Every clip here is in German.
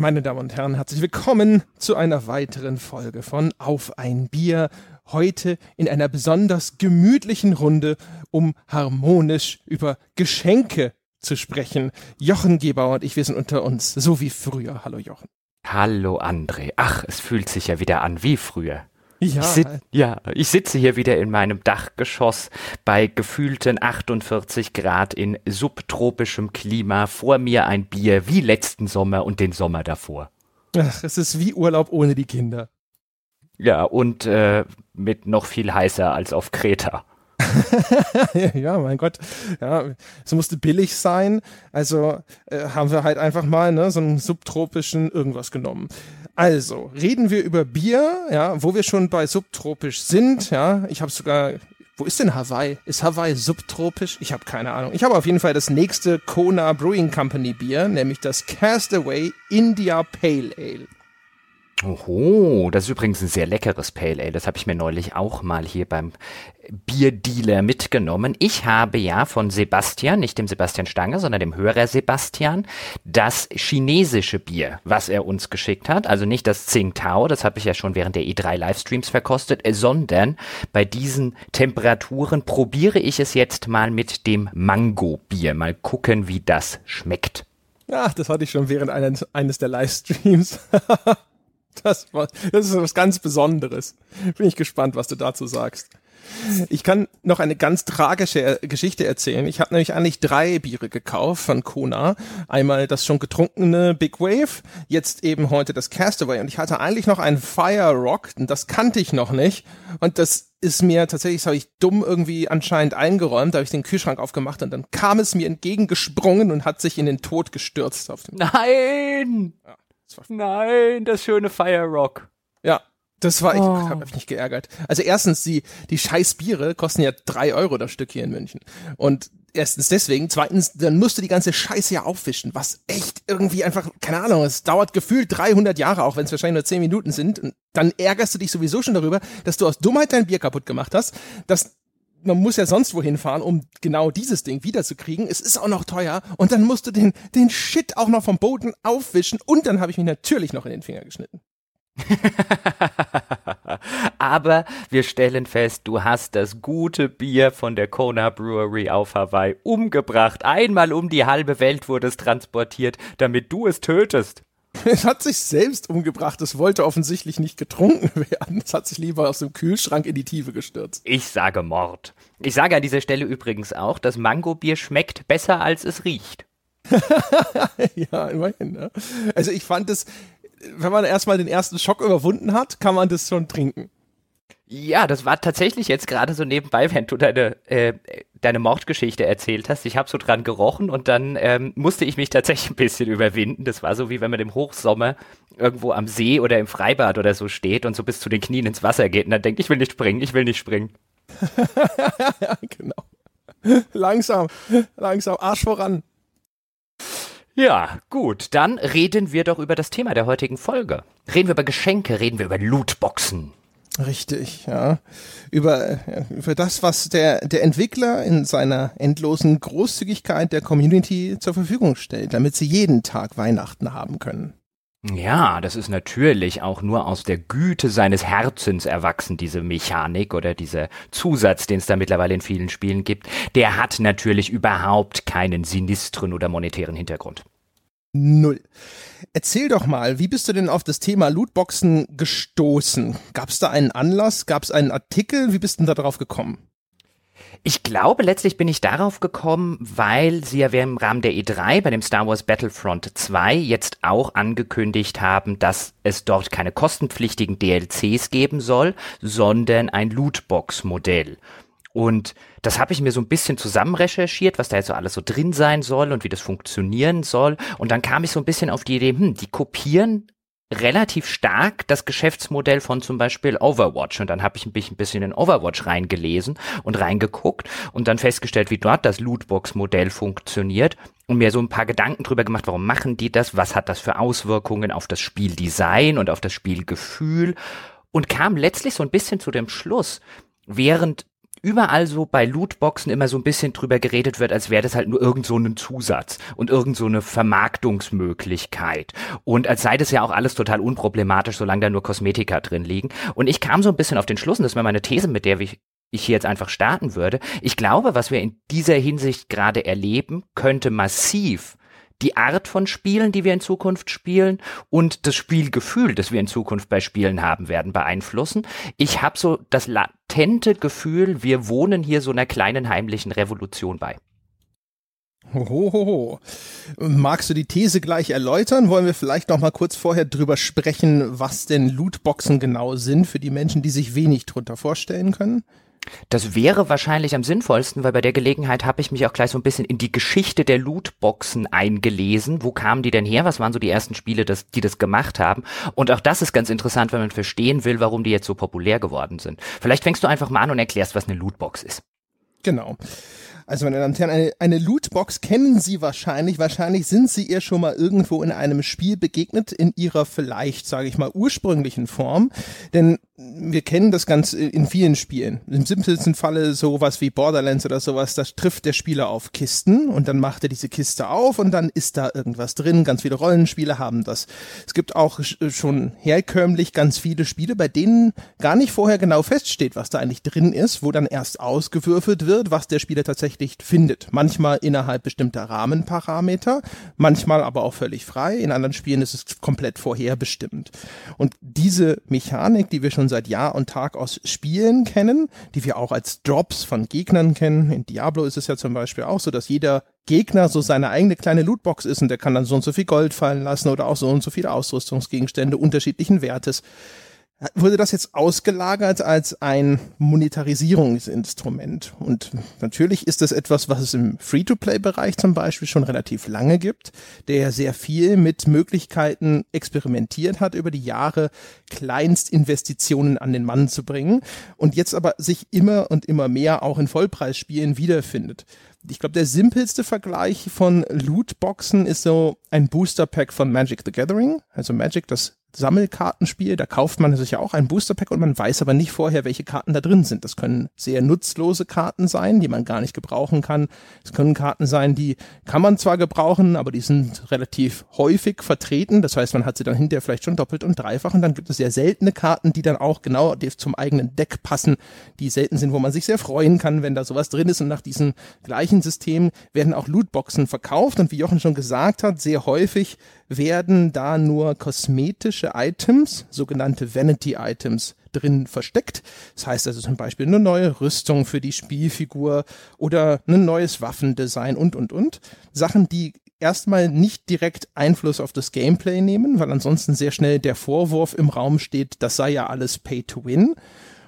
Meine Damen und Herren, herzlich willkommen zu einer weiteren Folge von Auf ein Bier. Heute in einer besonders gemütlichen Runde, um harmonisch über Geschenke zu sprechen. Jochen Gebauer und ich, wir sind unter uns, so wie früher. Hallo Jochen. Hallo André. Ach, es fühlt sich ja wieder an wie früher. Ja. Ich sit, ja, ich sitze hier wieder in meinem Dachgeschoss bei gefühlten 48 Grad in subtropischem Klima. Vor mir ein Bier wie letzten Sommer und den Sommer davor. Ach, es ist wie Urlaub ohne die Kinder. Ja, und äh, mit noch viel heißer als auf Kreta. ja, mein Gott. Ja, es musste billig sein. Also äh, haben wir halt einfach mal ne, so einen subtropischen irgendwas genommen. Also, reden wir über Bier, ja, wo wir schon bei subtropisch sind, ja. Ich habe sogar wo ist denn Hawaii? Ist Hawaii subtropisch? Ich habe keine Ahnung. Ich habe auf jeden Fall das nächste Kona Brewing Company Bier, nämlich das Castaway India Pale Ale. Oho, das ist übrigens ein sehr leckeres Pale Ale. Das habe ich mir neulich auch mal hier beim Bierdealer mitgenommen. Ich habe ja von Sebastian, nicht dem Sebastian Stange, sondern dem Hörer Sebastian, das chinesische Bier, was er uns geschickt hat. Also nicht das Tsingtao, das habe ich ja schon während der E3 Livestreams verkostet, sondern bei diesen Temperaturen probiere ich es jetzt mal mit dem Mango-Bier. Mal gucken, wie das schmeckt. Ach, das hatte ich schon während eines, eines der Livestreams. Das, war, das ist was ganz Besonderes. Bin ich gespannt, was du dazu sagst. Ich kann noch eine ganz tragische Geschichte erzählen. Ich habe nämlich eigentlich drei Biere gekauft von Kona. Einmal das schon getrunkene Big Wave, jetzt eben heute das Castaway. Und ich hatte eigentlich noch ein Fire Rock, und das kannte ich noch nicht. Und das ist mir tatsächlich, das habe ich dumm irgendwie anscheinend eingeräumt. Da habe ich den Kühlschrank aufgemacht und dann kam es mir entgegengesprungen und hat sich in den Tod gestürzt. Auf den Nein! Ja. Nein, das schöne Fire Rock. Ja, das war, ich oh. habe mich nicht geärgert. Also erstens, die, die scheiß Biere kosten ja drei Euro das Stück hier in München. Und erstens deswegen, zweitens, dann musst du die ganze Scheiße ja aufwischen, was echt irgendwie einfach, keine Ahnung, es dauert gefühlt 300 Jahre, auch wenn es wahrscheinlich nur 10 Minuten sind. Und dann ärgerst du dich sowieso schon darüber, dass du aus Dummheit dein Bier kaputt gemacht hast, dass man muss ja sonst wohin fahren, um genau dieses Ding wiederzukriegen. Es ist auch noch teuer und dann musst du den, den Shit auch noch vom Boden aufwischen und dann habe ich mich natürlich noch in den Finger geschnitten. Aber wir stellen fest, du hast das gute Bier von der Kona Brewery auf Hawaii umgebracht. Einmal um die halbe Welt wurde es transportiert, damit du es tötest. Es hat sich selbst umgebracht. Es wollte offensichtlich nicht getrunken werden. Es hat sich lieber aus dem Kühlschrank in die Tiefe gestürzt. Ich sage Mord. Ich sage an dieser Stelle übrigens auch, das Mangobier schmeckt besser, als es riecht. ja, immerhin. Ne? Also ich fand es, wenn man erstmal den ersten Schock überwunden hat, kann man das schon trinken. Ja, das war tatsächlich jetzt gerade so nebenbei, wenn du deine, äh, deine Mordgeschichte erzählt hast. Ich habe so dran gerochen und dann ähm, musste ich mich tatsächlich ein bisschen überwinden. Das war so wie wenn man im Hochsommer irgendwo am See oder im Freibad oder so steht und so bis zu den Knien ins Wasser geht und dann denkt, ich will nicht springen, ich will nicht springen. genau. Langsam, langsam, Arsch voran. Ja, gut, dann reden wir doch über das Thema der heutigen Folge. Reden wir über Geschenke, reden wir über Lootboxen. Richtig, ja. Über, über das, was der, der Entwickler in seiner endlosen Großzügigkeit der Community zur Verfügung stellt, damit sie jeden Tag Weihnachten haben können. Ja, das ist natürlich auch nur aus der Güte seines Herzens erwachsen, diese Mechanik oder dieser Zusatz, den es da mittlerweile in vielen Spielen gibt. Der hat natürlich überhaupt keinen sinistren oder monetären Hintergrund. Null. Erzähl doch mal, wie bist du denn auf das Thema Lootboxen gestoßen? Gab es da einen Anlass? Gab es einen Artikel? Wie bist du denn da drauf gekommen? Ich glaube, letztlich bin ich darauf gekommen, weil sie ja im Rahmen der E3 bei dem Star Wars Battlefront 2 jetzt auch angekündigt haben, dass es dort keine kostenpflichtigen DLCs geben soll, sondern ein Lootbox-Modell. Und das habe ich mir so ein bisschen zusammen recherchiert, was da jetzt so alles so drin sein soll und wie das funktionieren soll. Und dann kam ich so ein bisschen auf die Idee, hm, die kopieren relativ stark das Geschäftsmodell von zum Beispiel Overwatch. Und dann habe ich ein bisschen in Overwatch reingelesen und reingeguckt und dann festgestellt, wie dort das Lootbox-Modell funktioniert und mir so ein paar Gedanken drüber gemacht, warum machen die das, was hat das für Auswirkungen auf das Spieldesign und auf das Spielgefühl und kam letztlich so ein bisschen zu dem Schluss, während überall so bei Lootboxen immer so ein bisschen drüber geredet wird, als wäre das halt nur irgend so ein Zusatz und irgend so eine Vermarktungsmöglichkeit. Und als sei das ja auch alles total unproblematisch, solange da nur Kosmetika drin liegen. Und ich kam so ein bisschen auf den Schluss, und das wäre meine These, mit der ich ich hier jetzt einfach starten würde. Ich glaube, was wir in dieser Hinsicht gerade erleben, könnte massiv die Art von Spielen, die wir in Zukunft spielen und das Spielgefühl, das wir in Zukunft bei Spielen haben werden, beeinflussen. Ich habe so das latente Gefühl, wir wohnen hier so einer kleinen heimlichen Revolution bei. Hohoho. Magst du die These gleich erläutern? Wollen wir vielleicht noch mal kurz vorher drüber sprechen, was denn Lootboxen genau sind für die Menschen, die sich wenig drunter vorstellen können? Das wäre wahrscheinlich am sinnvollsten, weil bei der Gelegenheit habe ich mich auch gleich so ein bisschen in die Geschichte der Lootboxen eingelesen. Wo kamen die denn her? Was waren so die ersten Spiele, das, die das gemacht haben? Und auch das ist ganz interessant, wenn man verstehen will, warum die jetzt so populär geworden sind. Vielleicht fängst du einfach mal an und erklärst, was eine Lootbox ist. Genau. Also meine Damen und Herren, eine, eine Lootbox kennen Sie wahrscheinlich. Wahrscheinlich sind Sie ihr schon mal irgendwo in einem Spiel begegnet, in ihrer vielleicht, sage ich mal, ursprünglichen Form. Denn wir kennen das ganz in vielen Spielen. Im simpelsten Falle sowas wie Borderlands oder sowas, da trifft der Spieler auf Kisten und dann macht er diese Kiste auf und dann ist da irgendwas drin. Ganz viele Rollenspiele haben das. Es gibt auch schon herkömmlich ganz viele Spiele, bei denen gar nicht vorher genau feststeht, was da eigentlich drin ist, wo dann erst ausgewürfelt wird, was der Spieler tatsächlich findet. Manchmal innerhalb bestimmter Rahmenparameter, manchmal aber auch völlig frei. In anderen Spielen ist es komplett vorherbestimmt. Und diese Mechanik, die wir schon seit Jahr und Tag aus Spielen kennen, die wir auch als Drops von Gegnern kennen. In Diablo ist es ja zum Beispiel auch so, dass jeder Gegner so seine eigene kleine Lootbox ist und der kann dann so und so viel Gold fallen lassen oder auch so und so viele Ausrüstungsgegenstände unterschiedlichen Wertes wurde das jetzt ausgelagert als ein Monetarisierungsinstrument. Und natürlich ist das etwas, was es im Free-to-Play-Bereich zum Beispiel schon relativ lange gibt, der sehr viel mit Möglichkeiten experimentiert hat, über die Jahre Kleinstinvestitionen an den Mann zu bringen und jetzt aber sich immer und immer mehr auch in Vollpreisspielen wiederfindet ich glaube, der simpelste Vergleich von Lootboxen ist so ein Booster Pack von Magic the Gathering. Also Magic, das Sammelkartenspiel, da kauft man sich ja auch ein Boosterpack und man weiß aber nicht vorher, welche Karten da drin sind. Das können sehr nutzlose Karten sein, die man gar nicht gebrauchen kann. Es können Karten sein, die kann man zwar gebrauchen, aber die sind relativ häufig vertreten. Das heißt, man hat sie dann hinterher vielleicht schon doppelt und dreifach und dann gibt es sehr seltene Karten, die dann auch genau zum eigenen Deck passen, die selten sind, wo man sich sehr freuen kann, wenn da sowas drin ist. Und nach diesem gleichen System werden auch Lootboxen verkauft und wie Jochen schon gesagt hat, sehr häufig werden da nur kosmetische Items, sogenannte Vanity Items, drin versteckt. Das heißt also zum Beispiel eine neue Rüstung für die Spielfigur oder ein neues Waffendesign und, und, und. Sachen, die erstmal nicht direkt Einfluss auf das Gameplay nehmen, weil ansonsten sehr schnell der Vorwurf im Raum steht, das sei ja alles Pay to Win.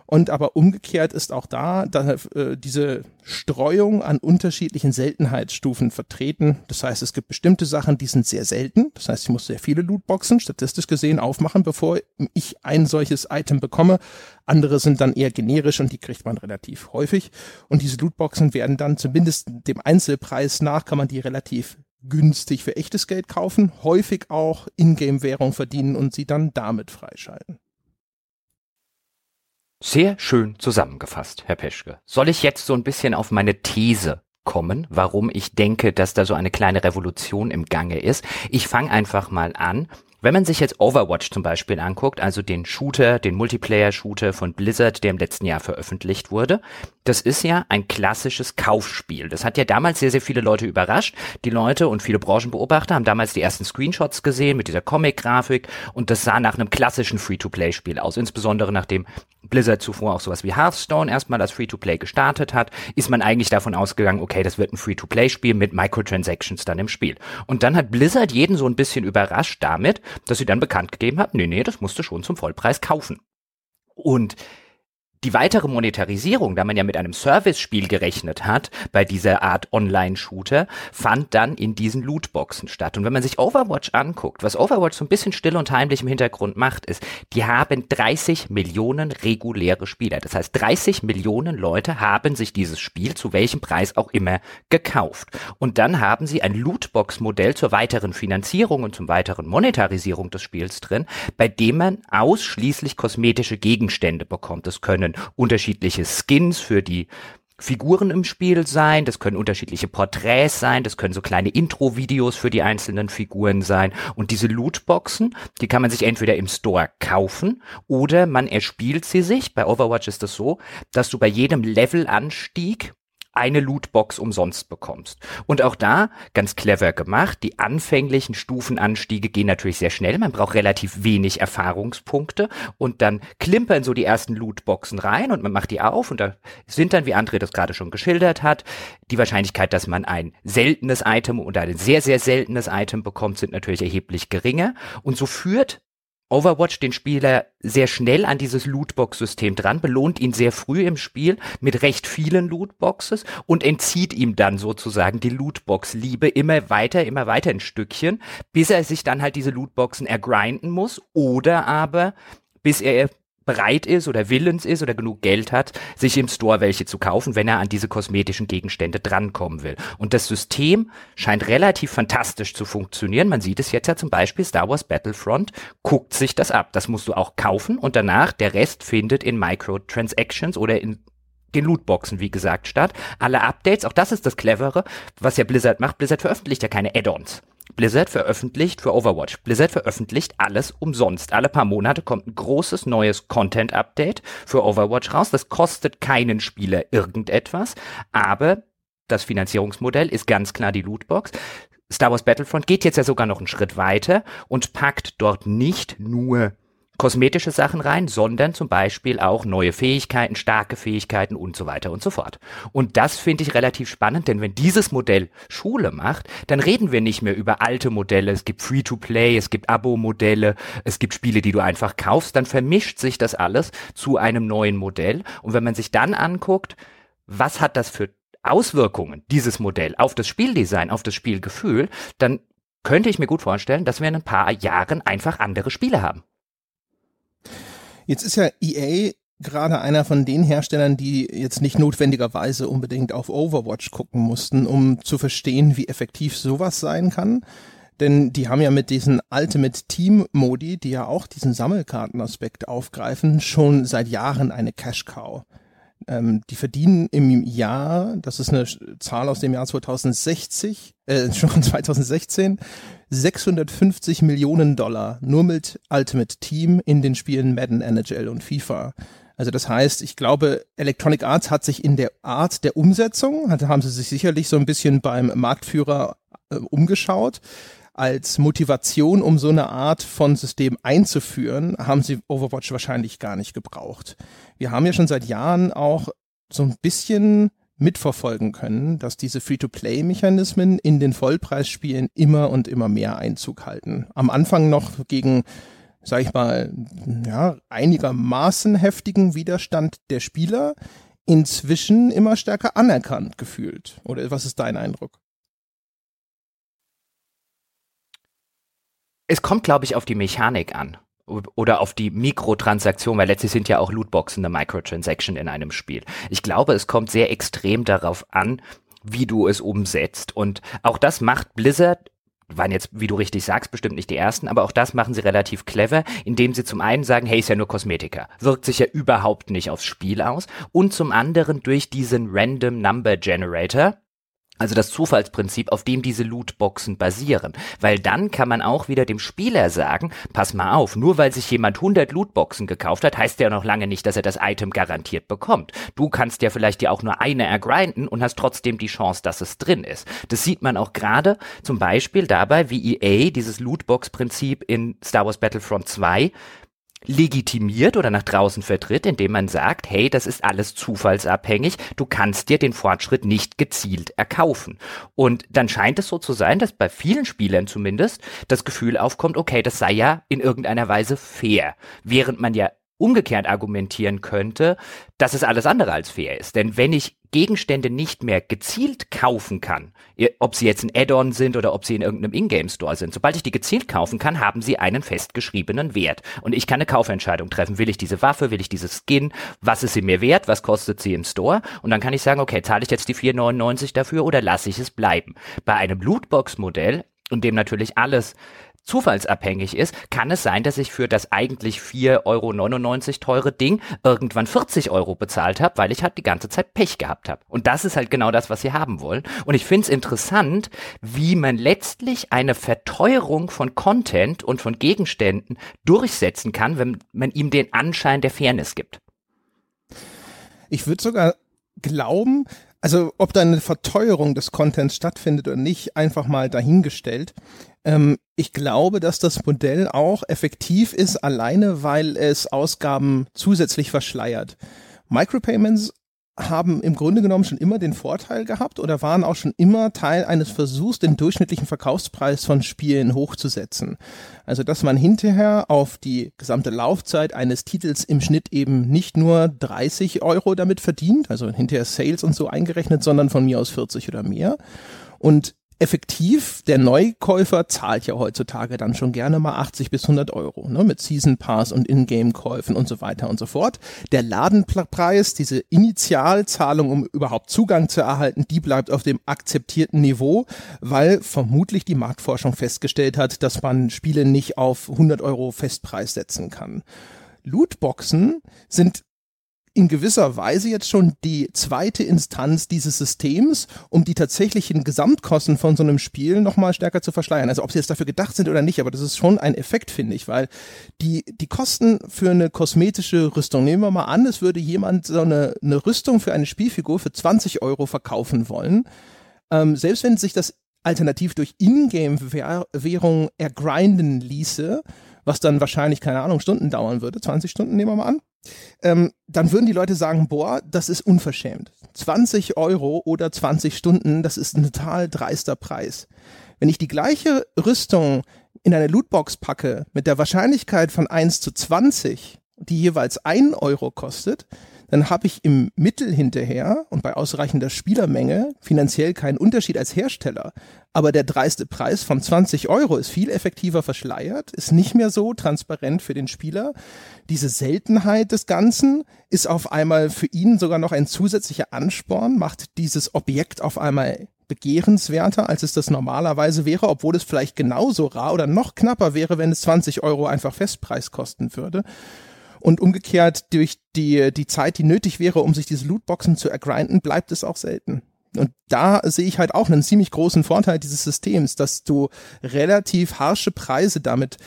Und aber umgekehrt ist auch da, da äh, diese Streuung an unterschiedlichen Seltenheitsstufen vertreten. Das heißt, es gibt bestimmte Sachen, die sind sehr selten. Das heißt, ich muss sehr viele Lootboxen statistisch gesehen aufmachen, bevor ich ein solches Item bekomme. Andere sind dann eher generisch und die kriegt man relativ häufig. Und diese Lootboxen werden dann zumindest dem Einzelpreis nach, kann man die relativ günstig für echtes Geld kaufen, häufig auch Ingame-Währung verdienen und sie dann damit freischalten. Sehr schön zusammengefasst, Herr Peschke. Soll ich jetzt so ein bisschen auf meine These kommen, warum ich denke, dass da so eine kleine Revolution im Gange ist? Ich fange einfach mal an wenn man sich jetzt Overwatch zum Beispiel anguckt, also den Shooter, den Multiplayer-Shooter von Blizzard, der im letzten Jahr veröffentlicht wurde, das ist ja ein klassisches Kaufspiel. Das hat ja damals sehr, sehr viele Leute überrascht. Die Leute und viele Branchenbeobachter haben damals die ersten Screenshots gesehen mit dieser Comic-Grafik und das sah nach einem klassischen Free-to-Play-Spiel aus. Insbesondere nachdem Blizzard zuvor auch sowas wie Hearthstone erstmal als Free-to-Play gestartet hat, ist man eigentlich davon ausgegangen, okay, das wird ein Free-to-Play-Spiel mit Microtransactions dann im Spiel. Und dann hat Blizzard jeden so ein bisschen überrascht damit, dass sie dann bekannt gegeben hat, nee, nee, das musst du schon zum Vollpreis kaufen. Und die weitere Monetarisierung, da man ja mit einem Service-Spiel gerechnet hat, bei dieser Art Online-Shooter, fand dann in diesen Lootboxen statt. Und wenn man sich Overwatch anguckt, was Overwatch so ein bisschen still und heimlich im Hintergrund macht, ist, die haben 30 Millionen reguläre Spieler. Das heißt, 30 Millionen Leute haben sich dieses Spiel zu welchem Preis auch immer gekauft. Und dann haben sie ein Lootbox-Modell zur weiteren Finanzierung und zum weiteren Monetarisierung des Spiels drin, bei dem man ausschließlich kosmetische Gegenstände bekommt. Das können können unterschiedliche Skins für die Figuren im Spiel sein, das können unterschiedliche Porträts sein, das können so kleine Intro-Videos für die einzelnen Figuren sein. Und diese Lootboxen, die kann man sich entweder im Store kaufen oder man erspielt sie sich. Bei Overwatch ist das so, dass du bei jedem Levelanstieg eine Lootbox umsonst bekommst. Und auch da, ganz clever gemacht, die anfänglichen Stufenanstiege gehen natürlich sehr schnell, man braucht relativ wenig Erfahrungspunkte. Und dann klimpern so die ersten Lootboxen rein und man macht die auf. Und da sind dann, wie André das gerade schon geschildert hat, die Wahrscheinlichkeit, dass man ein seltenes Item oder ein sehr, sehr seltenes Item bekommt, sind natürlich erheblich geringer. Und so führt Overwatch den Spieler sehr schnell an dieses Lootbox-System dran, belohnt ihn sehr früh im Spiel mit recht vielen Lootboxes und entzieht ihm dann sozusagen die Lootbox-Liebe immer weiter, immer weiter ein Stückchen, bis er sich dann halt diese Lootboxen ergrinden muss oder aber bis er bereit ist oder willens ist oder genug Geld hat, sich im Store welche zu kaufen, wenn er an diese kosmetischen Gegenstände drankommen will. Und das System scheint relativ fantastisch zu funktionieren. Man sieht es jetzt ja zum Beispiel Star Wars Battlefront, guckt sich das ab. Das musst du auch kaufen und danach der Rest findet in Microtransactions oder in den Lootboxen, wie gesagt, statt. Alle Updates, auch das ist das Clevere, was ja Blizzard macht. Blizzard veröffentlicht ja keine Add-ons. Blizzard veröffentlicht für Overwatch. Blizzard veröffentlicht alles umsonst. Alle paar Monate kommt ein großes neues Content-Update für Overwatch raus. Das kostet keinen Spieler irgendetwas, aber das Finanzierungsmodell ist ganz klar die Lootbox. Star Wars Battlefront geht jetzt ja sogar noch einen Schritt weiter und packt dort nicht nur kosmetische Sachen rein, sondern zum Beispiel auch neue Fähigkeiten, starke Fähigkeiten und so weiter und so fort. Und das finde ich relativ spannend, denn wenn dieses Modell Schule macht, dann reden wir nicht mehr über alte Modelle. Es gibt Free-to-Play, es gibt Abo-Modelle, es gibt Spiele, die du einfach kaufst. Dann vermischt sich das alles zu einem neuen Modell. Und wenn man sich dann anguckt, was hat das für Auswirkungen, dieses Modell, auf das Spieldesign, auf das Spielgefühl, dann könnte ich mir gut vorstellen, dass wir in ein paar Jahren einfach andere Spiele haben. Jetzt ist ja EA gerade einer von den Herstellern, die jetzt nicht notwendigerweise unbedingt auf Overwatch gucken mussten, um zu verstehen, wie effektiv sowas sein kann. Denn die haben ja mit diesen Ultimate Team Modi, die ja auch diesen Sammelkartenaspekt aufgreifen, schon seit Jahren eine Cash Cow. Ähm, die verdienen im Jahr, das ist eine Zahl aus dem Jahr 2060, äh, schon 2016, 650 Millionen Dollar nur mit Ultimate Team in den Spielen Madden, NHL und FIFA. Also das heißt, ich glaube, Electronic Arts hat sich in der Art der Umsetzung, hat, haben sie sich sicherlich so ein bisschen beim Marktführer äh, umgeschaut. Als Motivation, um so eine Art von System einzuführen, haben sie Overwatch wahrscheinlich gar nicht gebraucht. Wir haben ja schon seit Jahren auch so ein bisschen mitverfolgen können, dass diese Free-to-Play-Mechanismen in den Vollpreisspielen immer und immer mehr Einzug halten. Am Anfang noch gegen, sag ich mal, ja, einigermaßen heftigen Widerstand der Spieler, inzwischen immer stärker anerkannt gefühlt. Oder was ist dein Eindruck? Es kommt, glaube ich, auf die Mechanik an oder auf die Mikrotransaktion, weil letztlich sind ja auch Lootboxen eine Microtransaction in einem Spiel. Ich glaube, es kommt sehr extrem darauf an, wie du es umsetzt. Und auch das macht Blizzard waren jetzt, wie du richtig sagst, bestimmt nicht die ersten, aber auch das machen sie relativ clever, indem sie zum einen sagen, hey, ist ja nur Kosmetika, wirkt sich ja überhaupt nicht aufs Spiel aus und zum anderen durch diesen Random Number Generator, also das Zufallsprinzip, auf dem diese Lootboxen basieren. Weil dann kann man auch wieder dem Spieler sagen, pass mal auf, nur weil sich jemand 100 Lootboxen gekauft hat, heißt ja noch lange nicht, dass er das Item garantiert bekommt. Du kannst ja vielleicht dir auch nur eine ergrinden und hast trotzdem die Chance, dass es drin ist. Das sieht man auch gerade zum Beispiel dabei, wie EA dieses Lootbox-Prinzip in Star Wars Battlefront 2 legitimiert oder nach draußen vertritt, indem man sagt, hey, das ist alles zufallsabhängig, du kannst dir den Fortschritt nicht gezielt erkaufen. Und dann scheint es so zu sein, dass bei vielen Spielern zumindest das Gefühl aufkommt, okay, das sei ja in irgendeiner Weise fair, während man ja umgekehrt argumentieren könnte, dass es alles andere als fair ist. Denn wenn ich Gegenstände nicht mehr gezielt kaufen kann, ob sie jetzt ein Add-on sind oder ob sie in irgendeinem Ingame-Store sind, sobald ich die gezielt kaufen kann, haben sie einen festgeschriebenen Wert. Und ich kann eine Kaufentscheidung treffen. Will ich diese Waffe, will ich dieses Skin, was ist sie mir wert, was kostet sie im Store? Und dann kann ich sagen, okay, zahle ich jetzt die 4,99 dafür oder lasse ich es bleiben? Bei einem Lootbox-Modell, in dem natürlich alles zufallsabhängig ist, kann es sein, dass ich für das eigentlich 4,99 Euro teure Ding irgendwann 40 Euro bezahlt habe, weil ich halt die ganze Zeit Pech gehabt habe. Und das ist halt genau das, was sie haben wollen. Und ich finde es interessant, wie man letztlich eine Verteuerung von Content und von Gegenständen durchsetzen kann, wenn man ihm den Anschein der Fairness gibt. Ich würde sogar glauben, also ob da eine Verteuerung des Contents stattfindet oder nicht, einfach mal dahingestellt. Ähm, ich glaube, dass das Modell auch effektiv ist, alleine weil es Ausgaben zusätzlich verschleiert. Micropayments haben im Grunde genommen schon immer den Vorteil gehabt oder waren auch schon immer Teil eines Versuchs, den durchschnittlichen Verkaufspreis von Spielen hochzusetzen. Also, dass man hinterher auf die gesamte Laufzeit eines Titels im Schnitt eben nicht nur 30 Euro damit verdient, also hinterher Sales und so eingerechnet, sondern von mir aus 40 oder mehr. Und effektiv, der Neukäufer zahlt ja heutzutage dann schon gerne mal 80 bis 100 Euro, ne, mit Season Pass und Ingame-Käufen und so weiter und so fort. Der Ladenpreis, diese Initialzahlung, um überhaupt Zugang zu erhalten, die bleibt auf dem akzeptierten Niveau, weil vermutlich die Marktforschung festgestellt hat, dass man Spiele nicht auf 100 Euro Festpreis setzen kann. Lootboxen sind in gewisser Weise jetzt schon die zweite Instanz dieses Systems, um die tatsächlichen Gesamtkosten von so einem Spiel nochmal stärker zu verschleiern. Also ob sie jetzt dafür gedacht sind oder nicht, aber das ist schon ein Effekt, finde ich, weil die, die Kosten für eine kosmetische Rüstung, nehmen wir mal an, es würde jemand so eine, eine Rüstung für eine Spielfigur für 20 Euro verkaufen wollen. Ähm, selbst wenn sich das alternativ durch Ingame-Währung ergrinden ließe, was dann wahrscheinlich, keine Ahnung, Stunden dauern würde, 20 Stunden nehmen wir mal an, ähm, dann würden die Leute sagen, boah, das ist unverschämt. 20 Euro oder 20 Stunden, das ist ein total dreister Preis. Wenn ich die gleiche Rüstung in eine Lootbox packe mit der Wahrscheinlichkeit von 1 zu 20, die jeweils 1 Euro kostet, dann habe ich im Mittel hinterher und bei ausreichender Spielermenge finanziell keinen Unterschied als Hersteller. Aber der dreiste Preis von 20 Euro ist viel effektiver verschleiert, ist nicht mehr so transparent für den Spieler. Diese Seltenheit des Ganzen ist auf einmal für ihn sogar noch ein zusätzlicher Ansporn, macht dieses Objekt auf einmal begehrenswerter, als es das normalerweise wäre, obwohl es vielleicht genauso rar oder noch knapper wäre, wenn es 20 Euro einfach Festpreis kosten würde. Und umgekehrt, durch die, die Zeit, die nötig wäre, um sich diese Lootboxen zu ergrinden, bleibt es auch selten. Und da sehe ich halt auch einen ziemlich großen Vorteil dieses Systems, dass du relativ harsche Preise damit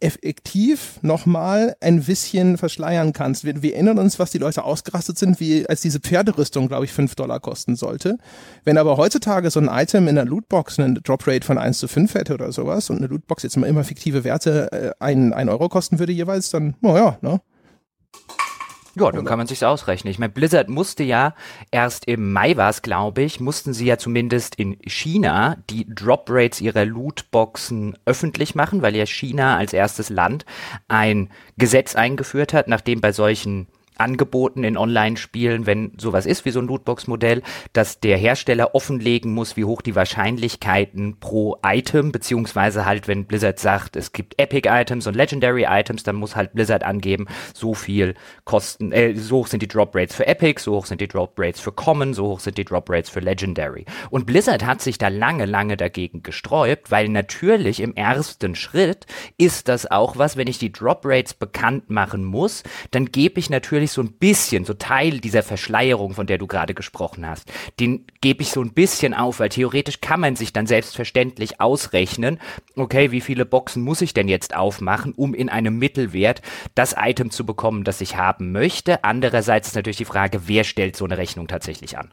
effektiv nochmal ein bisschen verschleiern kannst. Wir, wir, erinnern uns, was die Leute ausgerastet sind, wie als diese Pferderüstung, glaube ich, fünf Dollar kosten sollte. Wenn aber heutzutage so ein Item in der Lootbox eine Droprate von eins zu fünf hätte oder sowas und eine Lootbox jetzt immer, immer fiktive Werte äh, ein, ein Euro kosten würde jeweils, dann, naja, ne? Ja, dann kann man sich's ausrechnen. Ich meine, Blizzard musste ja erst im Mai war es, glaube ich, mussten sie ja zumindest in China die Drop Rates ihrer Lootboxen öffentlich machen, weil ja China als erstes Land ein Gesetz eingeführt hat, nachdem bei solchen angeboten in Online-Spielen, wenn sowas ist wie so ein Lootbox-Modell, dass der Hersteller offenlegen muss, wie hoch die Wahrscheinlichkeiten pro Item, beziehungsweise halt, wenn Blizzard sagt, es gibt Epic-Items und Legendary-Items, dann muss halt Blizzard angeben, so viel kosten, äh, so hoch sind die Drop-Rates für Epic, so hoch sind die Drop-Rates für Common, so hoch sind die Drop-Rates für Legendary. Und Blizzard hat sich da lange, lange dagegen gesträubt, weil natürlich im ersten Schritt ist das auch was, wenn ich die Drop-Rates bekannt machen muss, dann gebe ich natürlich ich so ein bisschen, so Teil dieser Verschleierung, von der du gerade gesprochen hast, den gebe ich so ein bisschen auf, weil theoretisch kann man sich dann selbstverständlich ausrechnen, okay, wie viele Boxen muss ich denn jetzt aufmachen, um in einem Mittelwert das Item zu bekommen, das ich haben möchte. Andererseits ist natürlich die Frage, wer stellt so eine Rechnung tatsächlich an?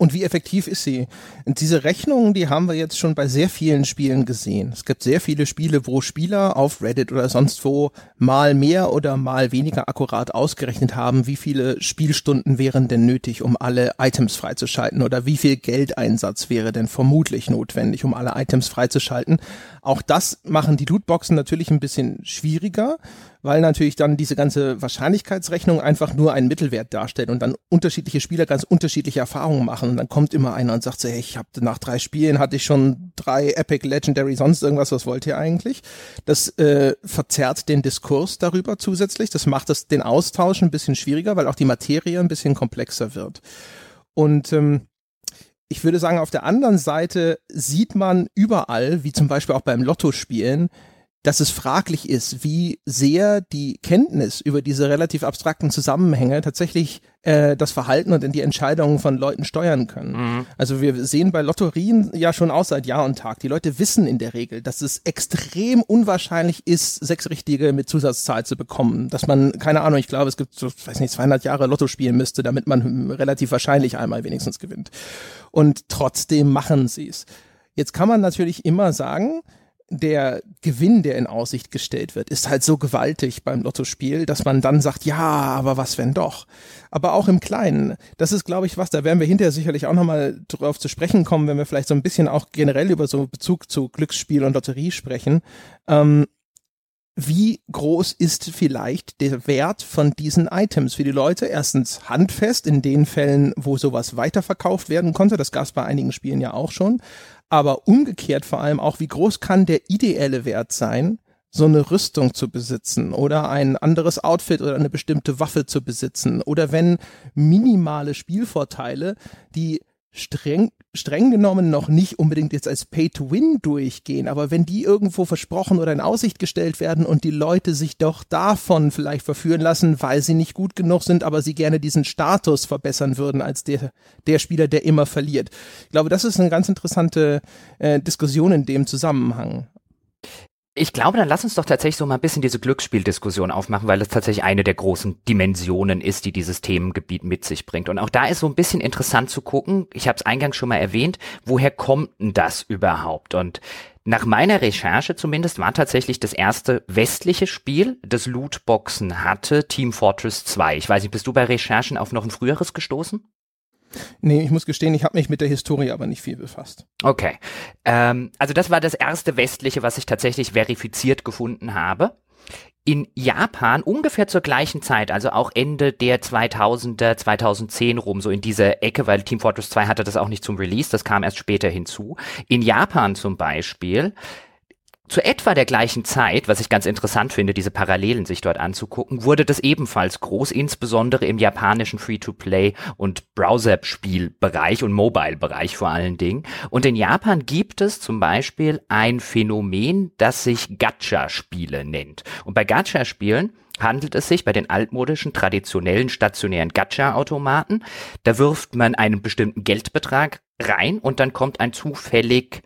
Und wie effektiv ist sie? Und diese Rechnungen, die haben wir jetzt schon bei sehr vielen Spielen gesehen. Es gibt sehr viele Spiele, wo Spieler auf Reddit oder sonst wo mal mehr oder mal weniger akkurat ausgerechnet haben, wie viele Spielstunden wären denn nötig, um alle Items freizuschalten oder wie viel Geldeinsatz wäre denn vermutlich notwendig, um alle Items freizuschalten. Auch das machen die Lootboxen natürlich ein bisschen schwieriger, weil natürlich dann diese ganze Wahrscheinlichkeitsrechnung einfach nur einen Mittelwert darstellt und dann unterschiedliche Spieler ganz unterschiedliche Erfahrungen machen und dann kommt immer einer und sagt so, hey, ich habe nach drei Spielen hatte ich schon drei Epic, Legendary, sonst irgendwas, was wollt ihr eigentlich? Das äh, verzerrt den Diskurs darüber zusätzlich, das macht das den Austausch ein bisschen schwieriger, weil auch die Materie ein bisschen komplexer wird. Und ähm, ich würde sagen, auf der anderen Seite sieht man überall, wie zum Beispiel auch beim Lottospielen, dass es fraglich ist, wie sehr die Kenntnis über diese relativ abstrakten Zusammenhänge tatsächlich äh, das Verhalten und in die Entscheidungen von Leuten steuern können. Mhm. Also wir sehen bei Lotterien ja schon aus seit Jahr und Tag. Die Leute wissen in der Regel, dass es extrem unwahrscheinlich ist, sechs Richtige mit Zusatzzahl zu bekommen. Dass man, keine Ahnung, ich glaube, es gibt so, weiß nicht, 200 Jahre Lotto spielen müsste, damit man relativ wahrscheinlich einmal wenigstens gewinnt. Und trotzdem machen sie es. Jetzt kann man natürlich immer sagen, der Gewinn, der in Aussicht gestellt wird, ist halt so gewaltig beim Lottospiel, dass man dann sagt, ja, aber was wenn doch? Aber auch im Kleinen, das ist, glaube ich, was, da werden wir hinterher sicherlich auch nochmal drauf zu sprechen kommen, wenn wir vielleicht so ein bisschen auch generell über so Bezug zu Glücksspiel und Lotterie sprechen. Ähm, wie groß ist vielleicht der Wert von diesen Items für die Leute? Erstens handfest in den Fällen, wo sowas weiterverkauft werden konnte. Das gab es bei einigen Spielen ja auch schon aber umgekehrt vor allem auch, wie groß kann der ideelle Wert sein, so eine Rüstung zu besitzen oder ein anderes Outfit oder eine bestimmte Waffe zu besitzen? Oder wenn minimale Spielvorteile, die streng, streng genommen noch nicht unbedingt jetzt als Pay-to-Win durchgehen, aber wenn die irgendwo versprochen oder in Aussicht gestellt werden und die Leute sich doch davon vielleicht verführen lassen, weil sie nicht gut genug sind, aber sie gerne diesen Status verbessern würden als der, der Spieler, der immer verliert. Ich glaube, das ist eine ganz interessante äh, Diskussion in dem Zusammenhang. Ich glaube, dann lass uns doch tatsächlich so mal ein bisschen diese Glücksspieldiskussion aufmachen, weil das tatsächlich eine der großen Dimensionen ist, die dieses Themengebiet mit sich bringt. Und auch da ist so ein bisschen interessant zu gucken, ich habe es eingangs schon mal erwähnt, woher kommt denn das überhaupt? Und nach meiner Recherche zumindest war tatsächlich das erste westliche Spiel, das Lootboxen hatte, Team Fortress 2. Ich weiß nicht, bist du bei Recherchen auf noch ein früheres gestoßen? Nee, ich muss gestehen, ich habe mich mit der Historie aber nicht viel befasst. Okay. Ähm, also das war das erste westliche, was ich tatsächlich verifiziert gefunden habe. In Japan ungefähr zur gleichen Zeit, also auch Ende der 2000er, 2010 rum, so in dieser Ecke, weil Team Fortress 2 hatte das auch nicht zum Release, das kam erst später hinzu. In Japan zum Beispiel zu etwa der gleichen Zeit, was ich ganz interessant finde, diese Parallelen sich dort anzugucken, wurde das ebenfalls groß, insbesondere im japanischen Free-to-Play und Browser-Spielbereich und Mobile-Bereich vor allen Dingen. Und in Japan gibt es zum Beispiel ein Phänomen, das sich Gacha-Spiele nennt. Und bei Gacha-Spielen handelt es sich bei den altmodischen, traditionellen, stationären Gacha-Automaten. Da wirft man einen bestimmten Geldbetrag rein und dann kommt ein zufällig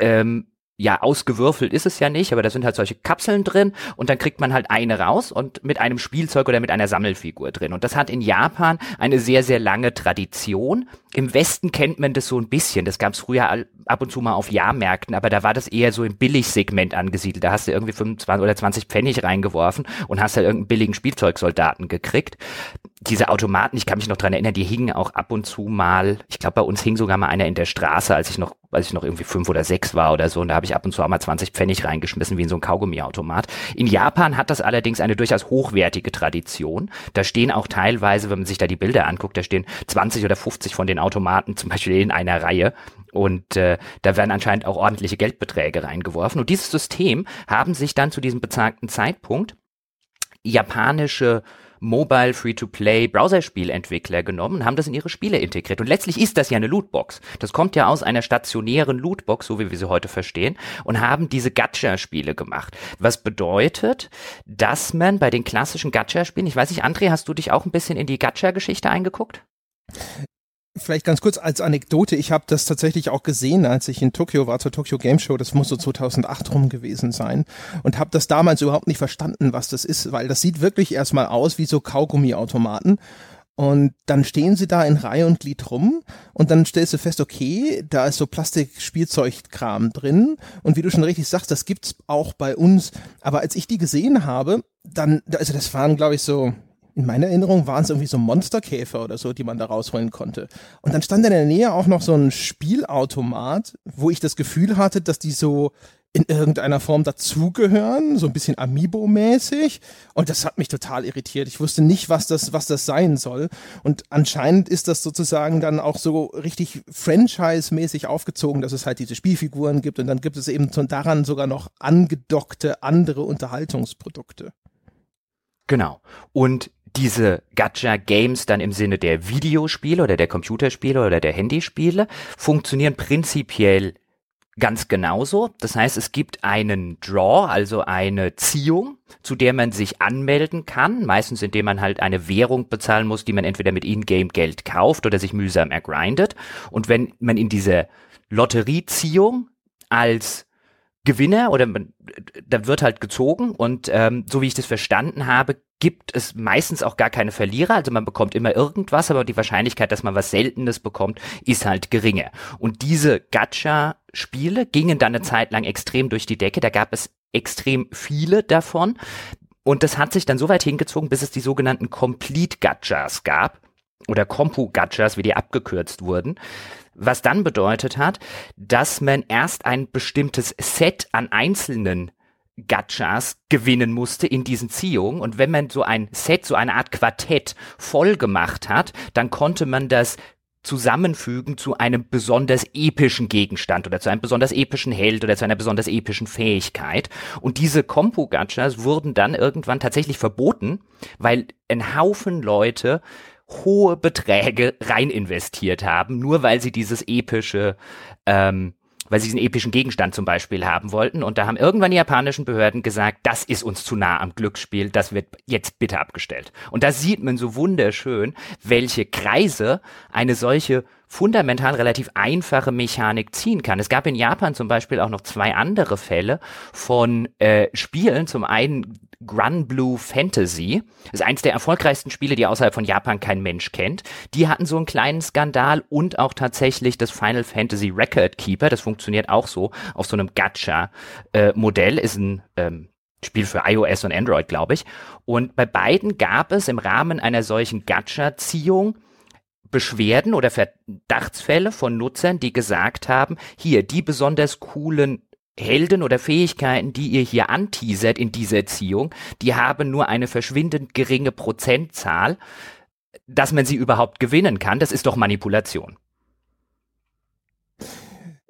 ähm, ja, ausgewürfelt ist es ja nicht, aber da sind halt solche Kapseln drin und dann kriegt man halt eine raus und mit einem Spielzeug oder mit einer Sammelfigur drin. Und das hat in Japan eine sehr, sehr lange Tradition. Im Westen kennt man das so ein bisschen. Das gab es früher ab und zu mal auf Jahrmärkten, aber da war das eher so im Billigsegment angesiedelt. Da hast du irgendwie 25 oder 20 Pfennig reingeworfen und hast halt irgendeinen billigen Spielzeugsoldaten gekriegt. Diese Automaten, ich kann mich noch dran erinnern, die hingen auch ab und zu mal, ich glaube bei uns hing sogar mal einer in der Straße, als ich noch, als ich noch irgendwie fünf oder sechs war oder so, und da habe ich ab und zu auch mal 20 Pfennig reingeschmissen, wie in so ein Kaugummiautomat. In Japan hat das allerdings eine durchaus hochwertige Tradition. Da stehen auch teilweise, wenn man sich da die Bilder anguckt, da stehen 20 oder 50 von den Automaten zum Beispiel in einer Reihe. Und äh, da werden anscheinend auch ordentliche Geldbeträge reingeworfen. Und dieses System haben sich dann zu diesem bezahgten Zeitpunkt japanische Mobile Free-to-Play Browserspielentwickler genommen und haben das in ihre Spiele integriert. Und letztlich ist das ja eine Lootbox. Das kommt ja aus einer stationären Lootbox, so wie wir sie heute verstehen, und haben diese Gacha-Spiele gemacht. Was bedeutet, dass man bei den klassischen Gacha-Spielen, ich weiß nicht, André, hast du dich auch ein bisschen in die Gacha-Geschichte eingeguckt? Vielleicht ganz kurz als Anekdote, ich habe das tatsächlich auch gesehen, als ich in Tokio war zur Tokyo Game Show, das muss so 2008 rum gewesen sein. Und habe das damals überhaupt nicht verstanden, was das ist, weil das sieht wirklich erstmal aus wie so Kaugummiautomaten. Und dann stehen sie da in Reihe und Glied rum. Und dann stellst du fest, okay, da ist so Plastik-Spielzeugkram drin. Und wie du schon richtig sagst, das gibt's auch bei uns, aber als ich die gesehen habe, dann, also das waren glaube ich so in meiner Erinnerung waren es irgendwie so Monsterkäfer oder so, die man da rausholen konnte. Und dann stand in der Nähe auch noch so ein Spielautomat, wo ich das Gefühl hatte, dass die so in irgendeiner Form dazugehören, so ein bisschen Amiibo-mäßig. Und das hat mich total irritiert. Ich wusste nicht, was das, was das sein soll. Und anscheinend ist das sozusagen dann auch so richtig franchise-mäßig aufgezogen, dass es halt diese Spielfiguren gibt. Und dann gibt es eben daran sogar noch angedockte andere Unterhaltungsprodukte. Genau. Und diese Gacha-Games dann im Sinne der Videospiele oder der Computerspiele oder der Handyspiele funktionieren prinzipiell ganz genauso. Das heißt, es gibt einen Draw, also eine Ziehung, zu der man sich anmelden kann, meistens indem man halt eine Währung bezahlen muss, die man entweder mit Ingame-Geld kauft oder sich mühsam ergrindet. Und wenn man in diese Lotterieziehung als Gewinner oder man, da wird halt gezogen und ähm, so wie ich das verstanden habe, gibt es meistens auch gar keine Verlierer, also man bekommt immer irgendwas, aber die Wahrscheinlichkeit, dass man was Seltenes bekommt, ist halt geringer. Und diese Gacha-Spiele gingen dann eine Zeit lang extrem durch die Decke, da gab es extrem viele davon. Und das hat sich dann so weit hingezogen, bis es die sogenannten Complete Gachas gab oder Compu Gachas, wie die abgekürzt wurden. Was dann bedeutet hat, dass man erst ein bestimmtes Set an einzelnen Gachas gewinnen musste in diesen Ziehungen. Und wenn man so ein Set, so eine Art Quartett voll gemacht hat, dann konnte man das zusammenfügen zu einem besonders epischen Gegenstand oder zu einem besonders epischen Held oder zu einer besonders epischen Fähigkeit. Und diese Kompu-Gachas wurden dann irgendwann tatsächlich verboten, weil ein Haufen Leute hohe Beträge rein investiert haben, nur weil sie dieses epische, ähm, weil sie diesen epischen Gegenstand zum Beispiel haben wollten. Und da haben irgendwann die japanischen Behörden gesagt, das ist uns zu nah am Glücksspiel, das wird jetzt bitte abgestellt. Und da sieht man so wunderschön, welche Kreise eine solche fundamental relativ einfache Mechanik ziehen kann. Es gab in Japan zum Beispiel auch noch zwei andere Fälle von äh, Spielen. Zum einen Grunblue Fantasy. Ist eins der erfolgreichsten Spiele, die außerhalb von Japan kein Mensch kennt. Die hatten so einen kleinen Skandal und auch tatsächlich das Final Fantasy Record Keeper. Das funktioniert auch so auf so einem Gacha-Modell. Äh, ist ein ähm, Spiel für iOS und Android, glaube ich. Und bei beiden gab es im Rahmen einer solchen Gacha-Ziehung Beschwerden oder Verdachtsfälle von Nutzern, die gesagt haben, hier, die besonders coolen Helden oder Fähigkeiten, die ihr hier anteasert in dieser Erziehung, die haben nur eine verschwindend geringe Prozentzahl, dass man sie überhaupt gewinnen kann. Das ist doch Manipulation.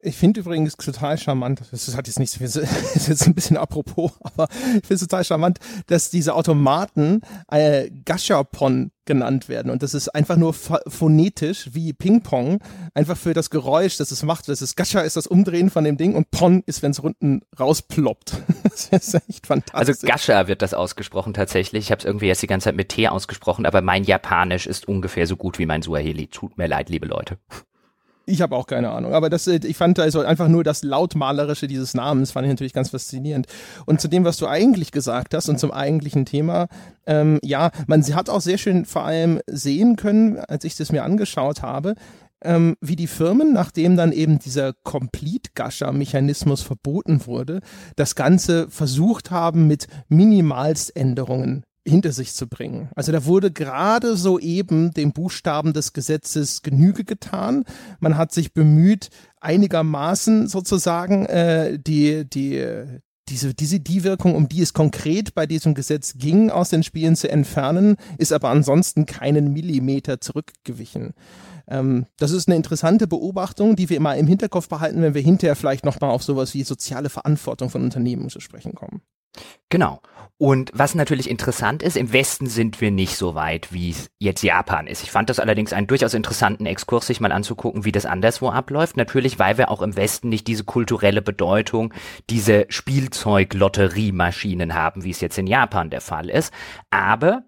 Ich finde übrigens total charmant, das hat jetzt nichts, das ist jetzt ein bisschen apropos, aber ich finde es total charmant, dass diese Automaten äh, Gashapon genannt werden und das ist einfach nur phonetisch wie Ping-Pong, einfach für das Geräusch, das es macht. Das ist Gasha ist das Umdrehen von dem Ding und Pon ist, wenn es unten rausploppt. das ist echt fantastisch. Also Gasha wird das ausgesprochen tatsächlich. Ich habe es irgendwie jetzt die ganze Zeit mit T ausgesprochen, aber mein Japanisch ist ungefähr so gut wie mein Suaheli. Tut mir leid, liebe Leute. Ich habe auch keine Ahnung. Aber das, äh, ich fand also einfach nur das Lautmalerische dieses Namens fand ich natürlich ganz faszinierend. Und zu dem, was du eigentlich gesagt hast und zum eigentlichen Thema, ähm, ja, man hat auch sehr schön vor allem sehen können, als ich das mir angeschaut habe, ähm, wie die Firmen, nachdem dann eben dieser Complete-Gasher-Mechanismus verboten wurde, das Ganze versucht haben, mit Minimalständerungen hinter sich zu bringen. Also da wurde gerade soeben dem Buchstaben des Gesetzes Genüge getan. Man hat sich bemüht, einigermaßen sozusagen äh, die, die, diese, diese, die Wirkung, um die es konkret bei diesem Gesetz ging, aus den Spielen zu entfernen, ist aber ansonsten keinen Millimeter zurückgewichen. Ähm, das ist eine interessante Beobachtung, die wir immer im Hinterkopf behalten, wenn wir hinterher vielleicht nochmal auf sowas wie soziale Verantwortung von Unternehmen zu sprechen kommen. Genau. Und was natürlich interessant ist, im Westen sind wir nicht so weit, wie es jetzt Japan ist. Ich fand das allerdings einen durchaus interessanten Exkurs, sich mal anzugucken, wie das anderswo abläuft. Natürlich, weil wir auch im Westen nicht diese kulturelle Bedeutung, diese Spielzeug-Lotteriemaschinen haben, wie es jetzt in Japan der Fall ist. Aber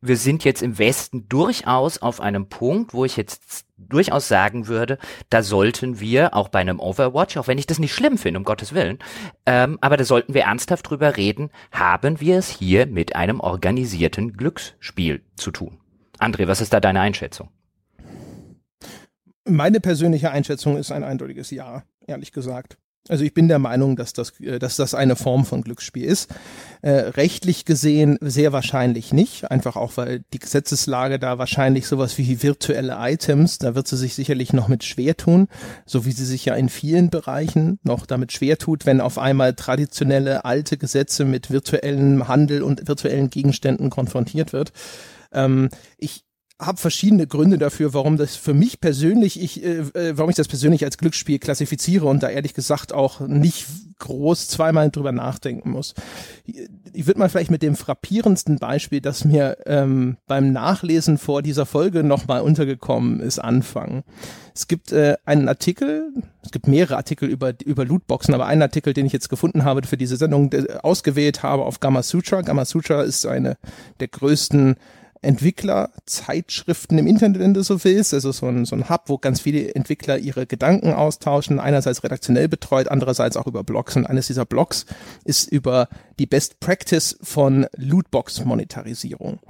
wir sind jetzt im Westen durchaus auf einem Punkt, wo ich jetzt durchaus sagen würde, da sollten wir auch bei einem Overwatch, auch wenn ich das nicht schlimm finde, um Gottes Willen, ähm, aber da sollten wir ernsthaft drüber reden, haben wir es hier mit einem organisierten Glücksspiel zu tun. André, was ist da deine Einschätzung? Meine persönliche Einschätzung ist ein eindeutiges Ja, ehrlich gesagt. Also ich bin der Meinung, dass das, äh, dass das eine Form von Glücksspiel ist. Äh, rechtlich gesehen sehr wahrscheinlich nicht, einfach auch weil die Gesetzeslage da wahrscheinlich sowas wie virtuelle Items, da wird sie sich sicherlich noch mit schwer tun, so wie sie sich ja in vielen Bereichen noch damit schwer tut, wenn auf einmal traditionelle alte Gesetze mit virtuellem Handel und virtuellen Gegenständen konfrontiert wird. Ähm, ich habe verschiedene Gründe dafür, warum das für mich persönlich, ich, äh, äh, warum ich das persönlich als Glücksspiel klassifiziere und da ehrlich gesagt auch nicht groß zweimal drüber nachdenken muss. Ich würde mal vielleicht mit dem frappierendsten Beispiel, das mir ähm, beim Nachlesen vor dieser Folge nochmal untergekommen ist, anfangen. Es gibt äh, einen Artikel, es gibt mehrere Artikel über, über Lootboxen, aber einen Artikel, den ich jetzt gefunden habe für diese Sendung, ausgewählt habe auf Gamma Sutra. Gamma Sutra ist eine der größten Entwicklerzeitschriften im Internet, wenn du so willst. Also so ein, so ein Hub, wo ganz viele Entwickler ihre Gedanken austauschen, einerseits redaktionell betreut, andererseits auch über Blogs. Und eines dieser Blogs ist über die Best Practice von Lootbox-Monetarisierung.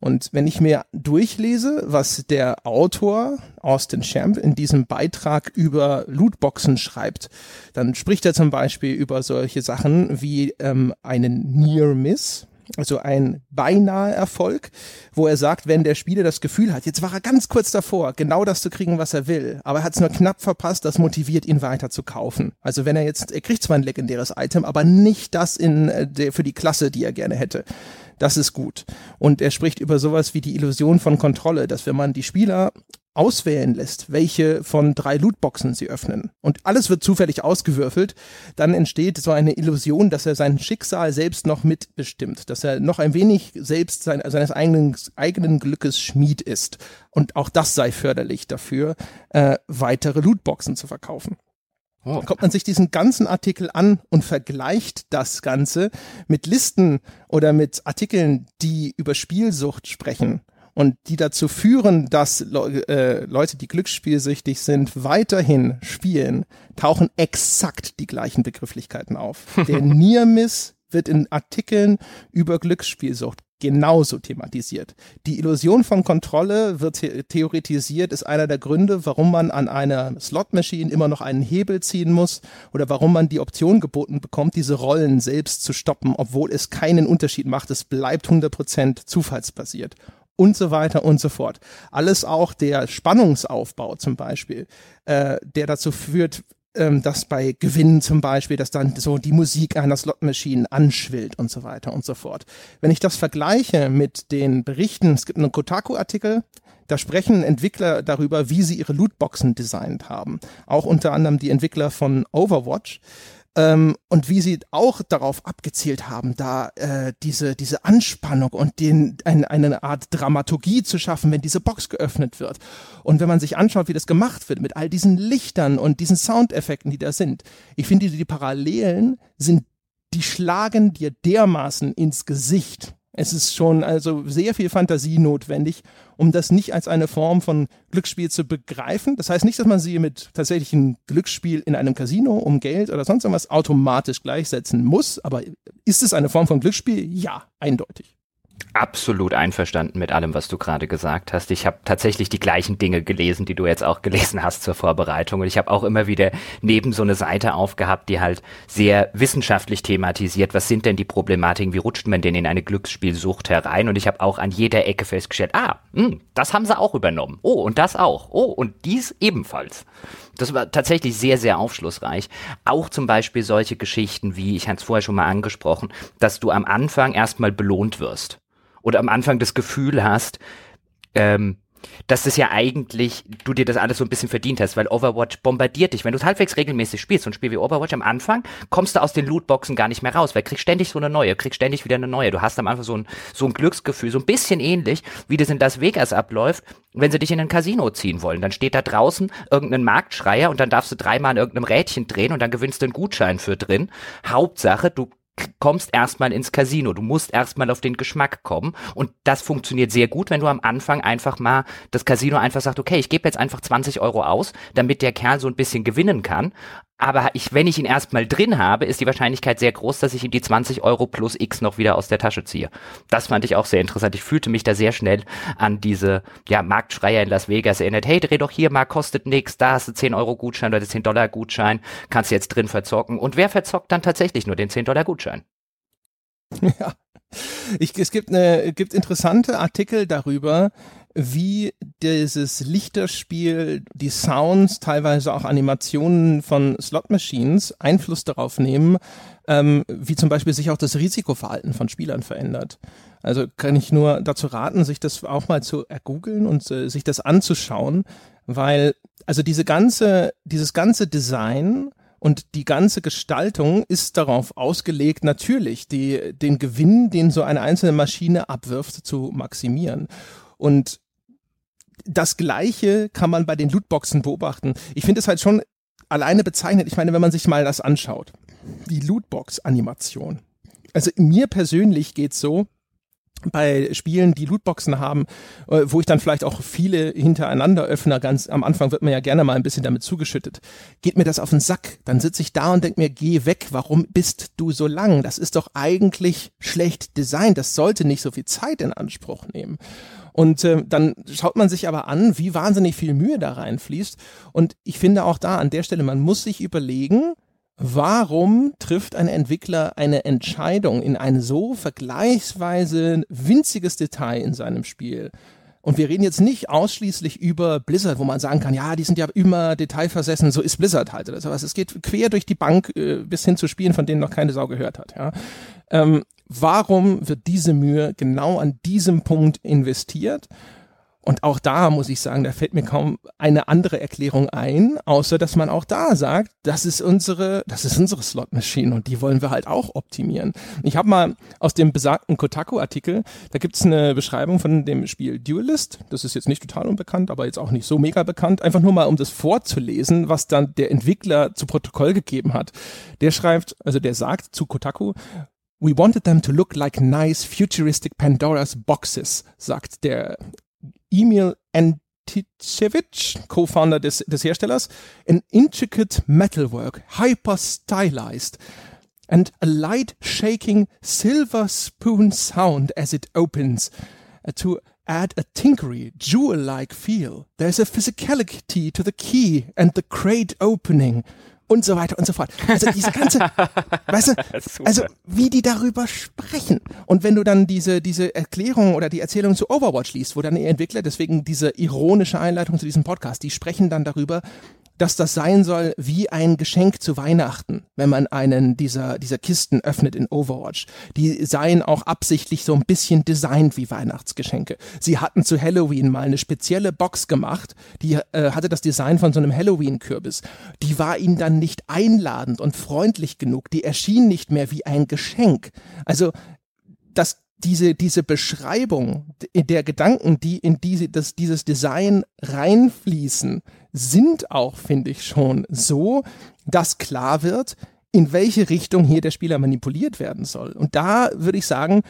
Und wenn ich mir durchlese, was der Autor Austin Champ in diesem Beitrag über Lootboxen schreibt, dann spricht er zum Beispiel über solche Sachen wie ähm, einen Near Miss, also ein beinahe Erfolg, wo er sagt, wenn der Spieler das Gefühl hat, jetzt war er ganz kurz davor, genau das zu kriegen, was er will, aber er hat es nur knapp verpasst, das motiviert ihn weiter zu kaufen. Also wenn er jetzt, er kriegt zwar ein legendäres Item, aber nicht das in äh, der, für die Klasse, die er gerne hätte. Das ist gut. Und er spricht über sowas wie die Illusion von Kontrolle, dass wenn man die Spieler auswählen lässt, welche von drei Lootboxen sie öffnen und alles wird zufällig ausgewürfelt, dann entsteht so eine Illusion, dass er sein Schicksal selbst noch mitbestimmt, dass er noch ein wenig selbst sein, seines eigenen, eigenen Glückes Schmied ist. Und auch das sei förderlich dafür, äh, weitere Lootboxen zu verkaufen. Oh. Kommt man sich diesen ganzen Artikel an und vergleicht das Ganze mit Listen oder mit Artikeln, die über Spielsucht sprechen und die dazu führen, dass Le äh, Leute, die glücksspielsüchtig sind, weiterhin spielen, tauchen exakt die gleichen Begrifflichkeiten auf. Der Nearmiss wird in Artikeln über Glücksspielsucht genauso thematisiert. Die Illusion von Kontrolle wird theoretisiert, ist einer der Gründe, warum man an einer Slot-Machine immer noch einen Hebel ziehen muss oder warum man die Option geboten bekommt, diese Rollen selbst zu stoppen, obwohl es keinen Unterschied macht. Es bleibt 100% zufallsbasiert und so weiter und so fort. Alles auch der Spannungsaufbau zum Beispiel, äh, der dazu führt, ähm, dass bei Gewinnen zum Beispiel, dass dann so die Musik einer Slotmaschine anschwillt und so weiter und so fort. Wenn ich das vergleiche mit den Berichten, es gibt einen Kotaku-Artikel, da sprechen Entwickler darüber, wie sie ihre Lootboxen designt haben. Auch unter anderem die Entwickler von Overwatch ähm, und wie sie auch darauf abgezielt haben, da äh, diese, diese Anspannung und den, ein, eine Art Dramaturgie zu schaffen, wenn diese Box geöffnet wird. Und wenn man sich anschaut, wie das gemacht wird, mit all diesen Lichtern und diesen Soundeffekten, die da sind, ich finde, die, die Parallelen sind, die schlagen dir dermaßen ins Gesicht. Es ist schon also sehr viel Fantasie notwendig, um das nicht als eine Form von Glücksspiel zu begreifen. Das heißt nicht, dass man sie mit tatsächlichen Glücksspiel in einem Casino um Geld oder sonst irgendwas automatisch gleichsetzen muss. Aber ist es eine Form von Glücksspiel? Ja, eindeutig absolut einverstanden mit allem, was du gerade gesagt hast. Ich habe tatsächlich die gleichen Dinge gelesen, die du jetzt auch gelesen hast zur Vorbereitung. Und ich habe auch immer wieder neben so eine Seite aufgehabt, die halt sehr wissenschaftlich thematisiert, was sind denn die Problematiken, wie rutscht man denn in eine Glücksspielsucht herein? Und ich habe auch an jeder Ecke festgestellt, ah, mh, hm, das haben sie auch übernommen. Oh, und das auch. Oh, und dies ebenfalls. Das war tatsächlich sehr, sehr aufschlussreich. Auch zum Beispiel solche Geschichten wie, ich hatte es vorher schon mal angesprochen, dass du am Anfang erstmal belohnt wirst oder am Anfang das Gefühl hast, ähm, dass das ja eigentlich, du dir das alles so ein bisschen verdient hast, weil Overwatch bombardiert dich. Wenn du es halbwegs regelmäßig spielst, so ein Spiel wie Overwatch am Anfang, kommst du aus den Lootboxen gar nicht mehr raus, weil kriegst ständig so eine neue, kriegst ständig wieder eine neue. Du hast am Anfang so ein, so ein Glücksgefühl, so ein bisschen ähnlich, wie das in Las Vegas abläuft, wenn sie dich in ein Casino ziehen wollen. Dann steht da draußen irgendein Marktschreier und dann darfst du dreimal an irgendeinem Rädchen drehen und dann gewinnst du einen Gutschein für drin. Hauptsache, du kommst erstmal ins Casino. Du musst erstmal auf den Geschmack kommen. Und das funktioniert sehr gut, wenn du am Anfang einfach mal das Casino einfach sagt, okay, ich gebe jetzt einfach 20 Euro aus, damit der Kerl so ein bisschen gewinnen kann. Aber ich, wenn ich ihn erstmal drin habe, ist die Wahrscheinlichkeit sehr groß, dass ich ihm die 20 Euro plus X noch wieder aus der Tasche ziehe. Das fand ich auch sehr interessant. Ich fühlte mich da sehr schnell an diese ja, Marktschreier in Las Vegas erinnert. Hey, dreh doch hier mal, kostet nix, da hast du 10 Euro Gutschein oder 10 Dollar Gutschein, kannst du jetzt drin verzocken. Und wer verzockt dann tatsächlich nur den 10 Dollar Gutschein? Ja. Ich, es gibt, eine, gibt interessante Artikel darüber, wie dieses Lichterspiel, die Sounds, teilweise auch Animationen von Slot Machines Einfluss darauf nehmen, ähm, wie zum Beispiel sich auch das Risikoverhalten von Spielern verändert. Also kann ich nur dazu raten, sich das auch mal zu ergoogeln und äh, sich das anzuschauen, weil also diese ganze, dieses ganze Design und die ganze Gestaltung ist darauf ausgelegt, natürlich die, den Gewinn, den so eine einzelne Maschine abwirft, zu maximieren. Und das Gleiche kann man bei den Lootboxen beobachten. Ich finde es halt schon alleine bezeichnet. Ich meine, wenn man sich mal das anschaut, die Lootbox-Animation. Also mir persönlich geht's so, bei Spielen, die Lootboxen haben, äh, wo ich dann vielleicht auch viele hintereinander öffne, ganz am Anfang wird mir ja gerne mal ein bisschen damit zugeschüttet, geht mir das auf den Sack. Dann sitze ich da und denke mir, geh weg, warum bist du so lang? Das ist doch eigentlich schlecht designt, das sollte nicht so viel Zeit in Anspruch nehmen. Und äh, dann schaut man sich aber an, wie wahnsinnig viel Mühe da reinfließt. Und ich finde auch da an der Stelle, man muss sich überlegen, Warum trifft ein Entwickler eine Entscheidung in ein so vergleichsweise winziges Detail in seinem Spiel? Und wir reden jetzt nicht ausschließlich über Blizzard, wo man sagen kann, ja, die sind ja immer detailversessen, so ist Blizzard halt oder sowas. Es geht quer durch die Bank äh, bis hin zu Spielen, von denen noch keine Sau gehört hat. Ja. Ähm, warum wird diese Mühe genau an diesem Punkt investiert? Und auch da muss ich sagen, da fällt mir kaum eine andere Erklärung ein, außer dass man auch da sagt, das ist unsere, das ist unsere Slot Machine und die wollen wir halt auch optimieren. Ich habe mal aus dem besagten Kotaku-Artikel, da gibt's eine Beschreibung von dem Spiel Duelist. Das ist jetzt nicht total unbekannt, aber jetzt auch nicht so mega bekannt. Einfach nur mal, um das vorzulesen, was dann der Entwickler zu Protokoll gegeben hat. Der schreibt, also der sagt zu Kotaku, We wanted them to look like nice futuristic Pandora's boxes, sagt der Emil Antichevich, Co-Founder des, des Herstellers, an intricate metalwork, hyper stylized, and a light shaking silver spoon sound as it opens uh, to add a tinkery, jewel-like feel. There's a physicality to the key and the crate opening und so weiter und so fort. Also diese ganze, weißt du, also wie die darüber sprechen. Und wenn du dann diese, diese Erklärung oder die Erzählung zu Overwatch liest, wo dann die Entwickler, deswegen diese ironische Einleitung zu diesem Podcast, die sprechen dann darüber, dass das sein soll wie ein Geschenk zu Weihnachten, wenn man einen dieser, dieser Kisten öffnet in Overwatch. Die seien auch absichtlich so ein bisschen designt wie Weihnachtsgeschenke. Sie hatten zu Halloween mal eine spezielle Box gemacht, die äh, hatte das Design von so einem Halloween-Kürbis. Die war ihnen dann nicht einladend und freundlich genug. Die erschien nicht mehr wie ein Geschenk. Also, das diese, diese Beschreibung der Gedanken, die in diese, das, dieses Design reinfließen, sind auch, finde ich schon, so, dass klar wird, in welche Richtung hier der Spieler manipuliert werden soll. Und da würde ich sagen,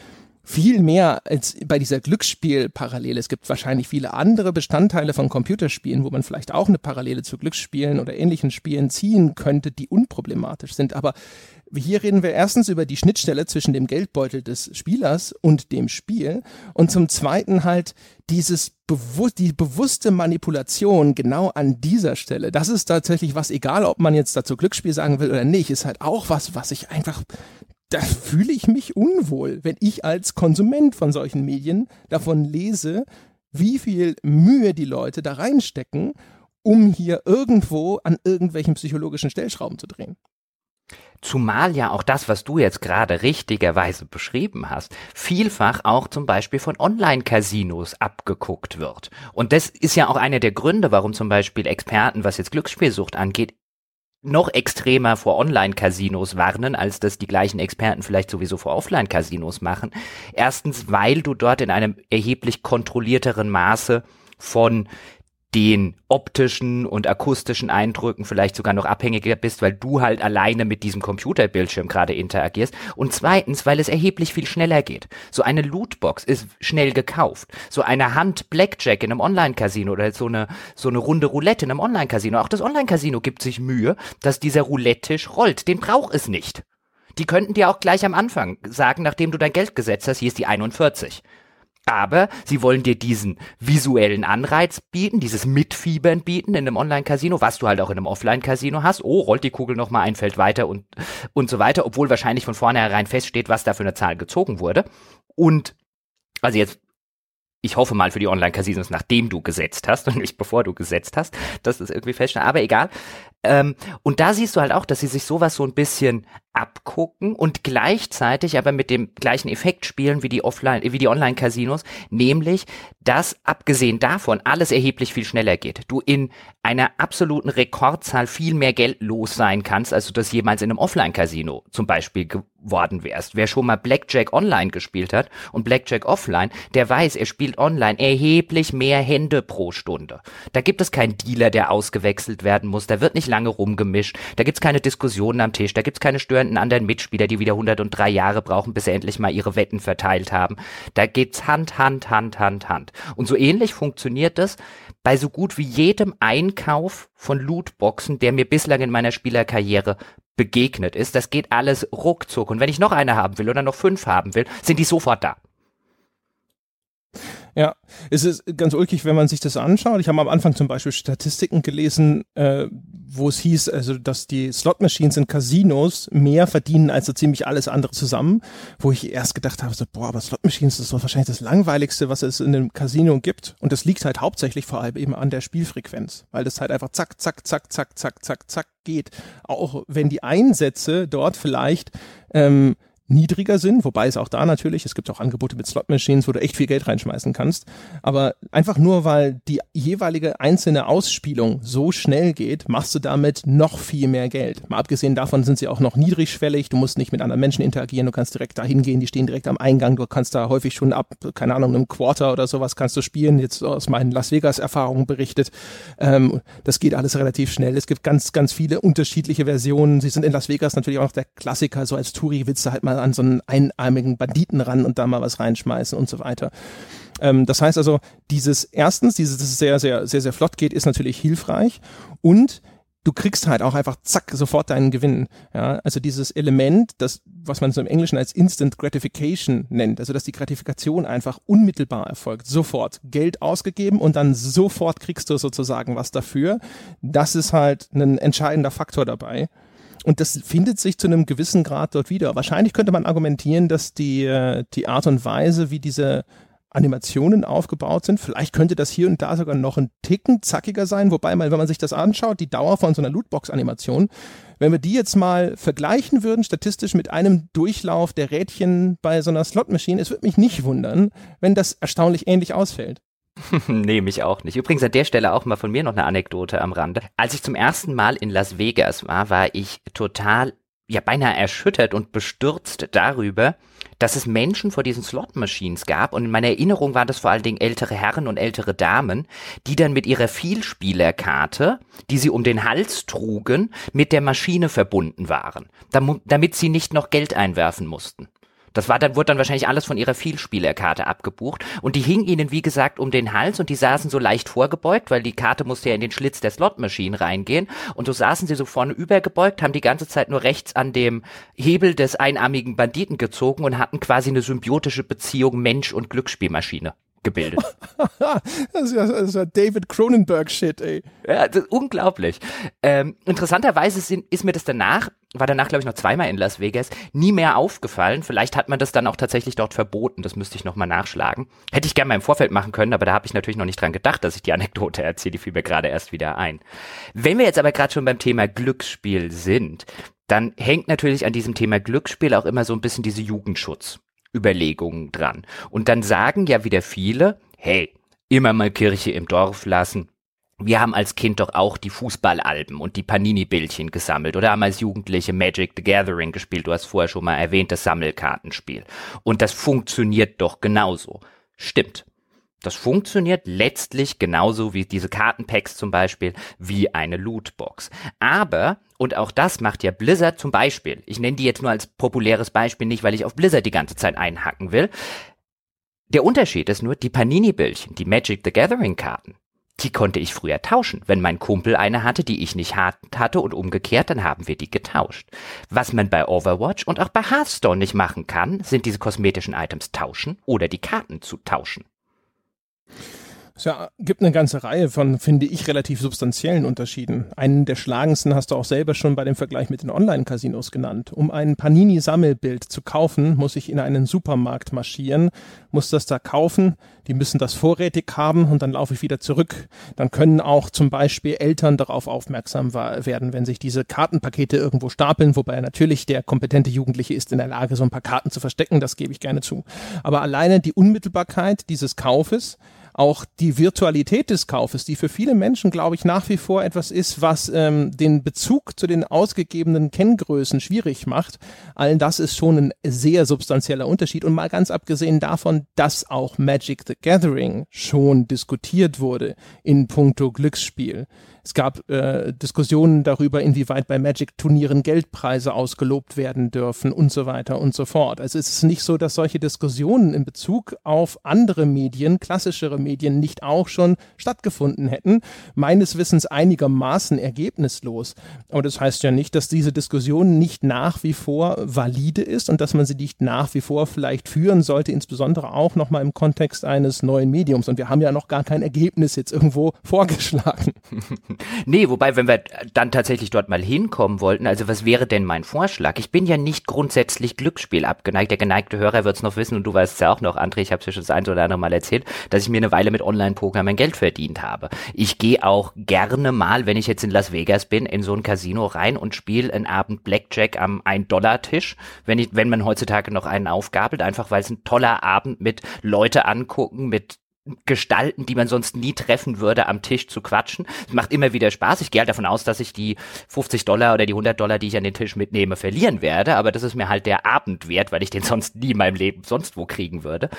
viel mehr als bei dieser Glücksspielparallele. Es gibt wahrscheinlich viele andere Bestandteile von Computerspielen, wo man vielleicht auch eine Parallele zu Glücksspielen oder ähnlichen Spielen ziehen könnte, die unproblematisch sind. Aber hier reden wir erstens über die Schnittstelle zwischen dem Geldbeutel des Spielers und dem Spiel und zum zweiten halt dieses bewu die bewusste Manipulation genau an dieser Stelle. Das ist tatsächlich was, egal ob man jetzt dazu Glücksspiel sagen will oder nicht, ist halt auch was, was ich einfach da fühle ich mich unwohl, wenn ich als Konsument von solchen Medien davon lese, wie viel Mühe die Leute da reinstecken, um hier irgendwo an irgendwelchen psychologischen Stellschrauben zu drehen. Zumal ja auch das, was du jetzt gerade richtigerweise beschrieben hast, vielfach auch zum Beispiel von Online-Casinos abgeguckt wird. Und das ist ja auch einer der Gründe, warum zum Beispiel Experten, was jetzt Glücksspielsucht angeht, noch extremer vor Online-Casinos warnen, als das die gleichen Experten vielleicht sowieso vor Offline-Casinos machen. Erstens, weil du dort in einem erheblich kontrollierteren Maße von den optischen und akustischen Eindrücken vielleicht sogar noch abhängiger bist, weil du halt alleine mit diesem Computerbildschirm gerade interagierst. Und zweitens, weil es erheblich viel schneller geht. So eine Lootbox ist schnell gekauft. So eine Hand Blackjack in einem Online-Casino oder so eine, so eine Runde Roulette in einem Online-Casino. Auch das Online-Casino gibt sich Mühe, dass dieser Roulette-Tisch rollt. Den braucht es nicht. Die könnten dir auch gleich am Anfang sagen, nachdem du dein Geld gesetzt hast, hier ist die 41. Aber sie wollen dir diesen visuellen Anreiz bieten, dieses Mitfiebern bieten in einem Online-Casino, was du halt auch in einem Offline-Casino hast. Oh, rollt die Kugel nochmal ein Feld weiter und, und so weiter, obwohl wahrscheinlich von vornherein feststeht, was da für eine Zahl gezogen wurde. Und, also jetzt, ich hoffe mal für die Online-Casinos, nachdem du gesetzt hast und nicht bevor du gesetzt hast, dass das irgendwie feststeht, aber egal. Ähm, und da siehst du halt auch, dass sie sich sowas so ein bisschen abgucken und gleichzeitig aber mit dem gleichen Effekt spielen wie die Offline, wie die Online-Casinos, nämlich, dass abgesehen davon alles erheblich viel schneller geht. Du in einer absoluten Rekordzahl viel mehr Geld los sein kannst, als du das jemals in einem Offline-Casino zum Beispiel geworden wärst. Wer schon mal Blackjack online gespielt hat und Blackjack offline, der weiß, er spielt online erheblich mehr Hände pro Stunde. Da gibt es keinen Dealer, der ausgewechselt werden muss, da wird nicht lange rumgemischt, da gibt's keine Diskussionen am Tisch, da gibt's keine störenden anderen Mitspieler, die wieder 103 Jahre brauchen, bis sie endlich mal ihre Wetten verteilt haben. Da geht's Hand, Hand, Hand, Hand, Hand. Und so ähnlich funktioniert es bei so gut wie jedem Einkauf von Lootboxen, der mir bislang in meiner Spielerkarriere begegnet ist. Das geht alles ruckzuck. Und wenn ich noch eine haben will oder noch fünf haben will, sind die sofort da. Ja, es ist ganz ulkig, wenn man sich das anschaut. Ich habe am Anfang zum Beispiel Statistiken gelesen, äh, wo es hieß, also dass die Slot-Machines in Casinos mehr verdienen als so ziemlich alles andere zusammen, wo ich erst gedacht habe, so, boah, aber Slot-Machines ist doch wahrscheinlich das langweiligste, was es in einem Casino gibt. Und das liegt halt hauptsächlich vor allem eben an der Spielfrequenz, weil das halt einfach zack, zack, zack, zack, zack, zack, zack geht. Auch wenn die Einsätze dort vielleicht ähm, niedriger sind, wobei es auch da natürlich, es gibt auch Angebote mit Slot-Machines, wo du echt viel Geld reinschmeißen kannst, aber einfach nur, weil die jeweilige einzelne Ausspielung so schnell geht, machst du damit noch viel mehr Geld. Mal abgesehen davon sind sie auch noch niedrigschwellig, du musst nicht mit anderen Menschen interagieren, du kannst direkt dahin gehen, die stehen direkt am Eingang, du kannst da häufig schon ab, keine Ahnung, einem Quarter oder sowas kannst du spielen, jetzt aus meinen Las Vegas-Erfahrungen berichtet. Ähm, das geht alles relativ schnell. Es gibt ganz, ganz viele unterschiedliche Versionen. Sie sind in Las Vegas natürlich auch noch der Klassiker, so als Touri willst du halt mal an so einen einarmigen Banditen ran und da mal was reinschmeißen und so weiter. Ähm, das heißt also, dieses erstens, dieses, dass sehr, sehr, sehr, sehr flott geht, ist natürlich hilfreich und du kriegst halt auch einfach zack sofort deinen Gewinn. Ja, also dieses Element, das was man so im Englischen als Instant Gratification nennt, also dass die Gratifikation einfach unmittelbar erfolgt, sofort Geld ausgegeben und dann sofort kriegst du sozusagen was dafür. Das ist halt ein entscheidender Faktor dabei. Und das findet sich zu einem gewissen Grad dort wieder. Wahrscheinlich könnte man argumentieren, dass die, äh, die Art und Weise, wie diese Animationen aufgebaut sind. Vielleicht könnte das hier und da sogar noch ein Ticken zackiger sein, wobei mal, wenn man sich das anschaut, die Dauer von so einer Lootbox-Animation, wenn wir die jetzt mal vergleichen würden, statistisch mit einem Durchlauf der Rädchen bei so einer Slot-Maschine, es würde mich nicht wundern, wenn das erstaunlich ähnlich ausfällt. nee, mich auch nicht. Übrigens an der Stelle auch mal von mir noch eine Anekdote am Rande. Als ich zum ersten Mal in Las Vegas war, war ich total, ja beinahe erschüttert und bestürzt darüber, dass es Menschen vor diesen Slot-Machines gab und in meiner Erinnerung waren das vor allen Dingen ältere Herren und ältere Damen, die dann mit ihrer Vielspielerkarte, die sie um den Hals trugen, mit der Maschine verbunden waren, damit sie nicht noch Geld einwerfen mussten. Das war dann, wurde dann wahrscheinlich alles von ihrer Vielspielerkarte abgebucht. Und die hing ihnen, wie gesagt, um den Hals und die saßen so leicht vorgebeugt, weil die Karte musste ja in den Schlitz der Slotmaschine reingehen. Und so saßen sie so vorne übergebeugt, haben die ganze Zeit nur rechts an dem Hebel des einarmigen Banditen gezogen und hatten quasi eine symbiotische Beziehung Mensch und Glücksspielmaschine gebildet. das, ist ja, das ist ja David Cronenberg-Shit, ey. Ja, das ist unglaublich. Ähm, interessanterweise sind, ist mir das danach, war danach, glaube ich, noch zweimal in Las Vegas, nie mehr aufgefallen. Vielleicht hat man das dann auch tatsächlich dort verboten. Das müsste ich nochmal nachschlagen. Hätte ich gerne mal im Vorfeld machen können, aber da habe ich natürlich noch nicht dran gedacht, dass ich die Anekdote erzähle. Die fiel mir gerade erst wieder ein. Wenn wir jetzt aber gerade schon beim Thema Glücksspiel sind, dann hängt natürlich an diesem Thema Glücksspiel auch immer so ein bisschen diese Jugendschutz. Überlegungen dran. Und dann sagen ja wieder viele, hey, immer mal Kirche im Dorf lassen. Wir haben als Kind doch auch die Fußballalben und die Panini-Bildchen gesammelt oder haben als Jugendliche Magic the Gathering gespielt. Du hast vorher schon mal erwähnt, das Sammelkartenspiel. Und das funktioniert doch genauso. Stimmt. Das funktioniert letztlich genauso wie diese Kartenpacks zum Beispiel, wie eine Lootbox. Aber, und auch das macht ja Blizzard zum Beispiel, ich nenne die jetzt nur als populäres Beispiel nicht, weil ich auf Blizzard die ganze Zeit einhacken will. Der Unterschied ist nur, die Panini-Bildchen, die Magic the Gathering-Karten, die konnte ich früher tauschen. Wenn mein Kumpel eine hatte, die ich nicht hatte und umgekehrt, dann haben wir die getauscht. Was man bei Overwatch und auch bei Hearthstone nicht machen kann, sind diese kosmetischen Items tauschen oder die Karten zu tauschen. Es ja, gibt eine ganze Reihe von, finde ich, relativ substanziellen Unterschieden. Einen der schlagendsten hast du auch selber schon bei dem Vergleich mit den Online-Casinos genannt. Um ein Panini-Sammelbild zu kaufen, muss ich in einen Supermarkt marschieren, muss das da kaufen, die müssen das vorrätig haben und dann laufe ich wieder zurück. Dann können auch zum Beispiel Eltern darauf aufmerksam werden, wenn sich diese Kartenpakete irgendwo stapeln, wobei natürlich der kompetente Jugendliche ist in der Lage, so ein paar Karten zu verstecken, das gebe ich gerne zu. Aber alleine die Unmittelbarkeit dieses Kaufes, auch die Virtualität des Kaufes, die für viele Menschen, glaube ich, nach wie vor etwas ist, was ähm, den Bezug zu den ausgegebenen Kenngrößen schwierig macht. Allen das ist schon ein sehr substanzieller Unterschied. Und mal ganz abgesehen davon, dass auch Magic the Gathering schon diskutiert wurde in puncto Glücksspiel. Es gab äh, Diskussionen darüber, inwieweit bei Magic-Turnieren Geldpreise ausgelobt werden dürfen und so weiter und so fort. Also es ist nicht so, dass solche Diskussionen in Bezug auf andere Medien, klassischere Medien, nicht auch schon stattgefunden hätten. Meines Wissens einigermaßen ergebnislos. Aber das heißt ja nicht, dass diese Diskussion nicht nach wie vor valide ist und dass man sie nicht nach wie vor vielleicht führen sollte, insbesondere auch nochmal im Kontext eines neuen Mediums. Und wir haben ja noch gar kein Ergebnis jetzt irgendwo vorgeschlagen. nee, wobei, wenn wir dann tatsächlich dort mal hinkommen wollten, also was wäre denn mein Vorschlag? Ich bin ja nicht grundsätzlich Glücksspiel abgeneigt. Der geneigte Hörer wird es noch wissen und du weißt es ja auch noch, André, ich habe es ja schon das ein oder andere Mal erzählt, dass ich mir eine Weile mit Online-Poker mein Geld verdient habe. Ich gehe auch gerne mal, wenn ich jetzt in Las Vegas bin, in so ein Casino rein und spiele einen Abend Blackjack am 1-Dollar-Tisch, wenn, ich, wenn man heutzutage noch einen aufgabelt, einfach weil es ein toller Abend mit Leute angucken, mit Gestalten, die man sonst nie treffen würde, am Tisch zu quatschen. Es macht immer wieder Spaß. Ich gehe halt davon aus, dass ich die 50 Dollar oder die 100 Dollar, die ich an den Tisch mitnehme, verlieren werde. Aber das ist mir halt der Abend wert, weil ich den sonst nie in meinem Leben sonst wo kriegen würde.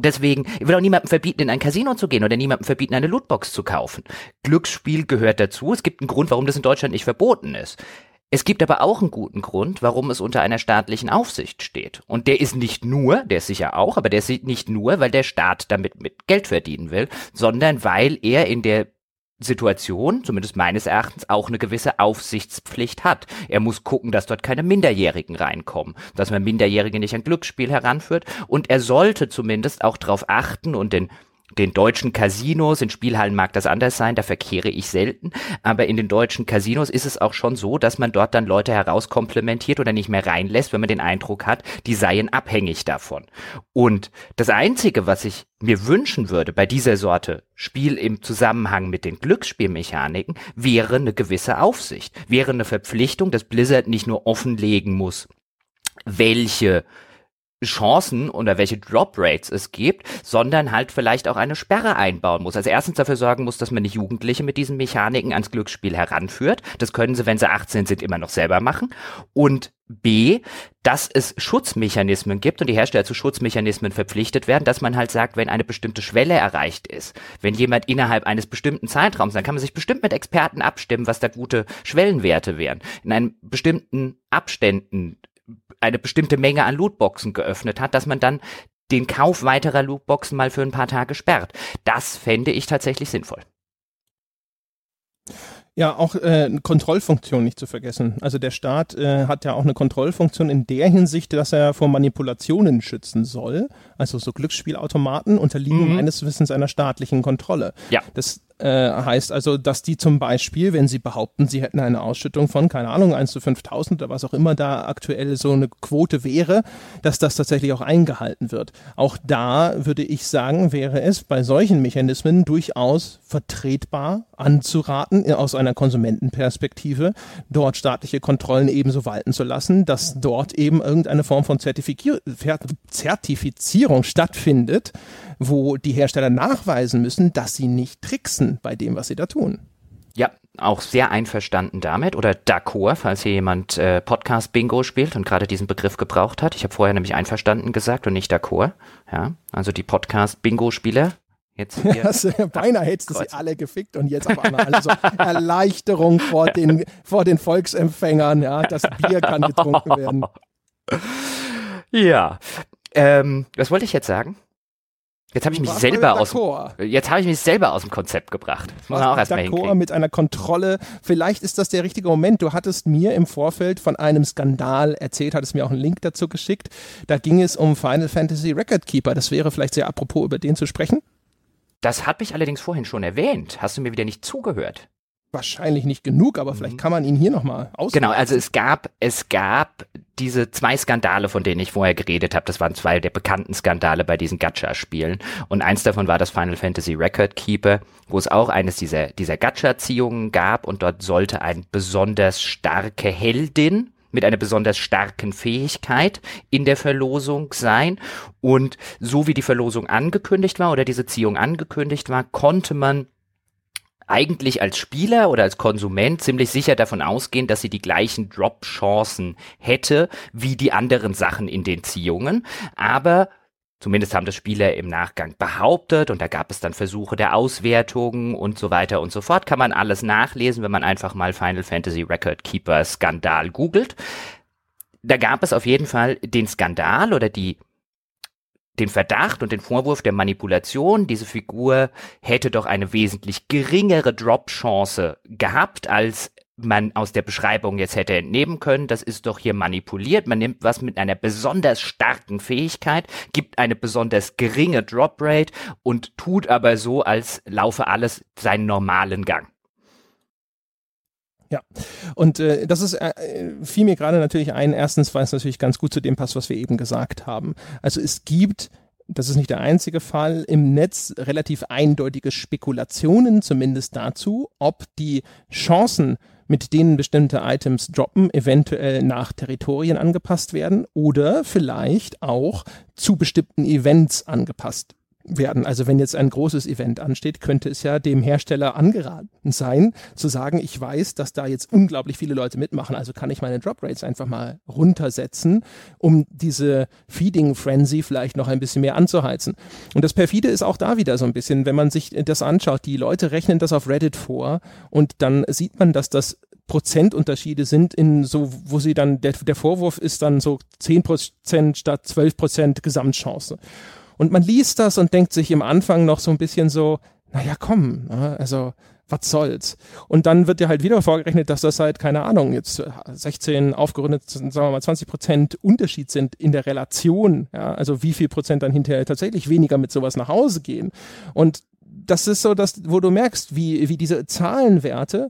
Deswegen, ich will auch niemandem verbieten, in ein Casino zu gehen oder niemandem verbieten, eine Lootbox zu kaufen. Glücksspiel gehört dazu. Es gibt einen Grund, warum das in Deutschland nicht verboten ist. Es gibt aber auch einen guten Grund, warum es unter einer staatlichen Aufsicht steht. Und der ist nicht nur, der ist sicher auch, aber der ist nicht nur, weil der Staat damit mit Geld verdienen will, sondern weil er in der Situation, zumindest meines Erachtens, auch eine gewisse Aufsichtspflicht hat. Er muss gucken, dass dort keine Minderjährigen reinkommen, dass man Minderjährige nicht an Glücksspiel heranführt und er sollte zumindest auch darauf achten und den den deutschen Casinos, in Spielhallen mag das anders sein, da verkehre ich selten, aber in den deutschen Casinos ist es auch schon so, dass man dort dann Leute herauskomplementiert oder nicht mehr reinlässt, wenn man den Eindruck hat, die seien abhängig davon. Und das Einzige, was ich mir wünschen würde bei dieser Sorte Spiel im Zusammenhang mit den Glücksspielmechaniken, wäre eine gewisse Aufsicht, wäre eine Verpflichtung, dass Blizzard nicht nur offenlegen muss, welche Chancen oder welche Drop Rates es gibt, sondern halt vielleicht auch eine Sperre einbauen muss. Also erstens dafür sorgen muss, dass man die Jugendliche mit diesen Mechaniken ans Glücksspiel heranführt. Das können sie, wenn sie 18 sind, immer noch selber machen. Und B, dass es Schutzmechanismen gibt und die Hersteller zu Schutzmechanismen verpflichtet werden, dass man halt sagt, wenn eine bestimmte Schwelle erreicht ist, wenn jemand innerhalb eines bestimmten Zeitraums, dann kann man sich bestimmt mit Experten abstimmen, was da gute Schwellenwerte wären. In einem bestimmten Abständen eine bestimmte Menge an Lootboxen geöffnet hat, dass man dann den Kauf weiterer Lootboxen mal für ein paar Tage sperrt. Das fände ich tatsächlich sinnvoll. Ja, auch äh, Kontrollfunktion nicht zu vergessen. Also der Staat äh, hat ja auch eine Kontrollfunktion in der Hinsicht, dass er vor Manipulationen schützen soll. Also so Glücksspielautomaten unterliegen mhm. meines Wissens einer staatlichen Kontrolle. Ja. Das äh, heißt also, dass die zum Beispiel, wenn sie behaupten, sie hätten eine Ausschüttung von, keine Ahnung, 1 zu 5000 oder was auch immer da aktuell so eine Quote wäre, dass das tatsächlich auch eingehalten wird. Auch da würde ich sagen, wäre es bei solchen Mechanismen durchaus vertretbar anzuraten, äh, aus einer Konsumentenperspektive, dort staatliche Kontrollen ebenso walten zu lassen, dass dort eben irgendeine Form von Zertifizierung stattfindet, wo die Hersteller nachweisen müssen, dass sie nicht tricksen bei dem, was sie da tun. Ja, auch sehr einverstanden damit oder d'accord, falls hier jemand äh, Podcast Bingo spielt und gerade diesen Begriff gebraucht hat. Ich habe vorher nämlich einverstanden gesagt und nicht d'accord. Ja, also die Podcast Bingo Spieler. Jetzt hier. Das, beinahe hättest du sie alle gefickt und jetzt auf einmal also Erleichterung vor den, vor den Volksempfängern. Ja, das Bier kann getrunken werden. Ja, ähm, was wollte ich jetzt sagen? Jetzt habe ich mich selber aus jetzt habe ich mich selber aus dem Konzept gebracht. Das muss man auch erstmal hinkriegen. mit einer Kontrolle. Vielleicht ist das der richtige Moment. Du hattest mir im Vorfeld von einem Skandal erzählt, hattest mir auch einen Link dazu geschickt. Da ging es um Final Fantasy Record Keeper. Das wäre vielleicht sehr apropos über den zu sprechen. Das hat mich allerdings vorhin schon erwähnt. Hast du mir wieder nicht zugehört? Wahrscheinlich nicht genug, aber vielleicht mhm. kann man ihn hier nochmal aus. Genau, also es gab, es gab diese zwei Skandale, von denen ich vorher geredet habe. Das waren zwei der bekannten Skandale bei diesen Gacha-Spielen. Und eins davon war das Final Fantasy Record Keeper, wo es auch eines dieser, dieser Gacha-Ziehungen gab und dort sollte eine besonders starke Heldin mit einer besonders starken Fähigkeit in der Verlosung sein. Und so wie die Verlosung angekündigt war oder diese Ziehung angekündigt war, konnte man eigentlich als Spieler oder als Konsument ziemlich sicher davon ausgehen, dass sie die gleichen Drop-Chancen hätte wie die anderen Sachen in den Ziehungen. Aber Zumindest haben das Spieler im Nachgang behauptet und da gab es dann Versuche der Auswertung und so weiter und so fort. Kann man alles nachlesen, wenn man einfach mal Final Fantasy Record Keeper Skandal googelt. Da gab es auf jeden Fall den Skandal oder die den Verdacht und den Vorwurf der Manipulation, diese Figur hätte doch eine wesentlich geringere Drop-Chance gehabt, als man aus der Beschreibung jetzt hätte entnehmen können, das ist doch hier manipuliert. Man nimmt was mit einer besonders starken Fähigkeit, gibt eine besonders geringe Drop Rate und tut aber so, als laufe alles seinen normalen Gang. Ja, und äh, das ist äh, fiel mir gerade natürlich ein. Erstens, weil es natürlich ganz gut zu dem passt, was wir eben gesagt haben. Also es gibt das ist nicht der einzige Fall, im Netz relativ eindeutige Spekulationen zumindest dazu, ob die Chancen, mit denen bestimmte Items droppen, eventuell nach Territorien angepasst werden oder vielleicht auch zu bestimmten Events angepasst werden. Also wenn jetzt ein großes Event ansteht, könnte es ja dem Hersteller angeraten sein, zu sagen, ich weiß, dass da jetzt unglaublich viele Leute mitmachen, also kann ich meine Drop Rates einfach mal runtersetzen, um diese Feeding Frenzy vielleicht noch ein bisschen mehr anzuheizen. Und das perfide ist auch da wieder so ein bisschen, wenn man sich das anschaut, die Leute rechnen das auf Reddit vor und dann sieht man, dass das Prozentunterschiede sind in so, wo sie dann, der, der Vorwurf ist dann so 10% statt 12% Gesamtchance. Und man liest das und denkt sich im Anfang noch so ein bisschen so, naja, komm, ne? also was soll's? Und dann wird dir halt wieder vorgerechnet, dass das halt, keine Ahnung, jetzt 16 aufgerundet, sagen wir mal 20 Prozent Unterschied sind in der Relation, ja, also wie viel Prozent dann hinterher tatsächlich weniger mit sowas nach Hause gehen. Und das ist so, dass, wo du merkst, wie, wie diese Zahlenwerte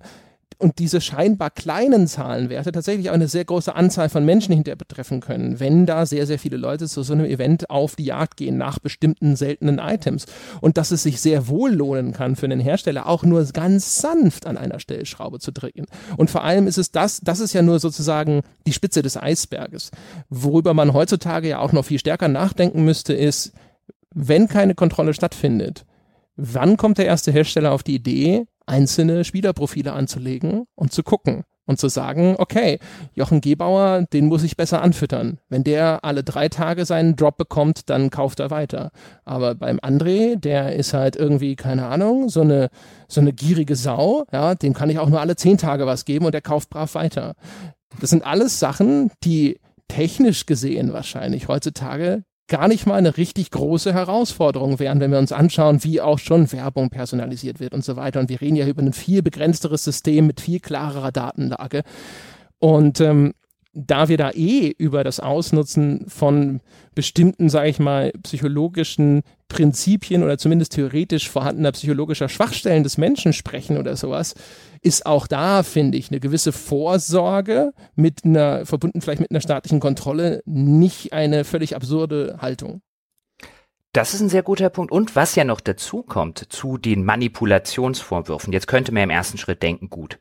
und diese scheinbar kleinen Zahlenwerte tatsächlich auch eine sehr große Anzahl von Menschen hinterher betreffen können, wenn da sehr, sehr viele Leute zu so einem Event auf die Jagd gehen nach bestimmten seltenen Items. Und dass es sich sehr wohl lohnen kann für einen Hersteller, auch nur ganz sanft an einer Stellschraube zu drehen. Und vor allem ist es das, das ist ja nur sozusagen die Spitze des Eisberges. Worüber man heutzutage ja auch noch viel stärker nachdenken müsste, ist, wenn keine Kontrolle stattfindet, wann kommt der erste Hersteller auf die Idee, einzelne Spielerprofile anzulegen und zu gucken und zu sagen, okay, Jochen Gebauer, den muss ich besser anfüttern. Wenn der alle drei Tage seinen Drop bekommt, dann kauft er weiter. Aber beim André, der ist halt irgendwie, keine Ahnung, so eine, so eine gierige Sau, ja, dem kann ich auch nur alle zehn Tage was geben und der kauft brav weiter. Das sind alles Sachen, die technisch gesehen wahrscheinlich heutzutage gar nicht mal eine richtig große Herausforderung wären, wenn wir uns anschauen, wie auch schon Werbung personalisiert wird und so weiter. Und wir reden ja über ein viel begrenzteres System mit viel klarerer Datenlage. Und ähm, da wir da eh über das Ausnutzen von bestimmten, sage ich mal, psychologischen Prinzipien oder zumindest theoretisch vorhandener psychologischer Schwachstellen des Menschen sprechen oder sowas, ist auch da, finde ich, eine gewisse Vorsorge mit einer, verbunden vielleicht mit einer staatlichen Kontrolle, nicht eine völlig absurde Haltung. Das ist ein sehr guter Punkt. Und was ja noch dazu kommt zu den Manipulationsvorwürfen, jetzt könnte man im ersten Schritt denken, gut,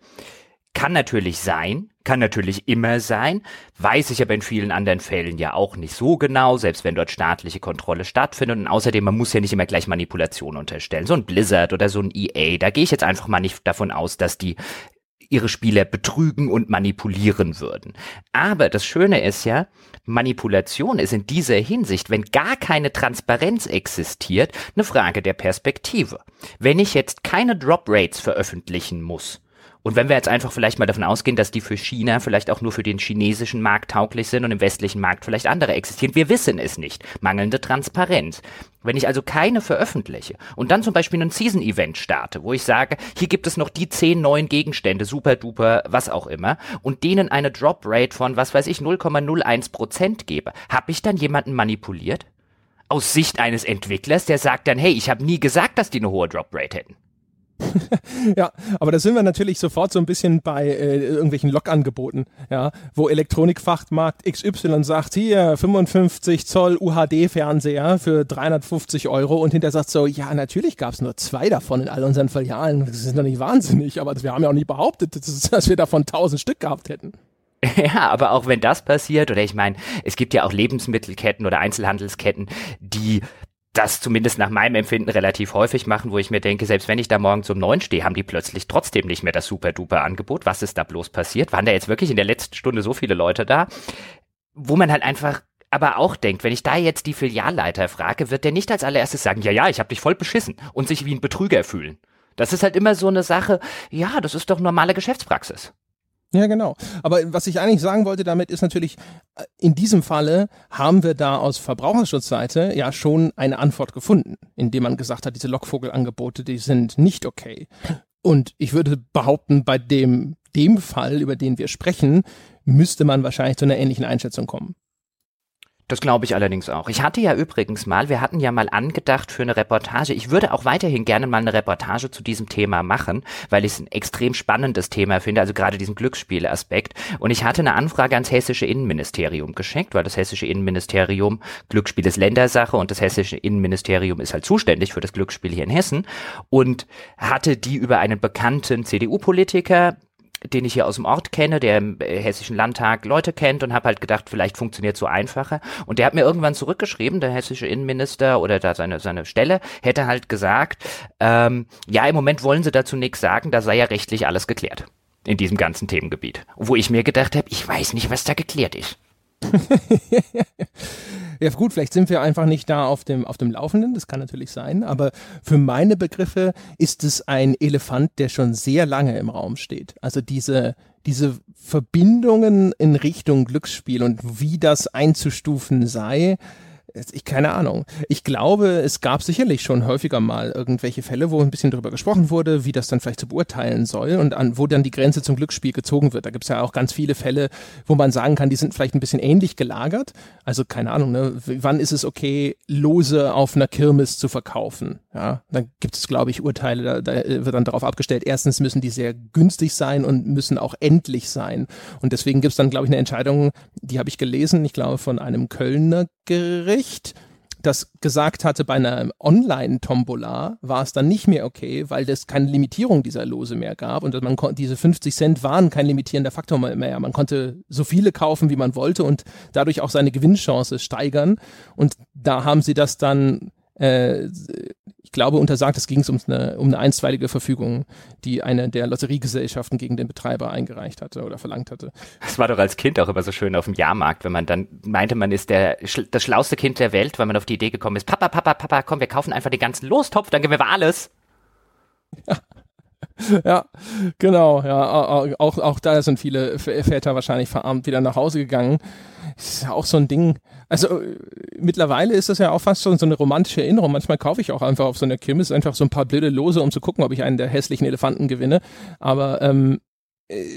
kann natürlich sein, kann natürlich immer sein, weiß ich aber in vielen anderen Fällen ja auch nicht so genau, selbst wenn dort staatliche Kontrolle stattfindet. Und außerdem, man muss ja nicht immer gleich Manipulation unterstellen. So ein Blizzard oder so ein EA, da gehe ich jetzt einfach mal nicht davon aus, dass die ihre Spieler betrügen und manipulieren würden. Aber das Schöne ist ja, Manipulation ist in dieser Hinsicht, wenn gar keine Transparenz existiert, eine Frage der Perspektive. Wenn ich jetzt keine Drop Rates veröffentlichen muss, und wenn wir jetzt einfach vielleicht mal davon ausgehen, dass die für China vielleicht auch nur für den chinesischen Markt tauglich sind und im westlichen Markt vielleicht andere existieren, wir wissen es nicht. Mangelnde Transparenz. Wenn ich also keine veröffentliche und dann zum Beispiel ein Season-Event starte, wo ich sage, hier gibt es noch die zehn neuen Gegenstände, super duper, was auch immer, und denen eine Drop-Rate von, was weiß ich, 0,01 Prozent gebe, habe ich dann jemanden manipuliert? aus Sicht eines Entwicklers, der sagt dann, hey, ich habe nie gesagt, dass die eine hohe Drop Rate hätten. ja, aber da sind wir natürlich sofort so ein bisschen bei äh, irgendwelchen Log-Angeboten, ja, wo Elektronikfachmarkt XY sagt, hier 55 Zoll UHD-Fernseher für 350 Euro und hinterher sagt so, ja, natürlich gab es nur zwei davon in all unseren Filialen. Das ist doch nicht wahnsinnig, aber wir haben ja auch nicht behauptet, dass wir davon 1000 Stück gehabt hätten. Ja, aber auch wenn das passiert, oder ich meine, es gibt ja auch Lebensmittelketten oder Einzelhandelsketten, die das zumindest nach meinem Empfinden relativ häufig machen, wo ich mir denke, selbst wenn ich da morgens um neun stehe, haben die plötzlich trotzdem nicht mehr das super-duper Angebot. Was ist da bloß passiert? Waren da jetzt wirklich in der letzten Stunde so viele Leute da? Wo man halt einfach aber auch denkt, wenn ich da jetzt die Filialleiter frage, wird der nicht als allererstes sagen, ja, ja, ich habe dich voll beschissen und sich wie ein Betrüger fühlen. Das ist halt immer so eine Sache, ja, das ist doch normale Geschäftspraxis. Ja, genau. Aber was ich eigentlich sagen wollte damit ist natürlich, äh, in diesem Falle haben wir da aus Verbraucherschutzseite ja schon eine Antwort gefunden, indem man gesagt hat, diese Lockvogelangebote, die sind nicht okay. Und ich würde behaupten, bei dem, dem Fall, über den wir sprechen, müsste man wahrscheinlich zu einer ähnlichen Einschätzung kommen. Das glaube ich allerdings auch. Ich hatte ja übrigens mal, wir hatten ja mal angedacht für eine Reportage. Ich würde auch weiterhin gerne mal eine Reportage zu diesem Thema machen, weil ich es ein extrem spannendes Thema finde, also gerade diesen Glücksspielaspekt. Und ich hatte eine Anfrage ans hessische Innenministerium geschickt, weil das hessische Innenministerium Glücksspiel ist Ländersache und das hessische Innenministerium ist halt zuständig für das Glücksspiel hier in Hessen und hatte die über einen bekannten CDU-Politiker den ich hier aus dem Ort kenne, der im äh, Hessischen Landtag Leute kennt und habe halt gedacht, vielleicht funktioniert so einfacher. Und der hat mir irgendwann zurückgeschrieben, der hessische Innenminister oder da seine, seine Stelle, hätte halt gesagt, ähm, ja, im Moment wollen sie dazu nichts sagen, da sei ja rechtlich alles geklärt in diesem ganzen Themengebiet. Wo ich mir gedacht habe, ich weiß nicht, was da geklärt ist. Ja gut, vielleicht sind wir einfach nicht da auf dem, auf dem Laufenden, das kann natürlich sein, aber für meine Begriffe ist es ein Elefant, der schon sehr lange im Raum steht. Also diese, diese Verbindungen in Richtung Glücksspiel und wie das einzustufen sei, ich keine Ahnung. Ich glaube, es gab sicherlich schon häufiger mal irgendwelche Fälle, wo ein bisschen darüber gesprochen wurde, wie das dann vielleicht zu beurteilen soll und an, wo dann die Grenze zum Glücksspiel gezogen wird. Da gibt es ja auch ganz viele Fälle, wo man sagen kann, die sind vielleicht ein bisschen ähnlich gelagert. Also keine Ahnung, ne? wann ist es okay, Lose auf einer Kirmes zu verkaufen? Ja, dann gibt es, glaube ich, Urteile, da, da wird dann darauf abgestellt, erstens müssen die sehr günstig sein und müssen auch endlich sein. Und deswegen gibt es dann, glaube ich, eine Entscheidung, die habe ich gelesen, ich glaube, von einem Kölner Gericht, das gesagt hatte, bei einer Online-Tombola war es dann nicht mehr okay, weil es keine Limitierung dieser Lose mehr gab und man diese 50 Cent waren kein limitierender Faktor mehr. Man konnte so viele kaufen, wie man wollte und dadurch auch seine Gewinnchance steigern. Und da haben sie das dann äh, glaube, untersagt, es ging um eine, um eine einstweilige Verfügung, die eine der Lotteriegesellschaften gegen den Betreiber eingereicht hatte oder verlangt hatte. Das war doch als Kind auch immer so schön auf dem Jahrmarkt, wenn man dann meinte, man ist der, das schlauste Kind der Welt, weil man auf die Idee gekommen ist, Papa, Papa, Papa, komm, wir kaufen einfach den ganzen Lostopf, dann gewinnen wir alles. Ja. Ja, genau, ja, auch, auch da sind viele Väter wahrscheinlich verarmt wieder nach Hause gegangen. Das ist ja auch so ein Ding, also äh, mittlerweile ist das ja auch fast schon so eine romantische Erinnerung. Manchmal kaufe ich auch einfach auf so einer Kirmes einfach so ein paar blöde Lose, um zu gucken, ob ich einen der hässlichen Elefanten gewinne. Aber ähm, äh,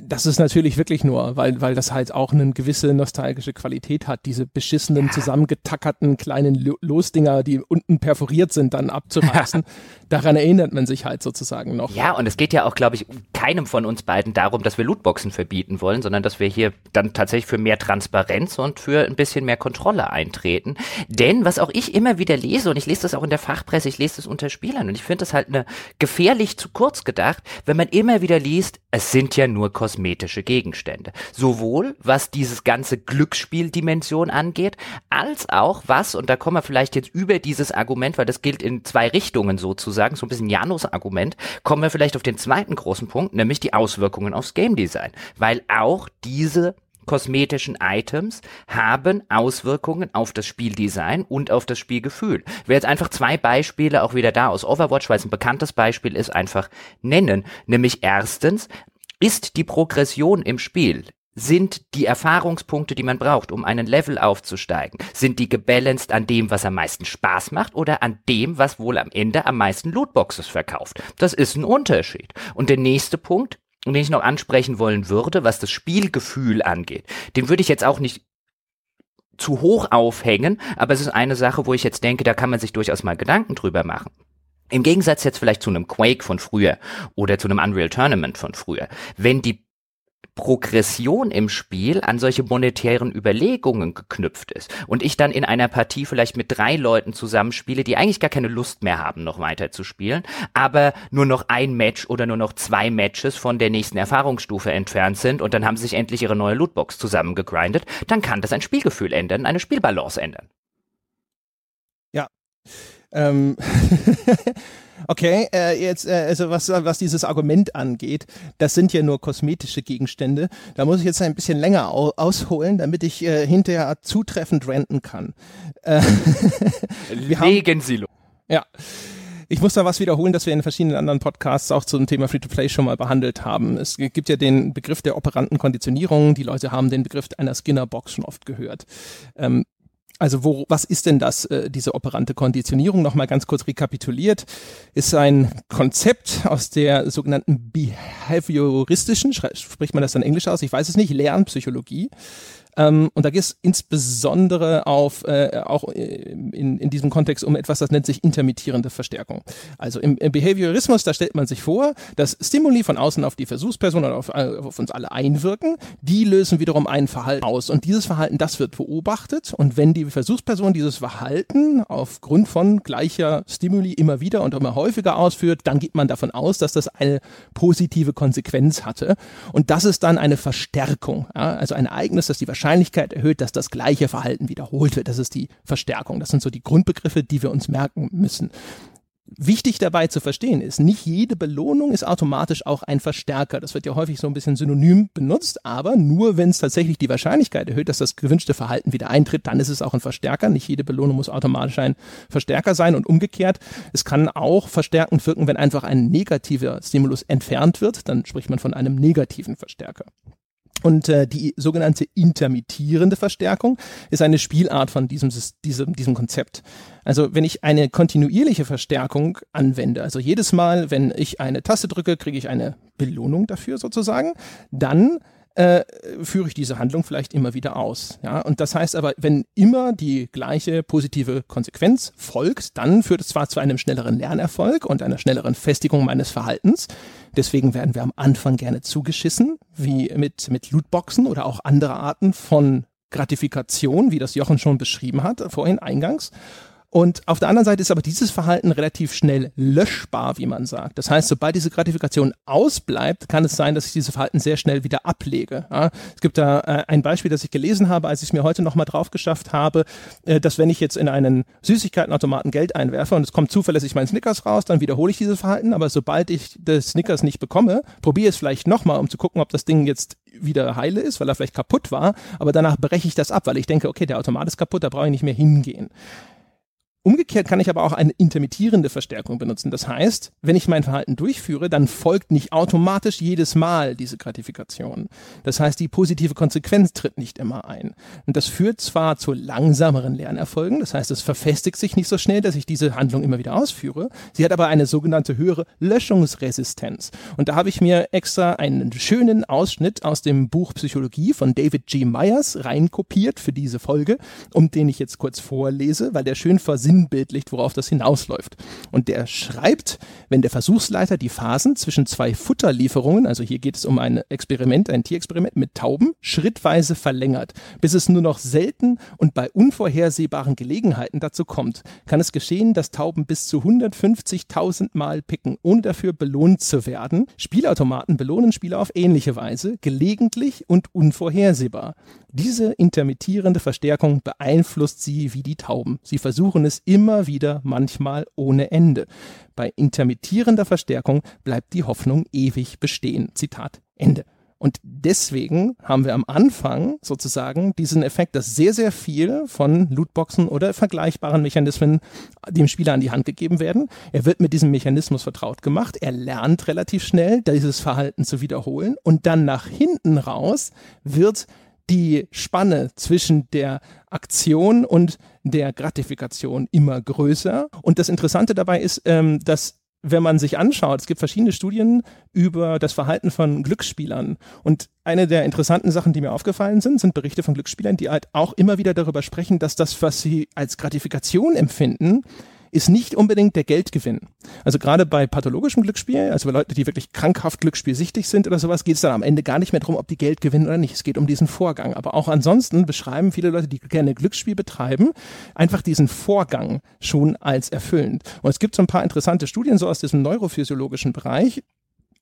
das ist natürlich wirklich nur, weil, weil das halt auch eine gewisse nostalgische Qualität hat, diese beschissenen, zusammengetackerten kleinen Losdinger, die unten perforiert sind, dann abzureißen. Daran erinnert man sich halt sozusagen noch. Ja, und es geht ja auch, glaube ich, keinem von uns beiden darum, dass wir Lootboxen verbieten wollen, sondern dass wir hier dann tatsächlich für mehr Transparenz und für ein bisschen mehr Kontrolle eintreten. Denn was auch ich immer wieder lese, und ich lese das auch in der Fachpresse, ich lese das unter Spielern, und ich finde das halt eine gefährlich zu kurz gedacht, wenn man immer wieder liest, es sind ja nur nur kosmetische Gegenstände. Sowohl was dieses ganze Glücksspieldimension angeht, als auch was, und da kommen wir vielleicht jetzt über dieses Argument, weil das gilt in zwei Richtungen sozusagen, so ein bisschen Janus Argument, kommen wir vielleicht auf den zweiten großen Punkt, nämlich die Auswirkungen aufs Game Design. Weil auch diese kosmetischen Items haben Auswirkungen auf das Spieldesign und auf das Spielgefühl. Ich will jetzt einfach zwei Beispiele auch wieder da aus Overwatch, weil es ein bekanntes Beispiel ist, einfach nennen. Nämlich erstens, ist die Progression im Spiel sind die Erfahrungspunkte, die man braucht, um einen Level aufzusteigen, sind die gebalanced an dem, was am meisten Spaß macht oder an dem, was wohl am Ende am meisten Lootboxes verkauft? Das ist ein Unterschied. Und der nächste Punkt, den ich noch ansprechen wollen würde, was das Spielgefühl angeht, den würde ich jetzt auch nicht zu hoch aufhängen, aber es ist eine Sache, wo ich jetzt denke, da kann man sich durchaus mal Gedanken drüber machen. Im Gegensatz jetzt vielleicht zu einem Quake von früher oder zu einem Unreal Tournament von früher. Wenn die Progression im Spiel an solche monetären Überlegungen geknüpft ist und ich dann in einer Partie vielleicht mit drei Leuten zusammenspiele, die eigentlich gar keine Lust mehr haben, noch weiter zu spielen, aber nur noch ein Match oder nur noch zwei Matches von der nächsten Erfahrungsstufe entfernt sind und dann haben sie sich endlich ihre neue Lootbox zusammengegrindet, dann kann das ein Spielgefühl ändern, eine Spielbalance ändern. Ähm Okay, äh, jetzt, äh, also was, was dieses Argument angeht, das sind ja nur kosmetische Gegenstände. Da muss ich jetzt ein bisschen länger au ausholen, damit ich äh, hinterher zutreffend renten kann. Äh, Legen Sie los. Ja. Ich muss da was wiederholen, das wir in verschiedenen anderen Podcasts auch zum Thema Free-to-Play schon mal behandelt haben. Es gibt ja den Begriff der operanten Konditionierung. Die Leute haben den Begriff einer Skinner-Box schon oft gehört. Ähm, also wo, was ist denn das, äh, diese operante Konditionierung? Nochmal ganz kurz rekapituliert. Ist ein Konzept aus der sogenannten behavioristischen, spricht man das dann Englisch aus? Ich weiß es nicht, Lernpsychologie. Ähm, und da geht es insbesondere auf, äh, auch äh, in, in diesem Kontext um etwas, das nennt sich intermittierende Verstärkung. Also im, im Behaviorismus, da stellt man sich vor, dass Stimuli von außen auf die Versuchsperson oder auf, äh, auf uns alle einwirken, die lösen wiederum ein Verhalten aus. Und dieses Verhalten, das wird beobachtet. Und wenn die Versuchsperson dieses Verhalten aufgrund von gleicher Stimuli immer wieder und immer häufiger ausführt, dann geht man davon aus, dass das eine positive Konsequenz hatte. Und das ist dann eine Verstärkung. Ja? Also ein Ereignis, das die Wahrscheinlichkeit Wahrscheinlichkeit erhöht, dass das gleiche Verhalten wiederholt wird. Das ist die Verstärkung. Das sind so die Grundbegriffe, die wir uns merken müssen. Wichtig dabei zu verstehen ist, nicht jede Belohnung ist automatisch auch ein Verstärker. Das wird ja häufig so ein bisschen synonym benutzt, aber nur wenn es tatsächlich die Wahrscheinlichkeit erhöht, dass das gewünschte Verhalten wieder eintritt, dann ist es auch ein Verstärker. Nicht jede Belohnung muss automatisch ein Verstärker sein und umgekehrt. Es kann auch verstärkend wirken, wenn einfach ein negativer Stimulus entfernt wird, dann spricht man von einem negativen Verstärker. Und äh, die sogenannte intermittierende Verstärkung ist eine Spielart von diesem, diesem, diesem Konzept. Also wenn ich eine kontinuierliche Verstärkung anwende, also jedes Mal, wenn ich eine Taste drücke, kriege ich eine Belohnung dafür sozusagen, dann äh, führe ich diese Handlung vielleicht immer wieder aus. Ja? Und das heißt aber, wenn immer die gleiche positive Konsequenz folgt, dann führt es zwar zu einem schnelleren Lernerfolg und einer schnelleren Festigung meines Verhaltens. Deswegen werden wir am Anfang gerne zugeschissen, wie mit, mit Lootboxen oder auch andere Arten von Gratifikation, wie das Jochen schon beschrieben hat, vorhin eingangs. Und auf der anderen Seite ist aber dieses Verhalten relativ schnell löschbar, wie man sagt. Das heißt, sobald diese Gratifikation ausbleibt, kann es sein, dass ich dieses Verhalten sehr schnell wieder ablege. Ja, es gibt da äh, ein Beispiel, das ich gelesen habe, als ich es mir heute nochmal drauf geschafft habe, äh, dass wenn ich jetzt in einen Süßigkeitenautomaten Geld einwerfe und es kommt zuverlässig mein Snickers raus, dann wiederhole ich dieses Verhalten. Aber sobald ich das Snickers nicht bekomme, probiere es vielleicht nochmal, um zu gucken, ob das Ding jetzt wieder heile ist, weil er vielleicht kaputt war. Aber danach breche ich das ab, weil ich denke, okay, der Automat ist kaputt, da brauche ich nicht mehr hingehen. Umgekehrt kann ich aber auch eine intermittierende Verstärkung benutzen. Das heißt, wenn ich mein Verhalten durchführe, dann folgt nicht automatisch jedes Mal diese Gratifikation. Das heißt, die positive Konsequenz tritt nicht immer ein. Und das führt zwar zu langsameren Lernerfolgen, das heißt, es verfestigt sich nicht so schnell, dass ich diese Handlung immer wieder ausführe. Sie hat aber eine sogenannte höhere Löschungsresistenz. Und da habe ich mir extra einen schönen Ausschnitt aus dem Buch Psychologie von David G. Myers reinkopiert für diese Folge, um den ich jetzt kurz vorlese, weil der schön versichert versinnbildlicht, worauf das hinausläuft. Und der schreibt, wenn der Versuchsleiter die Phasen zwischen zwei Futterlieferungen, also hier geht es um ein Experiment, ein Tierexperiment mit Tauben, schrittweise verlängert, bis es nur noch selten und bei unvorhersehbaren Gelegenheiten dazu kommt, kann es geschehen, dass Tauben bis zu 150.000 Mal picken, ohne dafür belohnt zu werden. Spielautomaten belohnen Spieler auf ähnliche Weise, gelegentlich und unvorhersehbar. Diese intermittierende Verstärkung beeinflusst sie wie die Tauben. Sie versuchen es immer wieder, manchmal ohne Ende. Bei intermittierender Verstärkung bleibt die Hoffnung ewig bestehen. Zitat Ende. Und deswegen haben wir am Anfang sozusagen diesen Effekt, dass sehr, sehr viel von Lootboxen oder vergleichbaren Mechanismen dem Spieler an die Hand gegeben werden. Er wird mit diesem Mechanismus vertraut gemacht. Er lernt relativ schnell, dieses Verhalten zu wiederholen. Und dann nach hinten raus wird die Spanne zwischen der Aktion und der Gratifikation immer größer. Und das Interessante dabei ist, ähm, dass wenn man sich anschaut, es gibt verschiedene Studien über das Verhalten von Glücksspielern. Und eine der interessanten Sachen, die mir aufgefallen sind, sind Berichte von Glücksspielern, die halt auch immer wieder darüber sprechen, dass das, was sie als Gratifikation empfinden, ist nicht unbedingt der Geldgewinn. Also gerade bei pathologischem Glücksspiel, also bei Leuten, die wirklich krankhaft glücksspielsüchtig sind oder sowas, geht es dann am Ende gar nicht mehr darum, ob die Geld gewinnen oder nicht. Es geht um diesen Vorgang. Aber auch ansonsten beschreiben viele Leute, die gerne Glücksspiel betreiben, einfach diesen Vorgang schon als erfüllend. Und es gibt so ein paar interessante Studien so aus diesem neurophysiologischen Bereich,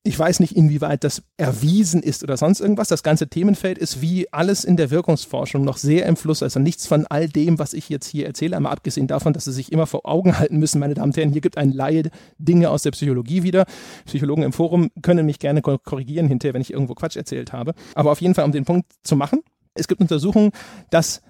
ich weiß nicht, inwieweit das erwiesen ist oder sonst irgendwas. Das ganze Themenfeld ist wie alles in der Wirkungsforschung noch sehr im Fluss. Also nichts von all dem, was ich jetzt hier erzähle, einmal abgesehen davon, dass Sie sich immer vor Augen halten müssen, meine Damen und Herren. Hier gibt ein Laie Dinge aus der Psychologie wieder. Psychologen im Forum können mich gerne korrigieren hinterher, wenn ich irgendwo Quatsch erzählt habe. Aber auf jeden Fall, um den Punkt zu machen. Es gibt Untersuchungen, dass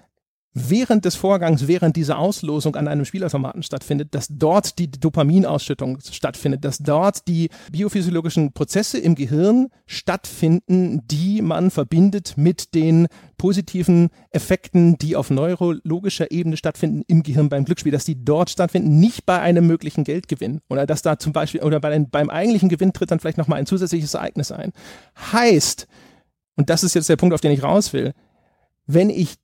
während des Vorgangs, während diese Auslosung an einem Spielautomaten stattfindet, dass dort die Dopaminausschüttung stattfindet, dass dort die biophysiologischen Prozesse im Gehirn stattfinden, die man verbindet mit den positiven Effekten, die auf neurologischer Ebene stattfinden im Gehirn beim Glücksspiel, dass die dort stattfinden, nicht bei einem möglichen Geldgewinn oder dass da zum Beispiel oder bei den, beim eigentlichen Gewinn tritt dann vielleicht nochmal ein zusätzliches Ereignis ein. Heißt, und das ist jetzt der Punkt, auf den ich raus will, wenn ich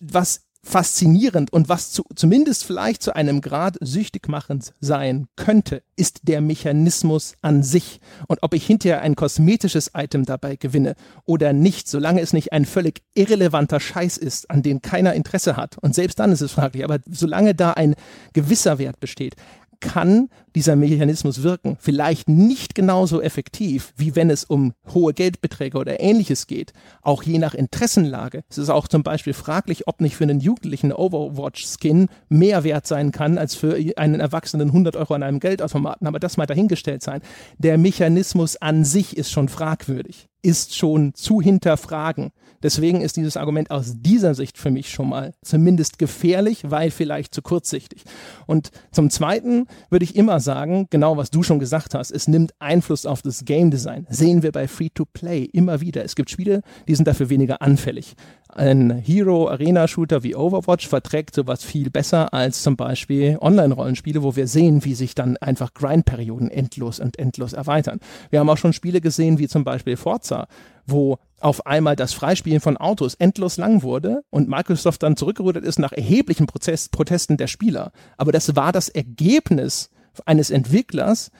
was faszinierend und was zu, zumindest vielleicht zu einem Grad süchtig machend sein könnte, ist der Mechanismus an sich. Und ob ich hinterher ein kosmetisches Item dabei gewinne oder nicht, solange es nicht ein völlig irrelevanter Scheiß ist, an den keiner Interesse hat. Und selbst dann ist es fraglich. Aber solange da ein gewisser Wert besteht, kann dieser Mechanismus wirken. Vielleicht nicht genauso effektiv, wie wenn es um hohe Geldbeträge oder ähnliches geht. Auch je nach Interessenlage. Es ist auch zum Beispiel fraglich, ob nicht für einen Jugendlichen Overwatch-Skin mehr wert sein kann, als für einen Erwachsenen 100 Euro an einem Geldautomaten. Aber das mal dahingestellt sein. Der Mechanismus an sich ist schon fragwürdig ist schon zu hinterfragen. Deswegen ist dieses Argument aus dieser Sicht für mich schon mal zumindest gefährlich, weil vielleicht zu kurzsichtig. Und zum Zweiten würde ich immer sagen, genau was du schon gesagt hast, es nimmt Einfluss auf das Game Design. Sehen wir bei Free-to-Play immer wieder. Es gibt Spiele, die sind dafür weniger anfällig. Ein Hero-Arena-Shooter wie Overwatch verträgt sowas viel besser als zum Beispiel Online-Rollenspiele, wo wir sehen, wie sich dann einfach Grind-Perioden endlos und endlos erweitern. Wir haben auch schon Spiele gesehen, wie zum Beispiel Forza, wo auf einmal das Freispielen von Autos endlos lang wurde und Microsoft dann zurückgerudert ist nach erheblichen Prozess Protesten der Spieler. Aber das war das Ergebnis eines Entwicklers,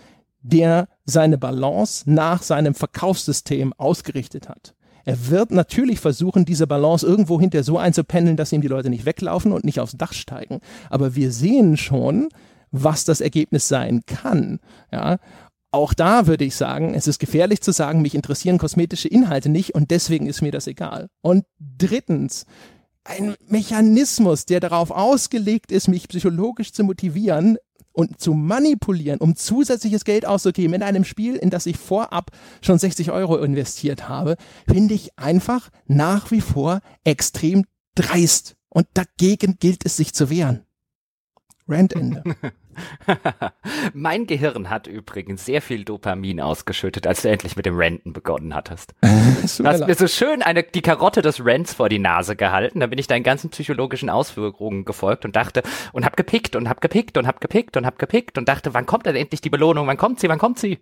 der seine Balance nach seinem Verkaufssystem ausgerichtet hat. Er wird natürlich versuchen, diese Balance irgendwo hinter so einzupendeln, dass ihm die Leute nicht weglaufen und nicht aufs Dach steigen. Aber wir sehen schon, was das Ergebnis sein kann. Ja, auch da würde ich sagen, es ist gefährlich zu sagen, mich interessieren kosmetische Inhalte nicht und deswegen ist mir das egal. Und drittens, ein Mechanismus, der darauf ausgelegt ist, mich psychologisch zu motivieren, und zu manipulieren, um zusätzliches Geld auszugeben in einem Spiel, in das ich vorab schon 60 Euro investiert habe, finde ich einfach nach wie vor extrem dreist. Und dagegen gilt es sich zu wehren. Randende. mein Gehirn hat übrigens sehr viel Dopamin ausgeschüttet, als du endlich mit dem Renten begonnen hattest. du hast mir so schön eine, die Karotte des Rents vor die Nase gehalten. Da bin ich deinen ganzen psychologischen Auswirkungen gefolgt und dachte und hab gepickt und hab gepickt und hab gepickt und hab gepickt und dachte, wann kommt denn endlich die Belohnung? Wann kommt sie? Wann kommt sie?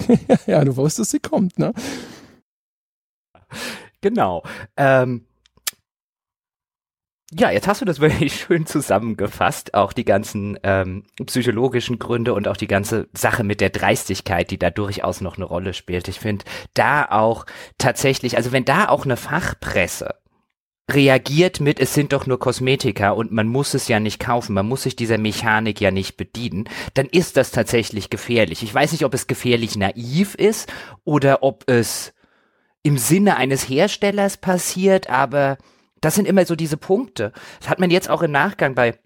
ja, du wusstest, sie kommt, ne? Genau. Ähm, ja, jetzt hast du das wirklich schön zusammengefasst, auch die ganzen ähm, psychologischen Gründe und auch die ganze Sache mit der Dreistigkeit, die da durchaus noch eine Rolle spielt. Ich finde da auch tatsächlich, also wenn da auch eine Fachpresse reagiert mit, es sind doch nur Kosmetika und man muss es ja nicht kaufen, man muss sich dieser Mechanik ja nicht bedienen, dann ist das tatsächlich gefährlich. Ich weiß nicht, ob es gefährlich naiv ist oder ob es im Sinne eines Herstellers passiert, aber das sind immer so diese Punkte. Das hat man jetzt auch im Nachgang bei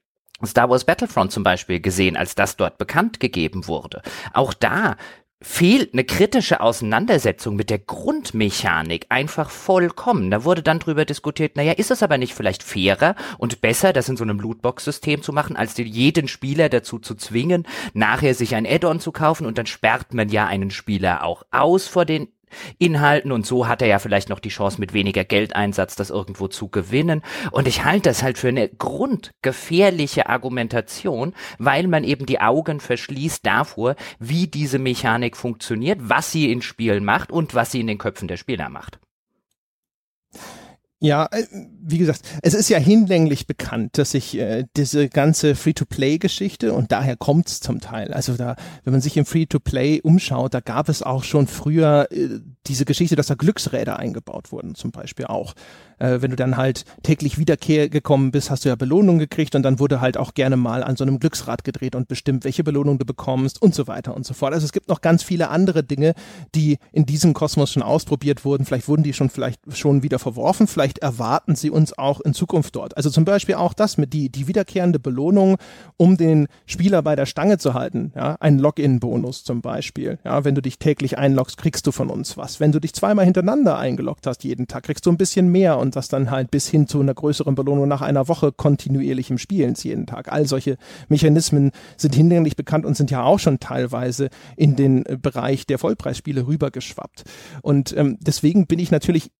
Star Wars Battlefront zum Beispiel gesehen, als das dort bekannt gegeben wurde. Auch da fehlt eine kritische Auseinandersetzung mit der Grundmechanik einfach vollkommen. Da wurde dann drüber diskutiert, naja, ist es aber nicht vielleicht fairer und besser, das in so einem Lootbox-System zu machen, als jeden Spieler dazu zu zwingen, nachher sich ein Add-on zu kaufen und dann sperrt man ja einen Spieler auch aus vor den Inhalten und so hat er ja vielleicht noch die Chance mit weniger Geldeinsatz das irgendwo zu gewinnen. Und ich halte das halt für eine grundgefährliche Argumentation, weil man eben die Augen verschließt davor, wie diese Mechanik funktioniert, was sie in Spielen macht und was sie in den Köpfen der Spieler macht. Ja, äh, wie gesagt, es ist ja hinlänglich bekannt, dass sich äh, diese ganze Free-to-Play-Geschichte und daher kommt es zum Teil. Also da, wenn man sich im Free-to-Play umschaut, da gab es auch schon früher äh, diese Geschichte, dass da Glücksräder eingebaut wurden, zum Beispiel auch äh, wenn du dann halt täglich Wiederkehr gekommen bist, hast du ja Belohnung gekriegt und dann wurde halt auch gerne mal an so einem Glücksrad gedreht und bestimmt, welche Belohnung du bekommst und so weiter und so fort. Also es gibt noch ganz viele andere Dinge, die in diesem Kosmos schon ausprobiert wurden. Vielleicht wurden die schon vielleicht schon wieder verworfen. Vielleicht erwarten sie uns auch in Zukunft dort. Also zum Beispiel auch das mit die, die wiederkehrende Belohnung, um den Spieler bei der Stange zu halten. Ja, ein Login-Bonus zum Beispiel. Ja, wenn du dich täglich einloggst, kriegst du von uns was. Wenn du dich zweimal hintereinander eingeloggt hast jeden Tag, kriegst du ein bisschen mehr und und das dann halt bis hin zu einer größeren Belohnung nach einer Woche kontinuierlichem Spielens jeden Tag. All solche Mechanismen sind hinlänglich bekannt und sind ja auch schon teilweise in den äh, Bereich der Vollpreisspiele rübergeschwappt. Und ähm, deswegen bin ich natürlich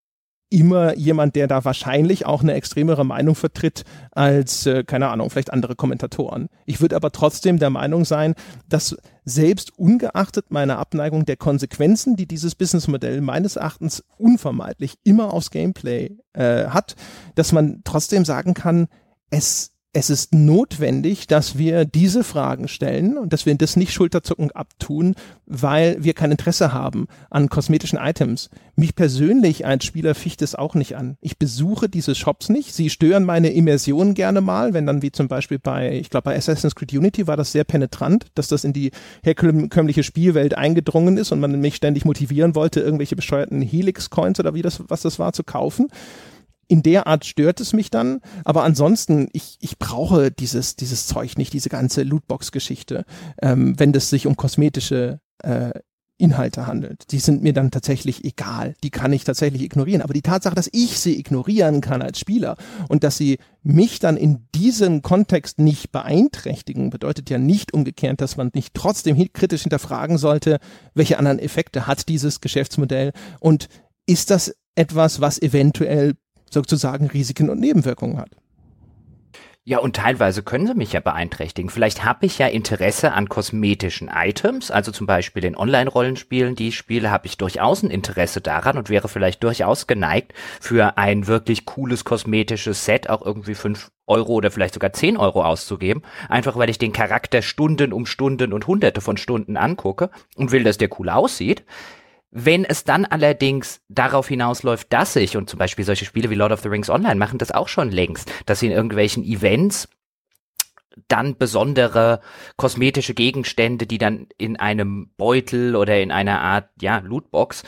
immer jemand, der da wahrscheinlich auch eine extremere Meinung vertritt als, äh, keine Ahnung, vielleicht andere Kommentatoren. Ich würde aber trotzdem der Meinung sein, dass selbst ungeachtet meiner Abneigung der Konsequenzen, die dieses Businessmodell meines Erachtens unvermeidlich immer aufs Gameplay äh, hat, dass man trotzdem sagen kann, es es ist notwendig, dass wir diese Fragen stellen und dass wir das nicht schulterzuckend abtun, weil wir kein Interesse haben an kosmetischen Items. Mich persönlich als Spieler ficht es auch nicht an. Ich besuche diese Shops nicht. Sie stören meine Immersion gerne mal, wenn dann wie zum Beispiel bei, ich glaube bei Assassin's Creed Unity war das sehr penetrant, dass das in die herkömmliche Spielwelt eingedrungen ist und man mich ständig motivieren wollte, irgendwelche bescheuerten Helix-Coins oder wie das, was das war, zu kaufen in der Art stört es mich dann, aber ansonsten, ich, ich brauche dieses, dieses Zeug nicht, diese ganze Lootbox-Geschichte, ähm, wenn es sich um kosmetische äh, Inhalte handelt. Die sind mir dann tatsächlich egal. Die kann ich tatsächlich ignorieren. Aber die Tatsache, dass ich sie ignorieren kann als Spieler und dass sie mich dann in diesem Kontext nicht beeinträchtigen, bedeutet ja nicht umgekehrt, dass man nicht trotzdem kritisch hinterfragen sollte, welche anderen Effekte hat dieses Geschäftsmodell und ist das etwas, was eventuell sozusagen Risiken und Nebenwirkungen hat. Ja, und teilweise können sie mich ja beeinträchtigen. Vielleicht habe ich ja Interesse an kosmetischen Items, also zum Beispiel in Online-Rollenspielen, die ich spiele, habe ich durchaus ein Interesse daran und wäre vielleicht durchaus geneigt, für ein wirklich cooles kosmetisches Set auch irgendwie fünf Euro oder vielleicht sogar zehn Euro auszugeben, einfach weil ich den Charakter Stunden um Stunden und Hunderte von Stunden angucke und will, dass der cool aussieht. Wenn es dann allerdings darauf hinausläuft, dass ich, und zum Beispiel solche Spiele wie Lord of the Rings Online machen das auch schon längst, dass sie in irgendwelchen Events dann besondere kosmetische Gegenstände, die dann in einem Beutel oder in einer Art, ja, Lootbox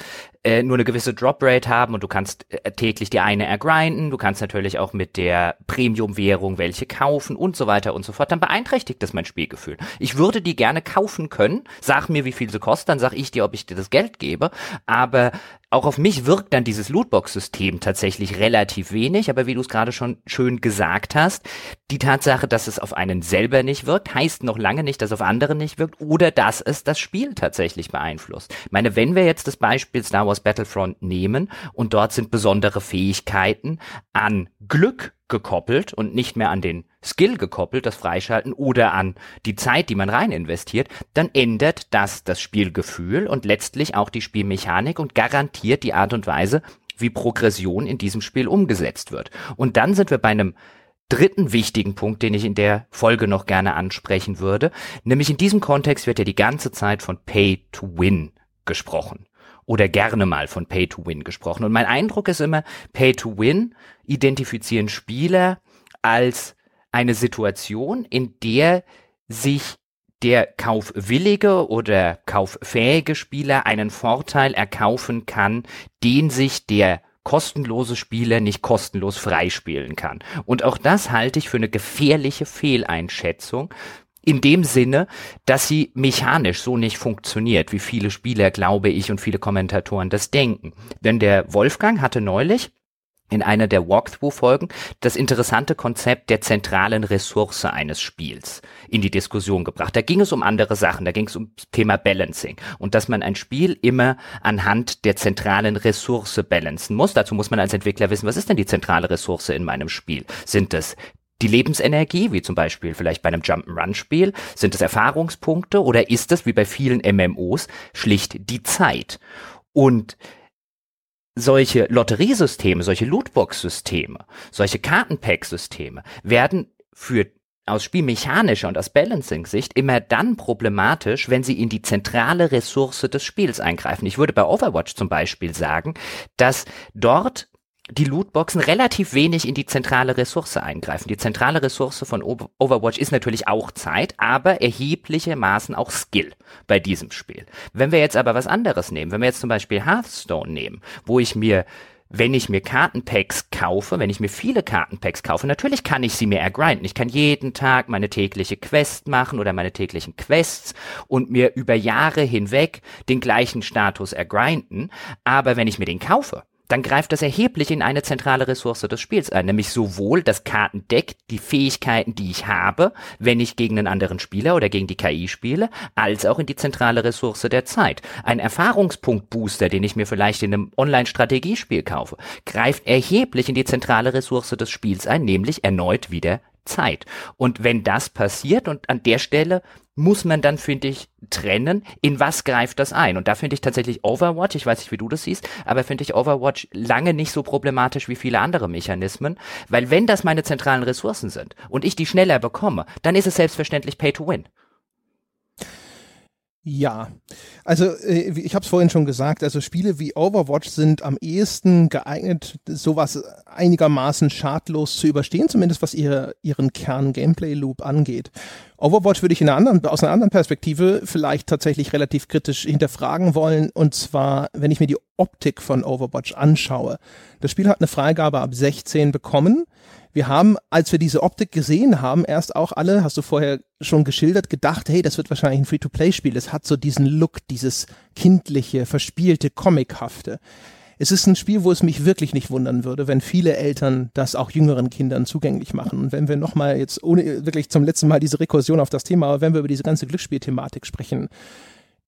äh, nur eine gewisse Drop-Rate haben und du kannst äh, täglich die eine ergrinden, du kannst natürlich auch mit der Premium-Währung welche kaufen und so weiter und so fort, dann beeinträchtigt das mein Spielgefühl. Ich würde die gerne kaufen können, sag mir, wie viel sie kostet, dann sag ich dir, ob ich dir das Geld gebe, aber auch auf mich wirkt dann dieses Lootbox-System tatsächlich relativ wenig, aber wie du es gerade schon schön gesagt hast, die Tatsache, dass es auf einen selber nicht wirkt, heißt noch lange nicht, dass es auf andere nicht wirkt oder dass es das Spiel tatsächlich beeinflusst. Ich meine, wenn wir jetzt das Beispiel Star Wars Battlefront nehmen. Und dort sind besondere Fähigkeiten an Glück gekoppelt und nicht mehr an den Skill gekoppelt, das Freischalten oder an die Zeit, die man rein investiert, dann ändert das das Spielgefühl und letztlich auch die Spielmechanik und garantiert die Art und Weise, wie Progression in diesem Spiel umgesetzt wird. Und dann sind wir bei einem dritten wichtigen Punkt, den ich in der Folge noch gerne ansprechen würde, nämlich in diesem Kontext wird ja die ganze Zeit von Pay to Win gesprochen oder gerne mal von Pay to Win gesprochen. Und mein Eindruck ist immer, Pay to Win identifizieren Spieler als eine Situation, in der sich der kaufwillige oder kauffähige Spieler einen Vorteil erkaufen kann, den sich der kostenlose Spieler nicht kostenlos freispielen kann. Und auch das halte ich für eine gefährliche Fehleinschätzung, in dem Sinne, dass sie mechanisch so nicht funktioniert, wie viele Spieler, glaube ich, und viele Kommentatoren das denken. Denn der Wolfgang hatte neulich in einer der Walkthrough-Folgen das interessante Konzept der zentralen Ressource eines Spiels in die Diskussion gebracht. Da ging es um andere Sachen, da ging es um das Thema Balancing und dass man ein Spiel immer anhand der zentralen Ressource balancen muss. Dazu muss man als Entwickler wissen, was ist denn die zentrale Ressource in meinem Spiel? Sind es die Lebensenergie, wie zum Beispiel vielleicht bei einem Jump'n'Run-Spiel? Sind es Erfahrungspunkte oder ist es, wie bei vielen MMOs, schlicht die Zeit? Und solche Lotteriesysteme, solche Lootbox-Systeme, solche Kartenpack-Systeme werden für aus spielmechanischer und aus Balancing-Sicht immer dann problematisch, wenn sie in die zentrale Ressource des Spiels eingreifen. Ich würde bei Overwatch zum Beispiel sagen, dass dort die Lootboxen relativ wenig in die zentrale Ressource eingreifen. Die zentrale Ressource von Overwatch ist natürlich auch Zeit, aber erhebliche Maßen auch Skill bei diesem Spiel. Wenn wir jetzt aber was anderes nehmen, wenn wir jetzt zum Beispiel Hearthstone nehmen, wo ich mir wenn ich mir Kartenpacks kaufe, wenn ich mir viele Kartenpacks kaufe, natürlich kann ich sie mir ergrinden. Ich kann jeden Tag meine tägliche Quest machen oder meine täglichen Quests und mir über Jahre hinweg den gleichen Status ergrinden. Aber wenn ich mir den kaufe, dann greift das erheblich in eine zentrale Ressource des Spiels ein, nämlich sowohl das Kartendeck, die Fähigkeiten, die ich habe, wenn ich gegen einen anderen Spieler oder gegen die KI spiele, als auch in die zentrale Ressource der Zeit. Ein Erfahrungspunkt-Booster, den ich mir vielleicht in einem Online-Strategiespiel kaufe, greift erheblich in die zentrale Ressource des Spiels ein, nämlich erneut wieder Zeit. Und wenn das passiert und an der Stelle muss man dann, finde ich, trennen, in was greift das ein. Und da finde ich tatsächlich Overwatch, ich weiß nicht, wie du das siehst, aber finde ich Overwatch lange nicht so problematisch wie viele andere Mechanismen, weil wenn das meine zentralen Ressourcen sind und ich die schneller bekomme, dann ist es selbstverständlich Pay to Win. Ja, also äh, ich habe es vorhin schon gesagt, also Spiele wie Overwatch sind am ehesten geeignet, sowas einigermaßen schadlos zu überstehen, zumindest was ihre, ihren Kern-Gameplay-Loop angeht. Overwatch würde ich in einer anderen, aus einer anderen Perspektive vielleicht tatsächlich relativ kritisch hinterfragen wollen, und zwar, wenn ich mir die Optik von Overwatch anschaue. Das Spiel hat eine Freigabe ab 16 bekommen wir haben, als wir diese Optik gesehen haben, erst auch alle, hast du vorher schon geschildert, gedacht, hey, das wird wahrscheinlich ein Free-to-Play-Spiel. Es hat so diesen Look, dieses kindliche, verspielte, comichafte. Es ist ein Spiel, wo es mich wirklich nicht wundern würde, wenn viele Eltern das auch jüngeren Kindern zugänglich machen. Und wenn wir nochmal jetzt, ohne wirklich zum letzten Mal diese Rekursion auf das Thema, aber wenn wir über diese ganze Glücksspielthematik sprechen,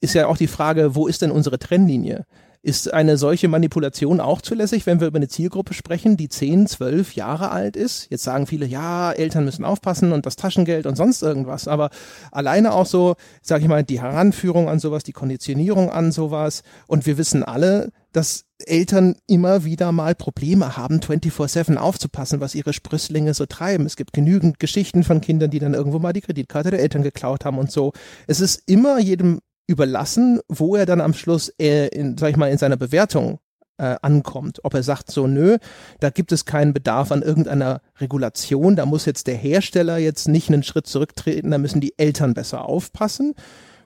ist ja auch die Frage, wo ist denn unsere Trennlinie? Ist eine solche Manipulation auch zulässig, wenn wir über eine Zielgruppe sprechen, die 10, 12 Jahre alt ist? Jetzt sagen viele, ja, Eltern müssen aufpassen und das Taschengeld und sonst irgendwas. Aber alleine auch so, sag ich mal, die Heranführung an sowas, die Konditionierung an sowas. Und wir wissen alle, dass Eltern immer wieder mal Probleme haben, 24-7 aufzupassen, was ihre Sprösslinge so treiben. Es gibt genügend Geschichten von Kindern, die dann irgendwo mal die Kreditkarte der Eltern geklaut haben und so. Es ist immer jedem überlassen, wo er dann am Schluss, äh, in, sag ich mal, in seiner Bewertung äh, ankommt. Ob er sagt so, nö, da gibt es keinen Bedarf an irgendeiner Regulation, da muss jetzt der Hersteller jetzt nicht einen Schritt zurücktreten, da müssen die Eltern besser aufpassen.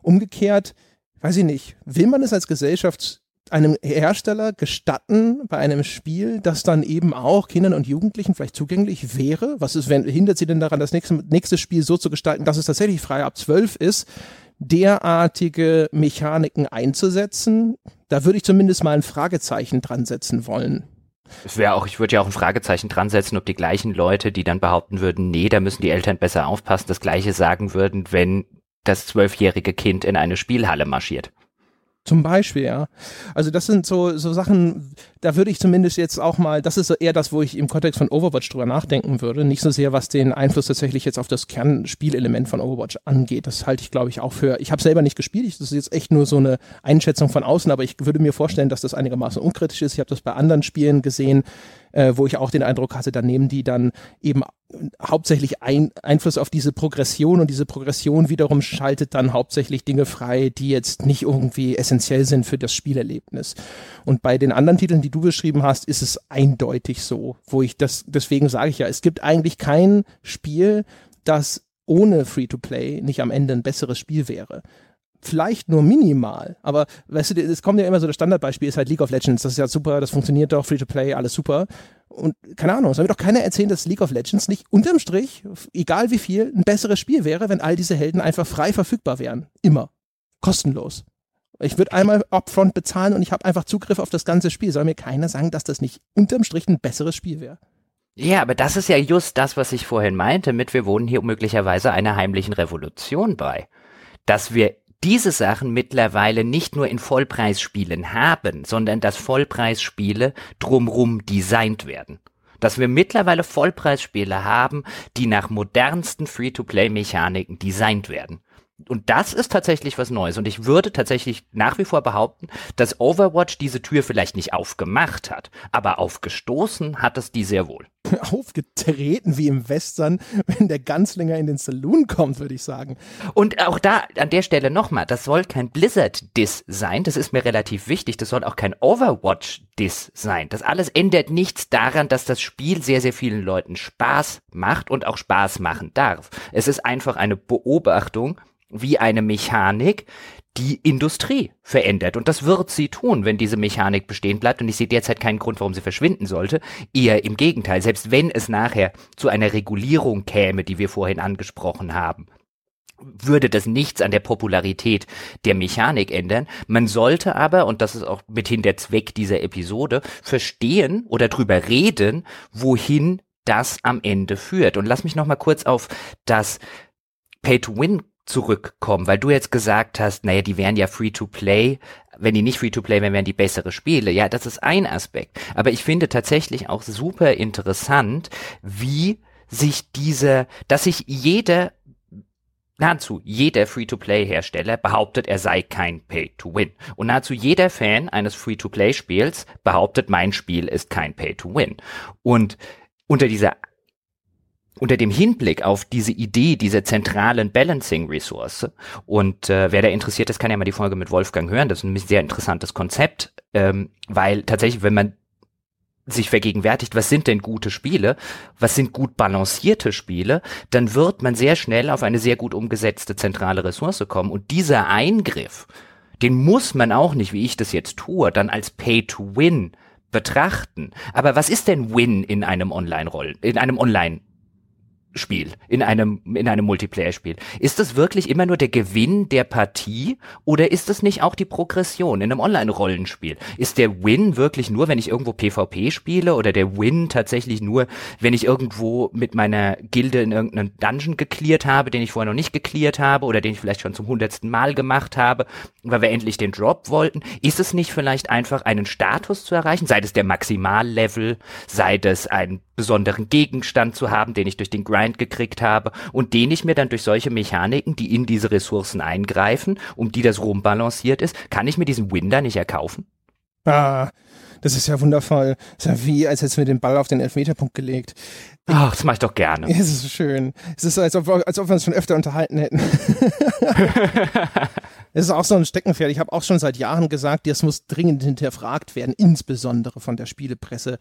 Umgekehrt, weiß ich nicht, will man es als Gesellschaft einem Hersteller gestatten bei einem Spiel, das dann eben auch Kindern und Jugendlichen vielleicht zugänglich wäre? Was ist, wenn hindert sie denn daran, das nächste, nächste Spiel so zu gestalten, dass es tatsächlich frei ab zwölf ist? derartige Mechaniken einzusetzen? Da würde ich zumindest mal ein Fragezeichen dran setzen wollen. Es wäre auch, ich würde ja auch ein Fragezeichen dran setzen, ob die gleichen Leute, die dann behaupten würden, nee, da müssen die Eltern besser aufpassen, das gleiche sagen würden, wenn das zwölfjährige Kind in eine Spielhalle marschiert. Zum Beispiel, ja. Also das sind so, so Sachen, da würde ich zumindest jetzt auch mal, das ist so eher das, wo ich im Kontext von Overwatch drüber nachdenken würde. Nicht so sehr, was den Einfluss tatsächlich jetzt auf das Kernspielelement von Overwatch angeht. Das halte ich, glaube ich, auch für, ich habe selber nicht gespielt, das ist jetzt echt nur so eine Einschätzung von außen, aber ich würde mir vorstellen, dass das einigermaßen unkritisch ist. Ich habe das bei anderen Spielen gesehen, äh, wo ich auch den Eindruck hatte, da nehmen die dann eben hauptsächlich ein, Einfluss auf diese Progression und diese Progression wiederum schaltet dann hauptsächlich Dinge frei, die jetzt nicht irgendwie essentiell sind für das Spielerlebnis. Und bei den anderen Titeln, die du beschrieben hast, ist es eindeutig so, wo ich das, deswegen sage ich ja, es gibt eigentlich kein Spiel, das ohne Free-to-Play nicht am Ende ein besseres Spiel wäre vielleicht nur minimal, aber weißt du, es kommt ja immer so, das Standardbeispiel ist halt League of Legends, das ist ja super, das funktioniert doch, Free-to-Play, alles super. Und keine Ahnung, soll mir doch keiner erzählen, dass League of Legends nicht unterm Strich, egal wie viel, ein besseres Spiel wäre, wenn all diese Helden einfach frei verfügbar wären. Immer. Kostenlos. Ich würde einmal upfront bezahlen und ich habe einfach Zugriff auf das ganze Spiel. Soll mir keiner sagen, dass das nicht unterm Strich ein besseres Spiel wäre. Ja, aber das ist ja just das, was ich vorhin meinte, mit wir wohnen hier möglicherweise einer heimlichen Revolution bei. Dass wir diese Sachen mittlerweile nicht nur in Vollpreisspielen haben, sondern dass Vollpreisspiele drumrum designt werden. Dass wir mittlerweile Vollpreisspiele haben, die nach modernsten Free-to-Play-Mechaniken designt werden. Und das ist tatsächlich was Neues. Und ich würde tatsächlich nach wie vor behaupten, dass Overwatch diese Tür vielleicht nicht aufgemacht hat, aber aufgestoßen hat es die sehr wohl. Aufgetreten wie im Western, wenn der Ganzlinger in den Saloon kommt, würde ich sagen. Und auch da an der Stelle nochmal, das soll kein Blizzard-Diss sein, das ist mir relativ wichtig, das soll auch kein Overwatch-Diss sein. Das alles ändert nichts daran, dass das Spiel sehr, sehr vielen Leuten Spaß macht und auch Spaß machen darf. Es ist einfach eine Beobachtung, wie eine Mechanik die Industrie verändert. Und das wird sie tun, wenn diese Mechanik bestehen bleibt. Und ich sehe derzeit keinen Grund, warum sie verschwinden sollte. Eher im Gegenteil. Selbst wenn es nachher zu einer Regulierung käme, die wir vorhin angesprochen haben, würde das nichts an der Popularität der Mechanik ändern. Man sollte aber, und das ist auch mithin der Zweck dieser Episode, verstehen oder drüber reden, wohin das am Ende führt. Und lass mich noch mal kurz auf das Pay-to-Win zurückkommen, weil du jetzt gesagt hast, naja, die wären ja Free-to-Play. Wenn die nicht Free-to-Play wären, wären die bessere Spiele. Ja, das ist ein Aspekt. Aber ich finde tatsächlich auch super interessant, wie sich diese, dass sich jeder Nahezu jeder Free-to-Play-Hersteller behauptet, er sei kein Pay-to-Win. Und nahezu jeder Fan eines Free-to-Play-Spiels behauptet, mein Spiel ist kein Pay-to-Win. Und unter dieser unter dem Hinblick auf diese Idee dieser zentralen Balancing-Ressource und äh, wer da interessiert ist, kann ja mal die Folge mit Wolfgang hören. Das ist ein sehr interessantes Konzept, ähm, weil tatsächlich, wenn man sich vergegenwärtigt, was sind denn gute Spiele, was sind gut balancierte Spiele, dann wird man sehr schnell auf eine sehr gut umgesetzte zentrale Ressource kommen. Und dieser Eingriff, den muss man auch nicht, wie ich das jetzt tue, dann als Pay-to-Win betrachten. Aber was ist denn Win in einem Online-Roll, in einem Online Spiel, in einem, in einem Multiplayer-Spiel. Ist das wirklich immer nur der Gewinn der Partie oder ist es nicht auch die Progression in einem Online-Rollenspiel? Ist der Win wirklich nur, wenn ich irgendwo PvP spiele oder der Win tatsächlich nur, wenn ich irgendwo mit meiner Gilde in irgendeinen Dungeon geklärt habe, den ich vorher noch nicht geklärt habe oder den ich vielleicht schon zum hundertsten Mal gemacht habe, weil wir endlich den Drop wollten? Ist es nicht vielleicht einfach einen Status zu erreichen, sei es der Maximallevel, sei es einen besonderen Gegenstand zu haben, den ich durch den Grind Grind gekriegt habe und den ich mir dann durch solche Mechaniken, die in diese Ressourcen eingreifen, um die das rumbalanciert ist, kann ich mir diesen Win da nicht erkaufen? Ah, das ist ja wundervoll. Das ist ja wie, als hättest du mir den Ball auf den Elfmeterpunkt gelegt. Ach, das mache ich doch gerne. Es ist schön. Es ist so, als ob, als ob wir uns schon öfter unterhalten hätten. Es ist auch so ein Steckenpferd. Ich habe auch schon seit Jahren gesagt, das muss dringend hinterfragt werden, insbesondere von der Spielepresse.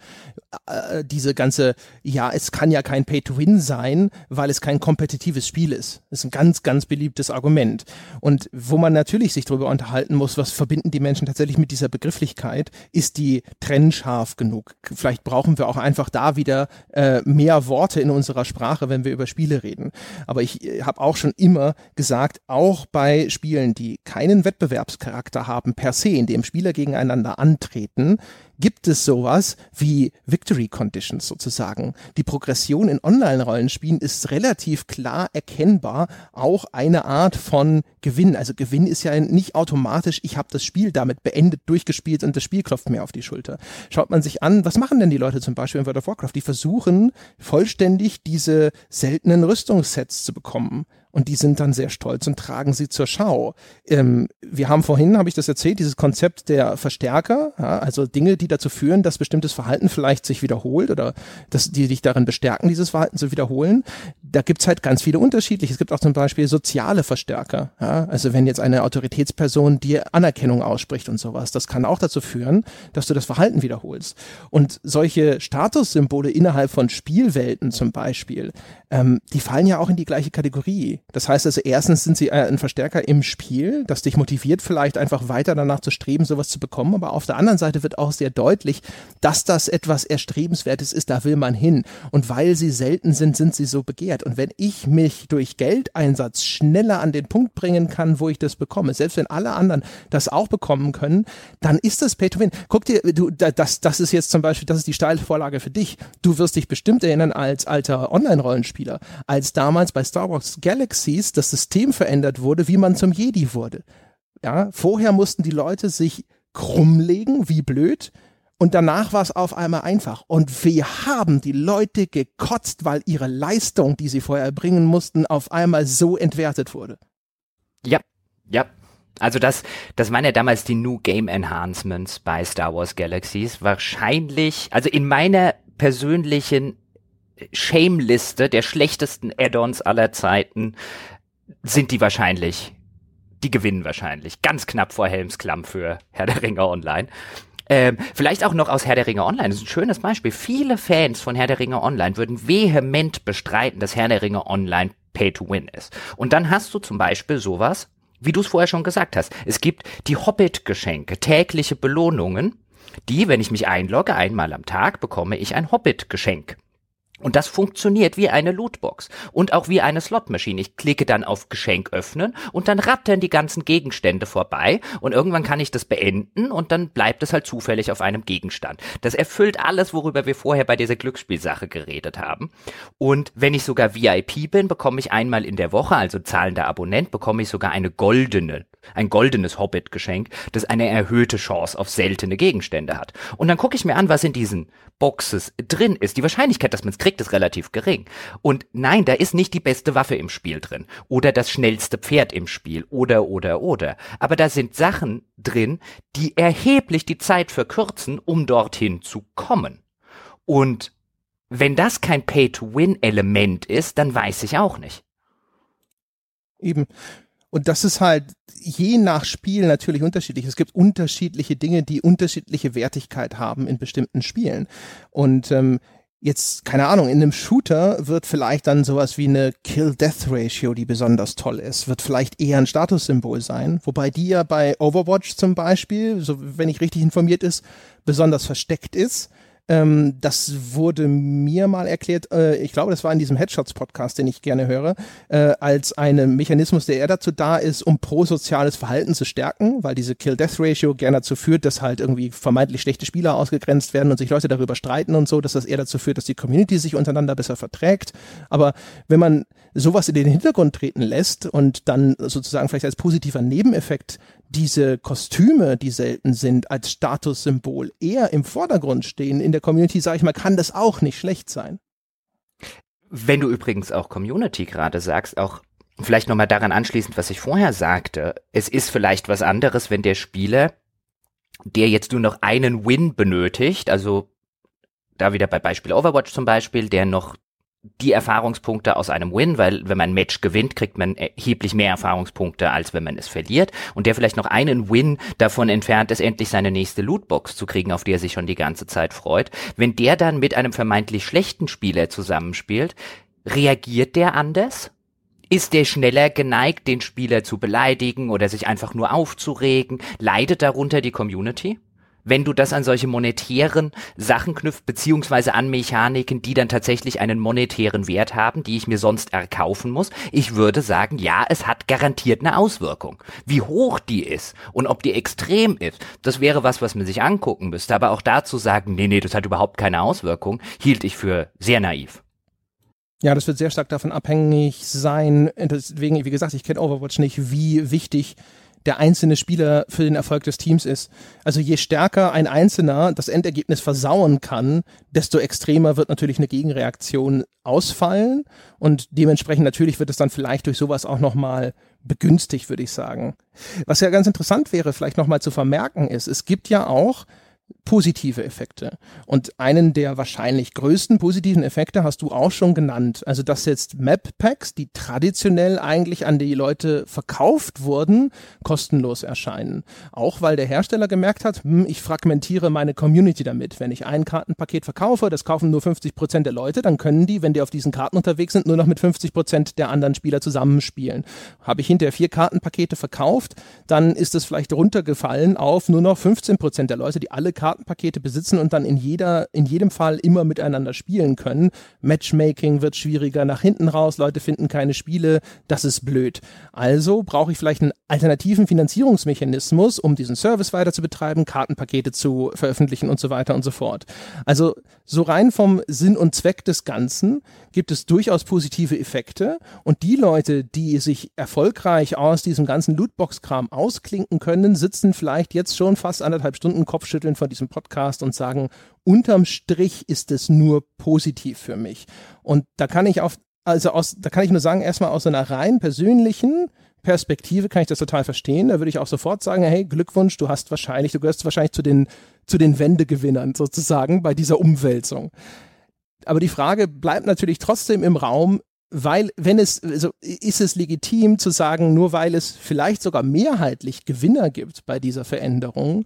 Äh, diese ganze, ja, es kann ja kein Pay-to-Win sein, weil es kein kompetitives Spiel ist. Das ist ein ganz, ganz beliebtes Argument. Und wo man natürlich sich darüber unterhalten muss, was verbinden die Menschen tatsächlich mit dieser Begrifflichkeit, ist die trennscharf genug. Vielleicht brauchen wir auch einfach da wieder äh, mehr Worte in unserer Sprache, wenn wir über Spiele reden. Aber ich äh, habe auch schon immer gesagt, auch bei Spielen, die keinen Wettbewerbscharakter haben per se, in dem Spieler gegeneinander antreten, gibt es sowas wie Victory Conditions sozusagen. Die Progression in Online-Rollenspielen ist relativ klar erkennbar auch eine Art von Gewinn. Also Gewinn ist ja nicht automatisch, ich habe das Spiel damit beendet, durchgespielt und das Spiel klopft mir auf die Schulter. Schaut man sich an, was machen denn die Leute zum Beispiel in World of Warcraft? Die versuchen vollständig diese seltenen Rüstungssets zu bekommen und die sind dann sehr stolz und tragen sie zur Schau. Ähm, wir haben vorhin, habe ich das erzählt, dieses Konzept der Verstärker, ja, also Dinge, die dazu führen, dass bestimmtes Verhalten vielleicht sich wiederholt oder dass die dich darin bestärken, dieses Verhalten zu wiederholen. Da gibt's halt ganz viele unterschiedliche. Es gibt auch zum Beispiel soziale Verstärker. Ja, also wenn jetzt eine Autoritätsperson dir Anerkennung ausspricht und sowas, das kann auch dazu führen, dass du das Verhalten wiederholst. Und solche Statussymbole innerhalb von Spielwelten zum Beispiel, ähm, die fallen ja auch in die gleiche Kategorie. Das heißt also, erstens sind sie äh, ein Verstärker im Spiel, das dich motiviert, vielleicht einfach weiter danach zu streben, sowas zu bekommen. Aber auf der anderen Seite wird auch sehr deutlich, dass das etwas Erstrebenswertes ist, da will man hin. Und weil sie selten sind, sind sie so begehrt. Und wenn ich mich durch Geldeinsatz schneller an den Punkt bringen kann, wo ich das bekomme, selbst wenn alle anderen das auch bekommen können, dann ist das Pay to Win. Guck dir, du, das, das ist jetzt zum Beispiel, das ist die Steilvorlage für dich. Du wirst dich bestimmt erinnern als alter Online-Rollenspieler, als damals bei Star Wars Galaxies das System verändert wurde, wie man zum Jedi wurde. Ja, vorher mussten die Leute sich krummlegen, wie blöd. Und danach war es auf einmal einfach. Und wir haben die Leute gekotzt, weil ihre Leistung, die sie vorher erbringen mussten, auf einmal so entwertet wurde. Ja, ja. Also das, das waren ja damals die New Game Enhancements bei Star Wars Galaxies. Wahrscheinlich, also in meiner persönlichen Shame-Liste der schlechtesten Add-ons aller Zeiten sind die wahrscheinlich die gewinnen wahrscheinlich. Ganz knapp vor Helmsklamm für Herr der Ringe Online. Ähm, vielleicht auch noch aus Herr der Ringe Online. Das ist ein schönes Beispiel. Viele Fans von Herr der Ringe Online würden vehement bestreiten, dass Herr der Ringe Online Pay to Win ist. Und dann hast du zum Beispiel sowas, wie du es vorher schon gesagt hast. Es gibt die Hobbit-Geschenke, tägliche Belohnungen, die, wenn ich mich einlogge, einmal am Tag, bekomme ich ein Hobbit-Geschenk. Und das funktioniert wie eine Lootbox und auch wie eine Slotmaschine. Ich klicke dann auf Geschenk öffnen und dann rattern die ganzen Gegenstände vorbei und irgendwann kann ich das beenden und dann bleibt es halt zufällig auf einem Gegenstand. Das erfüllt alles, worüber wir vorher bei dieser Glücksspielsache geredet haben. Und wenn ich sogar VIP bin, bekomme ich einmal in der Woche, also zahlender Abonnent, bekomme ich sogar eine goldene ein goldenes Hobbit-Geschenk, das eine erhöhte Chance auf seltene Gegenstände hat. Und dann gucke ich mir an, was in diesen Boxes drin ist. Die Wahrscheinlichkeit, dass man es kriegt, ist relativ gering. Und nein, da ist nicht die beste Waffe im Spiel drin oder das schnellste Pferd im Spiel oder oder oder. Aber da sind Sachen drin, die erheblich die Zeit verkürzen, um dorthin zu kommen. Und wenn das kein Pay-to-Win-Element ist, dann weiß ich auch nicht. Eben. Und das ist halt je nach Spiel natürlich unterschiedlich. Es gibt unterschiedliche Dinge, die unterschiedliche Wertigkeit haben in bestimmten Spielen. Und ähm, jetzt, keine Ahnung, in einem Shooter wird vielleicht dann sowas wie eine Kill-Death-Ratio, die besonders toll ist, wird vielleicht eher ein Statussymbol sein. Wobei die ja bei Overwatch zum Beispiel, so wenn ich richtig informiert ist, besonders versteckt ist. Ähm, das wurde mir mal erklärt, äh, ich glaube, das war in diesem Headshots-Podcast, den ich gerne höre, äh, als ein Mechanismus, der eher dazu da ist, um prosoziales Verhalten zu stärken, weil diese Kill-Death-Ratio gerne dazu führt, dass halt irgendwie vermeintlich schlechte Spieler ausgegrenzt werden und sich Leute darüber streiten und so, dass das eher dazu führt, dass die Community sich untereinander besser verträgt. Aber wenn man sowas in den Hintergrund treten lässt und dann sozusagen vielleicht als positiver Nebeneffekt diese Kostüme, die selten sind, als Statussymbol eher im Vordergrund stehen in der Community, sage ich mal, kann das auch nicht schlecht sein. Wenn du übrigens auch Community gerade sagst, auch vielleicht nochmal daran anschließend, was ich vorher sagte, es ist vielleicht was anderes, wenn der Spieler, der jetzt nur noch einen Win benötigt, also da wieder bei Beispiel Overwatch zum Beispiel, der noch die Erfahrungspunkte aus einem Win, weil wenn man ein Match gewinnt, kriegt man erheblich mehr Erfahrungspunkte, als wenn man es verliert. Und der vielleicht noch einen Win davon entfernt ist, endlich seine nächste Lootbox zu kriegen, auf die er sich schon die ganze Zeit freut. Wenn der dann mit einem vermeintlich schlechten Spieler zusammenspielt, reagiert der anders? Ist der schneller geneigt, den Spieler zu beleidigen oder sich einfach nur aufzuregen? Leidet darunter die Community? Wenn du das an solche monetären Sachen knüpft, beziehungsweise an Mechaniken, die dann tatsächlich einen monetären Wert haben, die ich mir sonst erkaufen muss. Ich würde sagen, ja, es hat garantiert eine Auswirkung. Wie hoch die ist und ob die extrem ist, das wäre was, was man sich angucken müsste. Aber auch dazu sagen, nee, nee, das hat überhaupt keine Auswirkung, hielt ich für sehr naiv. Ja, das wird sehr stark davon abhängig sein. Deswegen, wie gesagt, ich kenne Overwatch nicht, wie wichtig der einzelne Spieler für den Erfolg des Teams ist. Also je stärker ein Einzelner das Endergebnis versauen kann, desto extremer wird natürlich eine Gegenreaktion ausfallen und dementsprechend natürlich wird es dann vielleicht durch sowas auch nochmal begünstigt, würde ich sagen. Was ja ganz interessant wäre, vielleicht nochmal zu vermerken ist, es gibt ja auch positive Effekte. Und einen der wahrscheinlich größten positiven Effekte hast du auch schon genannt. Also, dass jetzt Map-Packs, die traditionell eigentlich an die Leute verkauft wurden, kostenlos erscheinen. Auch weil der Hersteller gemerkt hat, hm, ich fragmentiere meine Community damit. Wenn ich ein Kartenpaket verkaufe, das kaufen nur 50 Prozent der Leute, dann können die, wenn die auf diesen Karten unterwegs sind, nur noch mit 50 Prozent der anderen Spieler zusammenspielen. Habe ich hinterher vier Kartenpakete verkauft, dann ist es vielleicht runtergefallen auf nur noch 15 Prozent der Leute, die alle Kartenpakete besitzen und dann in jeder, in jedem Fall immer miteinander spielen können. Matchmaking wird schwieriger nach hinten raus, Leute finden keine Spiele, das ist blöd. Also brauche ich vielleicht einen alternativen Finanzierungsmechanismus, um diesen Service weiter zu betreiben, Kartenpakete zu veröffentlichen und so weiter und so fort. Also so rein vom Sinn und Zweck des Ganzen gibt es durchaus positive Effekte und die Leute, die sich erfolgreich aus diesem ganzen Lootbox-Kram ausklinken können, sitzen vielleicht jetzt schon fast anderthalb Stunden Kopfschütteln vor diesem Podcast und sagen, unterm Strich ist es nur positiv für mich. Und da kann ich auf, also aus, da kann ich nur sagen, erstmal aus einer rein persönlichen Perspektive kann ich das total verstehen. Da würde ich auch sofort sagen, hey, Glückwunsch, du hast wahrscheinlich, du gehörst wahrscheinlich zu den, zu den Wendegewinnern sozusagen bei dieser Umwälzung. Aber die Frage bleibt natürlich trotzdem im Raum, weil, wenn es, also ist es legitim zu sagen, nur weil es vielleicht sogar mehrheitlich Gewinner gibt bei dieser Veränderung,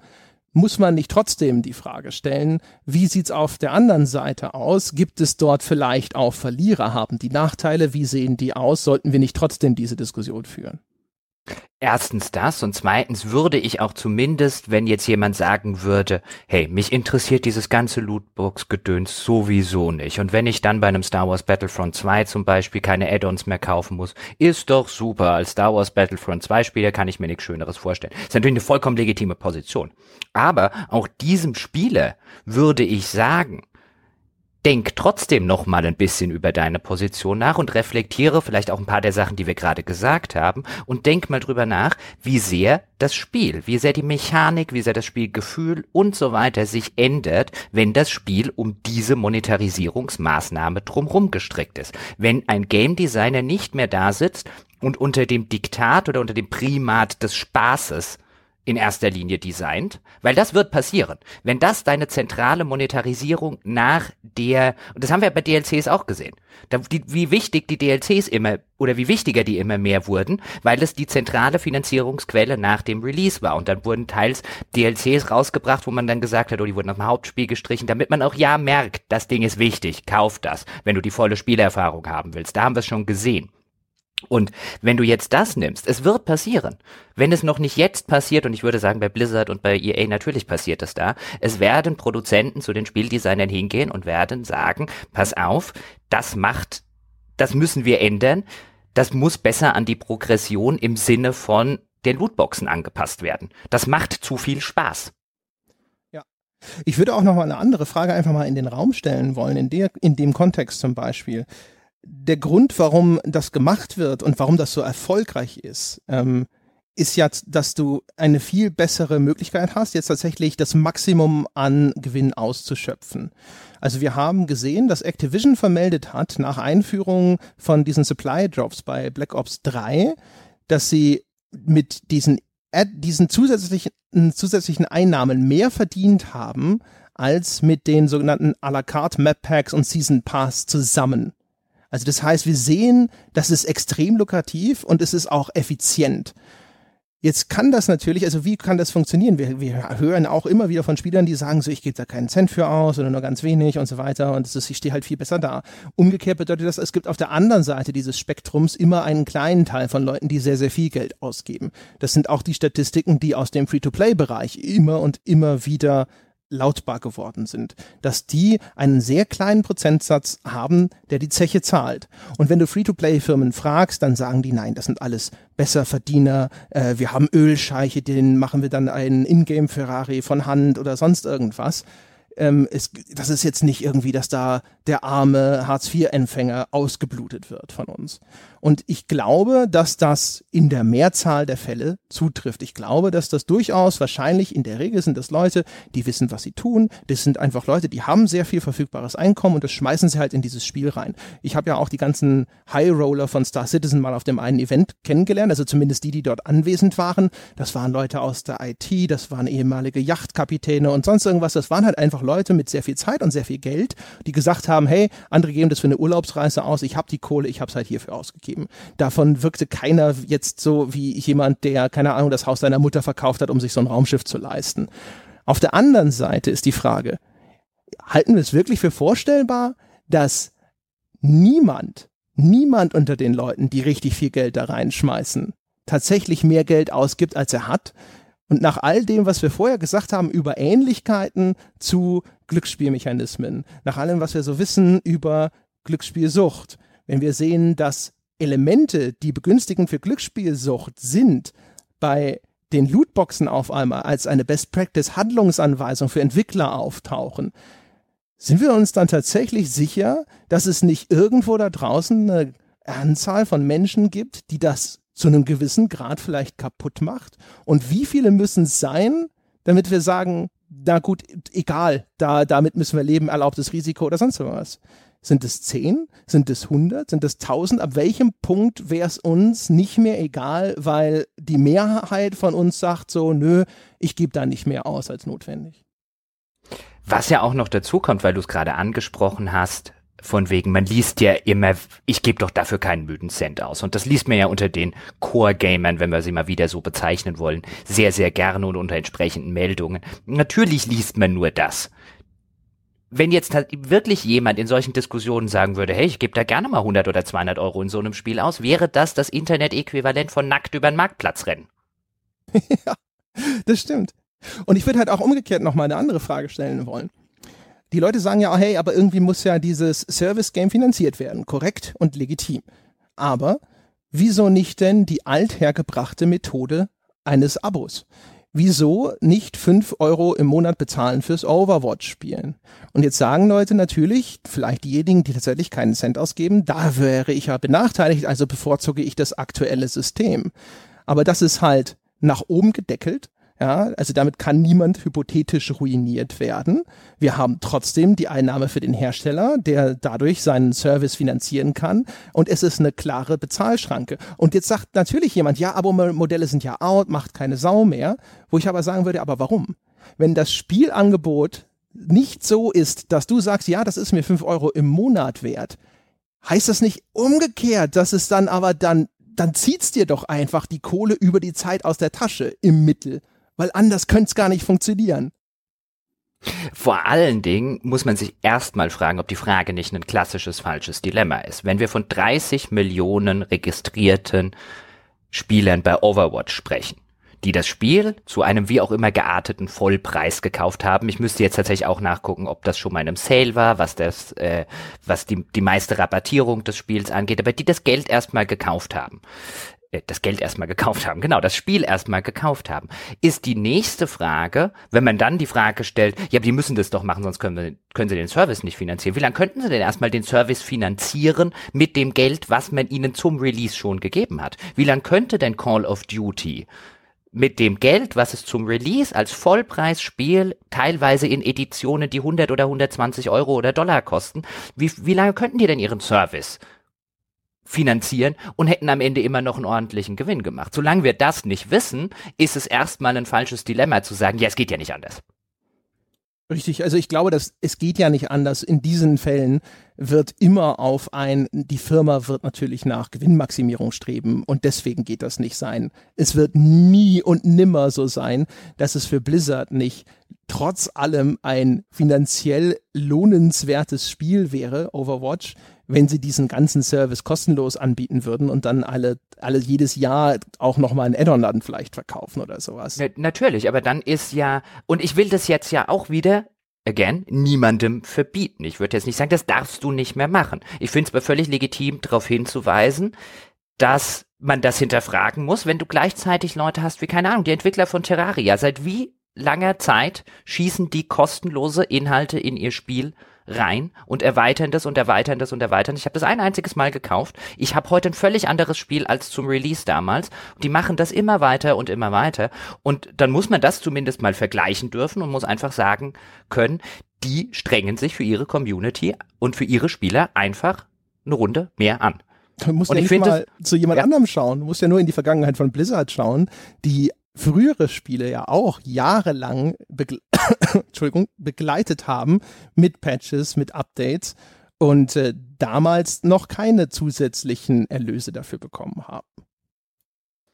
muss man nicht trotzdem die Frage stellen, wie sieht's auf der anderen Seite aus? Gibt es dort vielleicht auch Verlierer? Haben die Nachteile? Wie sehen die aus? Sollten wir nicht trotzdem diese Diskussion führen? Erstens das und zweitens würde ich auch zumindest, wenn jetzt jemand sagen würde, hey, mich interessiert dieses ganze Lootbox-Gedöns sowieso nicht und wenn ich dann bei einem Star Wars Battlefront 2 zum Beispiel keine Add-ons mehr kaufen muss, ist doch super. Als Star Wars Battlefront 2 Spieler kann ich mir nichts Schöneres vorstellen. Ist natürlich eine vollkommen legitime Position. Aber auch diesem Spieler würde ich sagen, denk trotzdem noch mal ein bisschen über deine Position nach und reflektiere vielleicht auch ein paar der Sachen, die wir gerade gesagt haben und denk mal drüber nach, wie sehr das Spiel, wie sehr die Mechanik, wie sehr das Spielgefühl und so weiter sich ändert, wenn das Spiel um diese Monetarisierungsmaßnahme drumherum gestrickt ist. Wenn ein Game Designer nicht mehr da sitzt und unter dem Diktat oder unter dem Primat des Spaßes in erster Linie designt, weil das wird passieren. Wenn das deine zentrale Monetarisierung nach der, und das haben wir bei DLCs auch gesehen, da, die, wie wichtig die DLCs immer, oder wie wichtiger die immer mehr wurden, weil es die zentrale Finanzierungsquelle nach dem Release war. Und dann wurden teils DLCs rausgebracht, wo man dann gesagt hat, oh, die wurden aus dem Hauptspiel gestrichen, damit man auch ja merkt, das Ding ist wichtig, kauf das, wenn du die volle Spielerfahrung haben willst. Da haben wir es schon gesehen. Und wenn du jetzt das nimmst, es wird passieren. Wenn es noch nicht jetzt passiert, und ich würde sagen, bei Blizzard und bei EA natürlich passiert es da, es werden Produzenten zu den Spieldesignern hingehen und werden sagen, pass auf, das macht, das müssen wir ändern, das muss besser an die Progression im Sinne von den Lootboxen angepasst werden. Das macht zu viel Spaß. Ja. Ich würde auch noch mal eine andere Frage einfach mal in den Raum stellen wollen, in, der, in dem Kontext zum Beispiel der Grund, warum das gemacht wird und warum das so erfolgreich ist, ähm, ist ja, dass du eine viel bessere Möglichkeit hast, jetzt tatsächlich das Maximum an Gewinn auszuschöpfen. Also wir haben gesehen, dass Activision vermeldet hat, nach Einführung von diesen Supply Drops bei Black Ops 3, dass sie mit diesen, diesen zusätzlichen, zusätzlichen Einnahmen mehr verdient haben, als mit den sogenannten à la carte Map Packs und Season Pass zusammen. Also das heißt, wir sehen, das ist extrem lukrativ und es ist auch effizient. Jetzt kann das natürlich, also wie kann das funktionieren? Wir, wir hören auch immer wieder von Spielern, die sagen so, ich gebe da keinen Cent für aus oder nur ganz wenig und so weiter und ist, ich stehe halt viel besser da. Umgekehrt bedeutet das, es gibt auf der anderen Seite dieses Spektrums immer einen kleinen Teil von Leuten, die sehr, sehr viel Geld ausgeben. Das sind auch die Statistiken, die aus dem Free-to-Play-Bereich immer und immer wieder lautbar geworden sind, dass die einen sehr kleinen Prozentsatz haben, der die Zeche zahlt. Und wenn du Free-to-Play-Firmen fragst, dann sagen die, nein, das sind alles Besserverdiener, äh, wir haben Ölscheiche, denen machen wir dann einen Ingame-Ferrari von Hand oder sonst irgendwas ähm, es, das ist jetzt nicht irgendwie, dass da der arme Hartz-IV-Empfänger ausgeblutet wird von uns. Und ich glaube, dass das in der Mehrzahl der Fälle zutrifft. Ich glaube, dass das durchaus wahrscheinlich in der Regel sind das Leute, die wissen, was sie tun. Das sind einfach Leute, die haben sehr viel verfügbares Einkommen und das schmeißen sie halt in dieses Spiel rein. Ich habe ja auch die ganzen High Roller von Star Citizen mal auf dem einen Event kennengelernt, also zumindest die, die dort anwesend waren. Das waren Leute aus der IT, das waren ehemalige Yachtkapitäne und sonst irgendwas. Das waren halt einfach Leute mit sehr viel Zeit und sehr viel Geld, die gesagt haben, hey, andere geben das für eine Urlaubsreise aus, ich habe die Kohle, ich habe es halt hierfür ausgegeben. Davon wirkte keiner jetzt so wie jemand, der, keine Ahnung, das Haus seiner Mutter verkauft hat, um sich so ein Raumschiff zu leisten. Auf der anderen Seite ist die Frage, halten wir es wirklich für vorstellbar, dass niemand, niemand unter den Leuten, die richtig viel Geld da reinschmeißen, tatsächlich mehr Geld ausgibt, als er hat? Und nach all dem, was wir vorher gesagt haben über Ähnlichkeiten zu Glücksspielmechanismen, nach allem, was wir so wissen über Glücksspielsucht, wenn wir sehen, dass Elemente, die begünstigend für Glücksspielsucht sind, bei den Lootboxen auf einmal als eine Best Practice Handlungsanweisung für Entwickler auftauchen, sind wir uns dann tatsächlich sicher, dass es nicht irgendwo da draußen eine Anzahl von Menschen gibt, die das zu einem gewissen Grad vielleicht kaputt macht? Und wie viele müssen es sein, damit wir sagen, na gut, egal, da, damit müssen wir leben, erlaubtes Risiko oder sonst was? Sind es zehn? Sind es hundert? Sind es tausend? Ab welchem Punkt wäre es uns nicht mehr egal, weil die Mehrheit von uns sagt so, nö, ich gebe da nicht mehr aus als notwendig. Was ja auch noch dazu kommt, weil du es gerade angesprochen hast, von wegen, man liest ja immer, ich gebe doch dafür keinen müden Cent aus. Und das liest man ja unter den Core-Gamern, wenn wir sie mal wieder so bezeichnen wollen, sehr, sehr gerne und unter entsprechenden Meldungen. Natürlich liest man nur das. Wenn jetzt halt wirklich jemand in solchen Diskussionen sagen würde, hey, ich gebe da gerne mal 100 oder 200 Euro in so einem Spiel aus, wäre das das Internet-Äquivalent von nackt über den Marktplatz rennen. ja, das stimmt. Und ich würde halt auch umgekehrt noch mal eine andere Frage stellen wollen die Leute sagen ja, hey, aber irgendwie muss ja dieses Service-Game finanziert werden, korrekt und legitim. Aber wieso nicht denn die althergebrachte Methode eines Abos? Wieso nicht fünf Euro im Monat bezahlen fürs Overwatch-Spielen? Und jetzt sagen Leute natürlich, vielleicht diejenigen, die tatsächlich keinen Cent ausgeben, da wäre ich ja benachteiligt, also bevorzuge ich das aktuelle System. Aber das ist halt nach oben gedeckelt ja, also damit kann niemand hypothetisch ruiniert werden. Wir haben trotzdem die Einnahme für den Hersteller, der dadurch seinen Service finanzieren kann. Und es ist eine klare Bezahlschranke. Und jetzt sagt natürlich jemand, ja, Abo-Modelle sind ja out, macht keine Sau mehr. Wo ich aber sagen würde, aber warum? Wenn das Spielangebot nicht so ist, dass du sagst, ja, das ist mir fünf Euro im Monat wert, heißt das nicht umgekehrt, dass es dann aber dann dann zieht's dir doch einfach die Kohle über die Zeit aus der Tasche im Mittel weil anders könnte es gar nicht funktionieren. Vor allen Dingen muss man sich erstmal fragen, ob die Frage nicht ein klassisches falsches Dilemma ist. Wenn wir von 30 Millionen registrierten Spielern bei Overwatch sprechen, die das Spiel zu einem wie auch immer gearteten Vollpreis gekauft haben. Ich müsste jetzt tatsächlich auch nachgucken, ob das schon mal in einem Sale war, was das, äh, was die, die meiste Rabattierung des Spiels angeht, aber die das Geld erstmal gekauft haben. Äh, das Geld erstmal gekauft haben, genau, das Spiel erstmal gekauft haben, ist die nächste Frage, wenn man dann die Frage stellt, ja, die müssen das doch machen, sonst können, wir, können sie den Service nicht finanzieren. Wie lange könnten sie denn erstmal den Service finanzieren mit dem Geld, was man ihnen zum Release schon gegeben hat? Wie lange könnte denn Call of Duty mit dem Geld, was es zum Release als Vollpreisspiel teilweise in Editionen, die 100 oder 120 Euro oder Dollar kosten, wie, wie lange könnten die denn ihren Service finanzieren und hätten am Ende immer noch einen ordentlichen Gewinn gemacht. Solange wir das nicht wissen, ist es erstmal ein falsches Dilemma zu sagen, ja, es geht ja nicht anders. Richtig, also ich glaube, dass es geht ja nicht anders. In diesen Fällen wird immer auf ein, die Firma wird natürlich nach Gewinnmaximierung streben und deswegen geht das nicht sein. Es wird nie und nimmer so sein, dass es für Blizzard nicht trotz allem ein finanziell lohnenswertes Spiel wäre, Overwatch, wenn sie diesen ganzen Service kostenlos anbieten würden und dann alle, alle jedes Jahr auch nochmal ein Add-on dann vielleicht verkaufen oder sowas. Natürlich, aber dann ist ja, und ich will das jetzt ja auch wieder again, niemandem verbieten. Ich würde jetzt nicht sagen, das darfst du nicht mehr machen. Ich finde es aber völlig legitim, darauf hinzuweisen, dass man das hinterfragen muss, wenn du gleichzeitig Leute hast wie, keine Ahnung, die Entwickler von Terraria. Seit wie langer Zeit schießen die kostenlose Inhalte in ihr Spiel rein und erweitern das und erweitern das und erweitern. Ich habe das ein einziges Mal gekauft. Ich habe heute ein völlig anderes Spiel als zum Release damals. Die machen das immer weiter und immer weiter. Und dann muss man das zumindest mal vergleichen dürfen und muss einfach sagen können, die strengen sich für ihre Community und für ihre Spieler einfach eine Runde mehr an. Du musst und ja nicht mal zu jemand ja. anderem schauen. Du musst ja nur in die Vergangenheit von Blizzard schauen, die frühere Spiele ja auch jahrelang begle Entschuldigung, begleitet haben mit Patches, mit Updates und äh, damals noch keine zusätzlichen Erlöse dafür bekommen haben.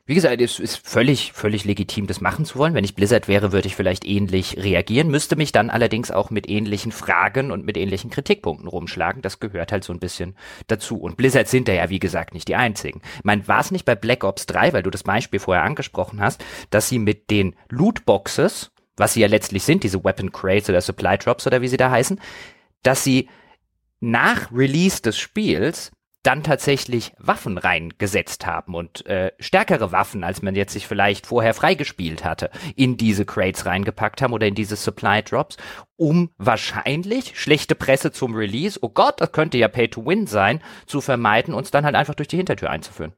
Wie gesagt, es ist völlig, völlig legitim, das machen zu wollen. Wenn ich Blizzard wäre, würde ich vielleicht ähnlich reagieren, müsste mich dann allerdings auch mit ähnlichen Fragen und mit ähnlichen Kritikpunkten rumschlagen. Das gehört halt so ein bisschen dazu. Und Blizzard sind da ja, wie gesagt, nicht die einzigen. Ich meine, war es nicht bei Black Ops 3, weil du das Beispiel vorher angesprochen hast, dass sie mit den Lootboxes, was sie ja letztlich sind, diese Weapon Crates oder Supply Drops oder wie sie da heißen, dass sie nach Release des Spiels dann tatsächlich Waffen reingesetzt haben und äh, stärkere Waffen, als man jetzt sich vielleicht vorher freigespielt hatte, in diese Crates reingepackt haben oder in diese Supply Drops, um wahrscheinlich schlechte Presse zum Release, oh Gott, das könnte ja Pay to Win sein, zu vermeiden, uns dann halt einfach durch die Hintertür einzuführen.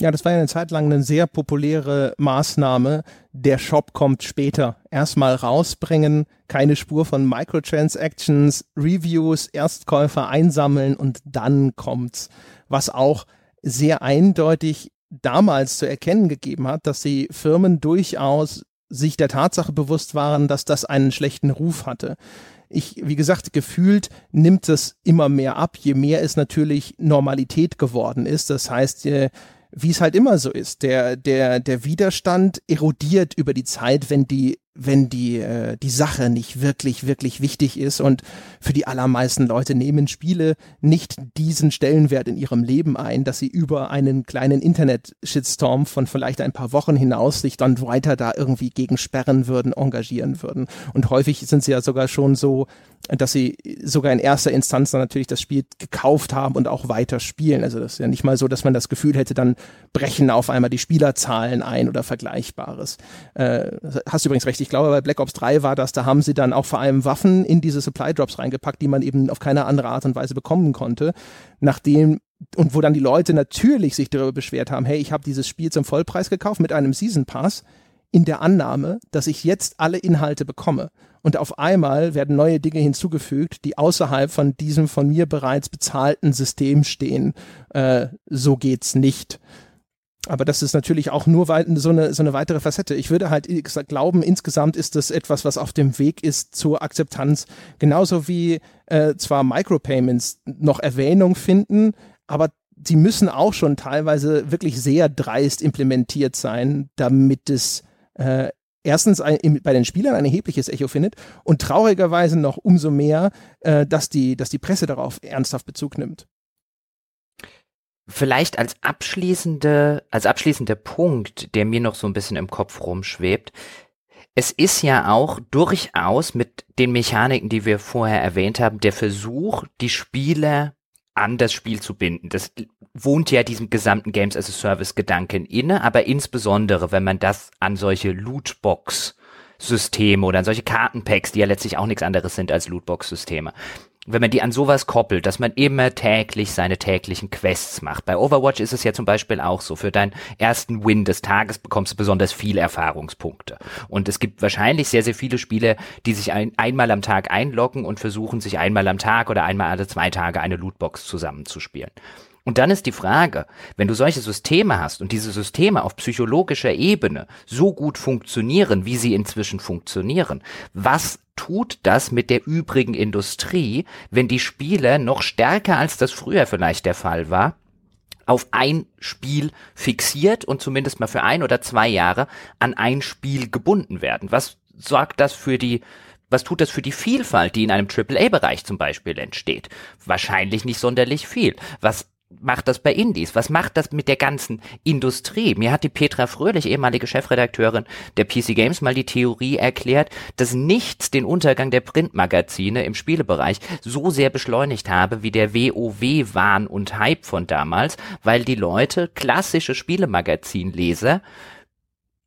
Ja, das war ja eine Zeit lang eine sehr populäre Maßnahme. Der Shop kommt später. Erstmal rausbringen, keine Spur von Microtransactions, Reviews, Erstkäufer einsammeln und dann kommt's. Was auch sehr eindeutig damals zu erkennen gegeben hat, dass die Firmen durchaus sich der Tatsache bewusst waren, dass das einen schlechten Ruf hatte. Ich, wie gesagt, gefühlt nimmt es immer mehr ab, je mehr es natürlich Normalität geworden ist. Das heißt, wie es halt immer so ist. Der, der, der Widerstand erodiert über die Zeit, wenn die wenn die, äh, die Sache nicht wirklich, wirklich wichtig ist. Und für die allermeisten Leute nehmen Spiele nicht diesen Stellenwert in ihrem Leben ein, dass sie über einen kleinen Internet-Shitstorm von vielleicht ein paar Wochen hinaus sich dann weiter da irgendwie gegen sperren würden, engagieren würden. Und häufig sind sie ja sogar schon so, dass sie sogar in erster Instanz dann natürlich das Spiel gekauft haben und auch weiter spielen. Also das ist ja nicht mal so, dass man das Gefühl hätte, dann brechen auf einmal die Spielerzahlen ein oder Vergleichbares. Äh, hast du übrigens recht, ich glaube, bei Black Ops 3 war das, da haben sie dann auch vor allem Waffen in diese Supply Drops reingepackt, die man eben auf keine andere Art und Weise bekommen konnte, nachdem und wo dann die Leute natürlich sich darüber beschwert haben, hey, ich habe dieses Spiel zum Vollpreis gekauft mit einem Season Pass in der Annahme, dass ich jetzt alle Inhalte bekomme. Und auf einmal werden neue Dinge hinzugefügt, die außerhalb von diesem von mir bereits bezahlten System stehen. Äh, so geht's nicht. Aber das ist natürlich auch nur so eine, so eine weitere Facette. Ich würde halt glauben, insgesamt ist das etwas, was auf dem Weg ist zur Akzeptanz. Genauso wie äh, zwar Micropayments noch Erwähnung finden, aber sie müssen auch schon teilweise wirklich sehr dreist implementiert sein, damit es äh, erstens ein, bei den Spielern ein erhebliches Echo findet und traurigerweise noch umso mehr, äh, dass, die, dass die Presse darauf ernsthaft Bezug nimmt. Vielleicht als abschließende, als abschließender Punkt, der mir noch so ein bisschen im Kopf rumschwebt. Es ist ja auch durchaus mit den Mechaniken, die wir vorher erwähnt haben, der Versuch, die Spieler an das Spiel zu binden. Das wohnt ja diesem gesamten Games as a Service Gedanken inne, aber insbesondere, wenn man das an solche Lootbox Systeme oder an solche Kartenpacks, die ja letztlich auch nichts anderes sind als Lootbox-Systeme wenn man die an sowas koppelt, dass man immer täglich seine täglichen Quests macht. Bei Overwatch ist es ja zum Beispiel auch so. Für deinen ersten Win des Tages bekommst du besonders viele Erfahrungspunkte. Und es gibt wahrscheinlich sehr, sehr viele Spieler, die sich ein, einmal am Tag einloggen und versuchen, sich einmal am Tag oder einmal alle zwei Tage eine Lootbox zusammenzuspielen. Und dann ist die Frage, wenn du solche Systeme hast und diese Systeme auf psychologischer Ebene so gut funktionieren, wie sie inzwischen funktionieren, was tut das mit der übrigen Industrie, wenn die Spieler noch stärker als das früher vielleicht der Fall war, auf ein Spiel fixiert und zumindest mal für ein oder zwei Jahre an ein Spiel gebunden werden? Was sorgt das für die was tut das für die Vielfalt, die in einem AAA-Bereich zum Beispiel entsteht? Wahrscheinlich nicht sonderlich viel. Was macht das bei Indies? Was macht das mit der ganzen Industrie? Mir hat die Petra Fröhlich, ehemalige Chefredakteurin der PC Games, mal die Theorie erklärt, dass nichts den Untergang der Printmagazine im Spielebereich so sehr beschleunigt habe wie der WoW-Wahn und Hype von damals, weil die Leute, klassische Spielemagazinleser,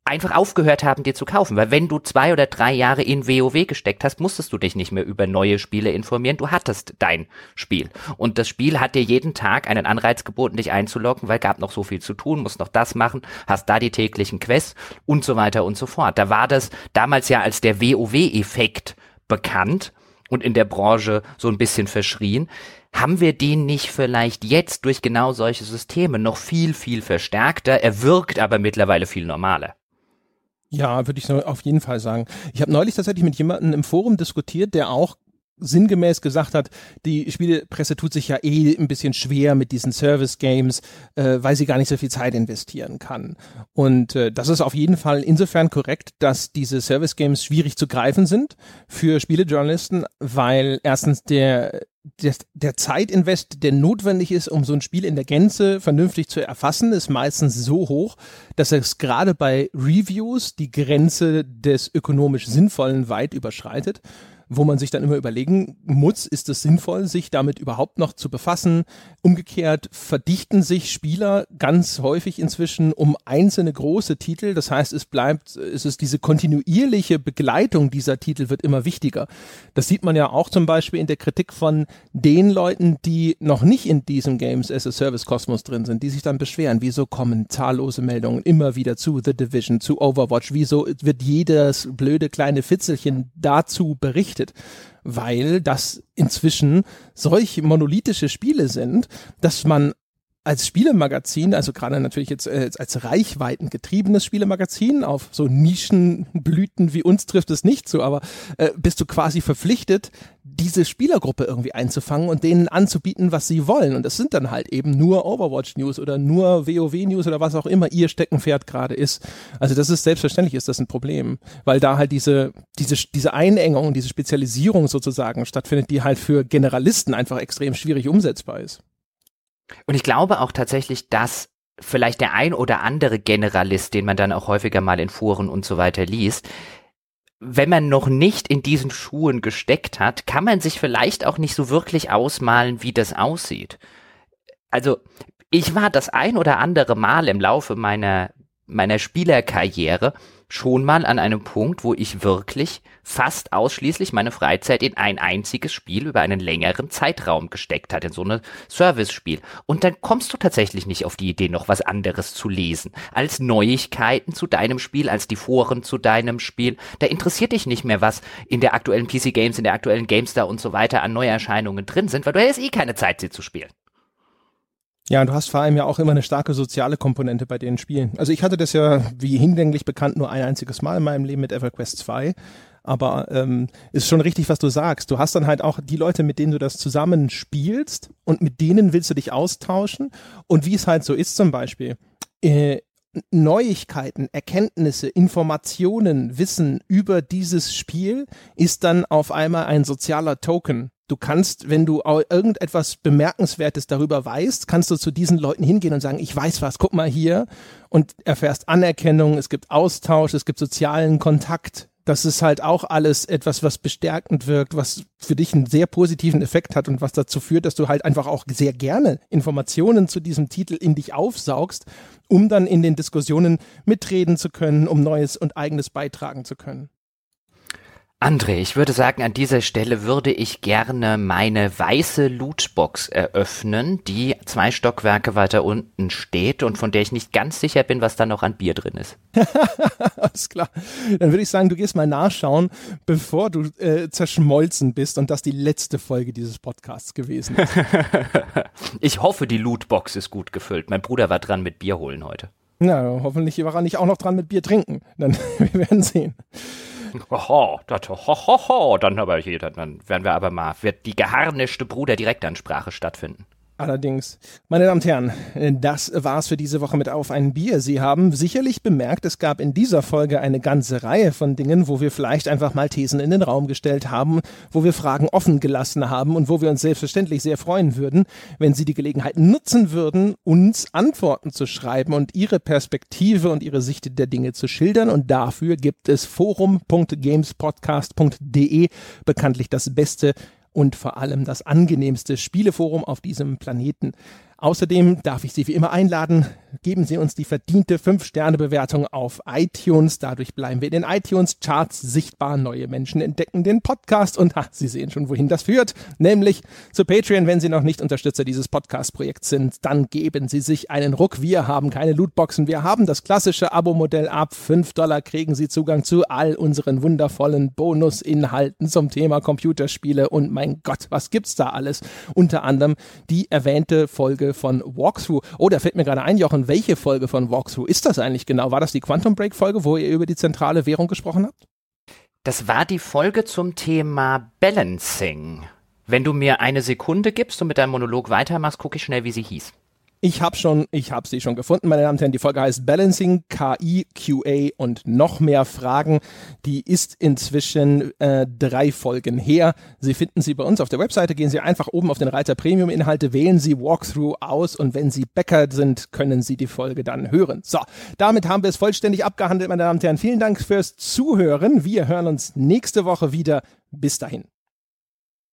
einfach aufgehört haben, dir zu kaufen. Weil wenn du zwei oder drei Jahre in WoW gesteckt hast, musstest du dich nicht mehr über neue Spiele informieren. Du hattest dein Spiel. Und das Spiel hat dir jeden Tag einen Anreiz geboten, dich einzuloggen, weil gab noch so viel zu tun, musst noch das machen, hast da die täglichen Quests und so weiter und so fort. Da war das damals ja als der WoW-Effekt bekannt und in der Branche so ein bisschen verschrien. Haben wir den nicht vielleicht jetzt durch genau solche Systeme noch viel, viel verstärkter? Er wirkt aber mittlerweile viel normaler. Ja, würde ich auf jeden Fall sagen. Ich habe neulich tatsächlich mit jemandem im Forum diskutiert, der auch sinngemäß gesagt hat, die Spielepresse tut sich ja eh ein bisschen schwer mit diesen Service-Games, äh, weil sie gar nicht so viel Zeit investieren kann. Und äh, das ist auf jeden Fall insofern korrekt, dass diese Service-Games schwierig zu greifen sind für Spielejournalisten, weil erstens der der, der Zeitinvest, der notwendig ist, um so ein Spiel in der Gänze vernünftig zu erfassen, ist meistens so hoch, dass es gerade bei Reviews die Grenze des ökonomisch Sinnvollen weit überschreitet wo man sich dann immer überlegen muss, ist es sinnvoll, sich damit überhaupt noch zu befassen? Umgekehrt verdichten sich Spieler ganz häufig inzwischen um einzelne große Titel. Das heißt, es bleibt, es ist diese kontinuierliche Begleitung dieser Titel wird immer wichtiger. Das sieht man ja auch zum Beispiel in der Kritik von den Leuten, die noch nicht in diesem Games as a Service Kosmos drin sind, die sich dann beschweren, wieso kommen zahllose Meldungen immer wieder zu The Division, zu Overwatch, wieso wird jedes blöde kleine Fitzelchen dazu berichtet verpflichtet, weil das inzwischen solch monolithische Spiele sind, dass man als Spielemagazin, also gerade natürlich jetzt äh, als reichweitengetriebenes Spielemagazin, auf so Nischenblüten wie uns trifft es nicht so, aber äh, bist du quasi verpflichtet, diese Spielergruppe irgendwie einzufangen und denen anzubieten, was sie wollen. Und das sind dann halt eben nur Overwatch News oder nur WoW News oder was auch immer ihr Steckenpferd gerade ist. Also das ist selbstverständlich ist das ein Problem, weil da halt diese, diese, diese Einengung, diese Spezialisierung sozusagen stattfindet, die halt für Generalisten einfach extrem schwierig umsetzbar ist. Und ich glaube auch tatsächlich, dass vielleicht der ein oder andere Generalist, den man dann auch häufiger mal in Foren und so weiter liest, wenn man noch nicht in diesen Schuhen gesteckt hat, kann man sich vielleicht auch nicht so wirklich ausmalen, wie das aussieht. Also, ich war das ein oder andere Mal im Laufe meiner, meiner Spielerkarriere schon mal an einem Punkt, wo ich wirklich fast ausschließlich meine Freizeit in ein einziges Spiel über einen längeren Zeitraum gesteckt hat, in so eine Service-Spiel. Und dann kommst du tatsächlich nicht auf die Idee, noch was anderes zu lesen, als Neuigkeiten zu deinem Spiel, als die Foren zu deinem Spiel. Da interessiert dich nicht mehr, was in der aktuellen PC Games, in der aktuellen GameStar und so weiter an Neuerscheinungen drin sind, weil du hast eh keine Zeit, sie zu spielen. Ja, und du hast vor allem ja auch immer eine starke soziale Komponente bei den Spielen. Also ich hatte das ja, wie hinlänglich bekannt, nur ein einziges Mal in meinem Leben mit EverQuest 2. Aber ähm, ist schon richtig, was du sagst. Du hast dann halt auch die Leute, mit denen du das zusammen spielst und mit denen willst du dich austauschen. Und wie es halt so ist zum Beispiel, äh, Neuigkeiten, Erkenntnisse, Informationen, Wissen über dieses Spiel ist dann auf einmal ein sozialer Token Du kannst, wenn du irgendetwas Bemerkenswertes darüber weißt, kannst du zu diesen Leuten hingehen und sagen, ich weiß was, guck mal hier und erfährst Anerkennung, es gibt Austausch, es gibt sozialen Kontakt. Das ist halt auch alles etwas, was bestärkend wirkt, was für dich einen sehr positiven Effekt hat und was dazu führt, dass du halt einfach auch sehr gerne Informationen zu diesem Titel in dich aufsaugst, um dann in den Diskussionen mitreden zu können, um Neues und Eigenes beitragen zu können. André, ich würde sagen, an dieser Stelle würde ich gerne meine weiße Lootbox eröffnen, die zwei Stockwerke weiter unten steht und von der ich nicht ganz sicher bin, was da noch an Bier drin ist. Alles klar. Dann würde ich sagen, du gehst mal nachschauen, bevor du äh, zerschmolzen bist und das die letzte Folge dieses Podcasts gewesen ist. ich hoffe, die Lootbox ist gut gefüllt. Mein Bruder war dran mit Bier holen heute. Na, hoffentlich war er nicht auch noch dran mit Bier trinken. Dann wir werden sehen. Hoho, das, hohoho, dann aber hier, dann werden wir aber mal, wird die geharnischte Bruder-Direktansprache stattfinden. Allerdings, meine Damen und Herren, das war's für diese Woche mit Auf ein Bier. Sie haben sicherlich bemerkt, es gab in dieser Folge eine ganze Reihe von Dingen, wo wir vielleicht einfach mal Thesen in den Raum gestellt haben, wo wir Fragen offen gelassen haben und wo wir uns selbstverständlich sehr freuen würden, wenn Sie die Gelegenheit nutzen würden, uns Antworten zu schreiben und Ihre Perspektive und Ihre Sicht der Dinge zu schildern. Und dafür gibt es forum.gamespodcast.de, bekanntlich das beste und vor allem das angenehmste Spieleforum auf diesem Planeten. Außerdem darf ich Sie wie immer einladen, geben Sie uns die verdiente 5-Sterne-Bewertung auf iTunes. Dadurch bleiben wir in den iTunes-Charts sichtbar. Neue Menschen entdecken den Podcast und ha, Sie sehen schon, wohin das führt. Nämlich zu Patreon. Wenn Sie noch nicht Unterstützer dieses Podcast-Projekts sind, dann geben Sie sich einen Ruck. Wir haben keine Lootboxen. Wir haben das klassische Abo-Modell ab. 5 Dollar kriegen Sie Zugang zu all unseren wundervollen Bonusinhalten zum Thema Computerspiele. Und mein Gott, was gibt's da alles? Unter anderem die erwähnte Von Walkthrough. Oh, da fällt mir gerade ein, Jochen, welche Folge von Walkthrough ist das eigentlich genau? War das die Quantum Break Folge, wo ihr über die zentrale Währung gesprochen habt? Das war die Folge zum Thema Balancing. Wenn du mir eine Sekunde gibst und mit deinem Monolog weitermachst, gucke ich schnell, wie sie hieß. Ich habe schon, ich habe sie schon gefunden, meine Damen und Herren. Die Folge heißt Balancing, KI, QA und noch mehr Fragen. Die ist inzwischen äh, drei Folgen her. Sie finden sie bei uns auf der Webseite. Gehen Sie einfach oben auf den Reiter Premium Inhalte, wählen Sie Walkthrough aus und wenn Sie Bäcker sind, können Sie die Folge dann hören. So, damit haben wir es vollständig abgehandelt, meine Damen und Herren. Vielen Dank fürs Zuhören. Wir hören uns nächste Woche wieder. Bis dahin.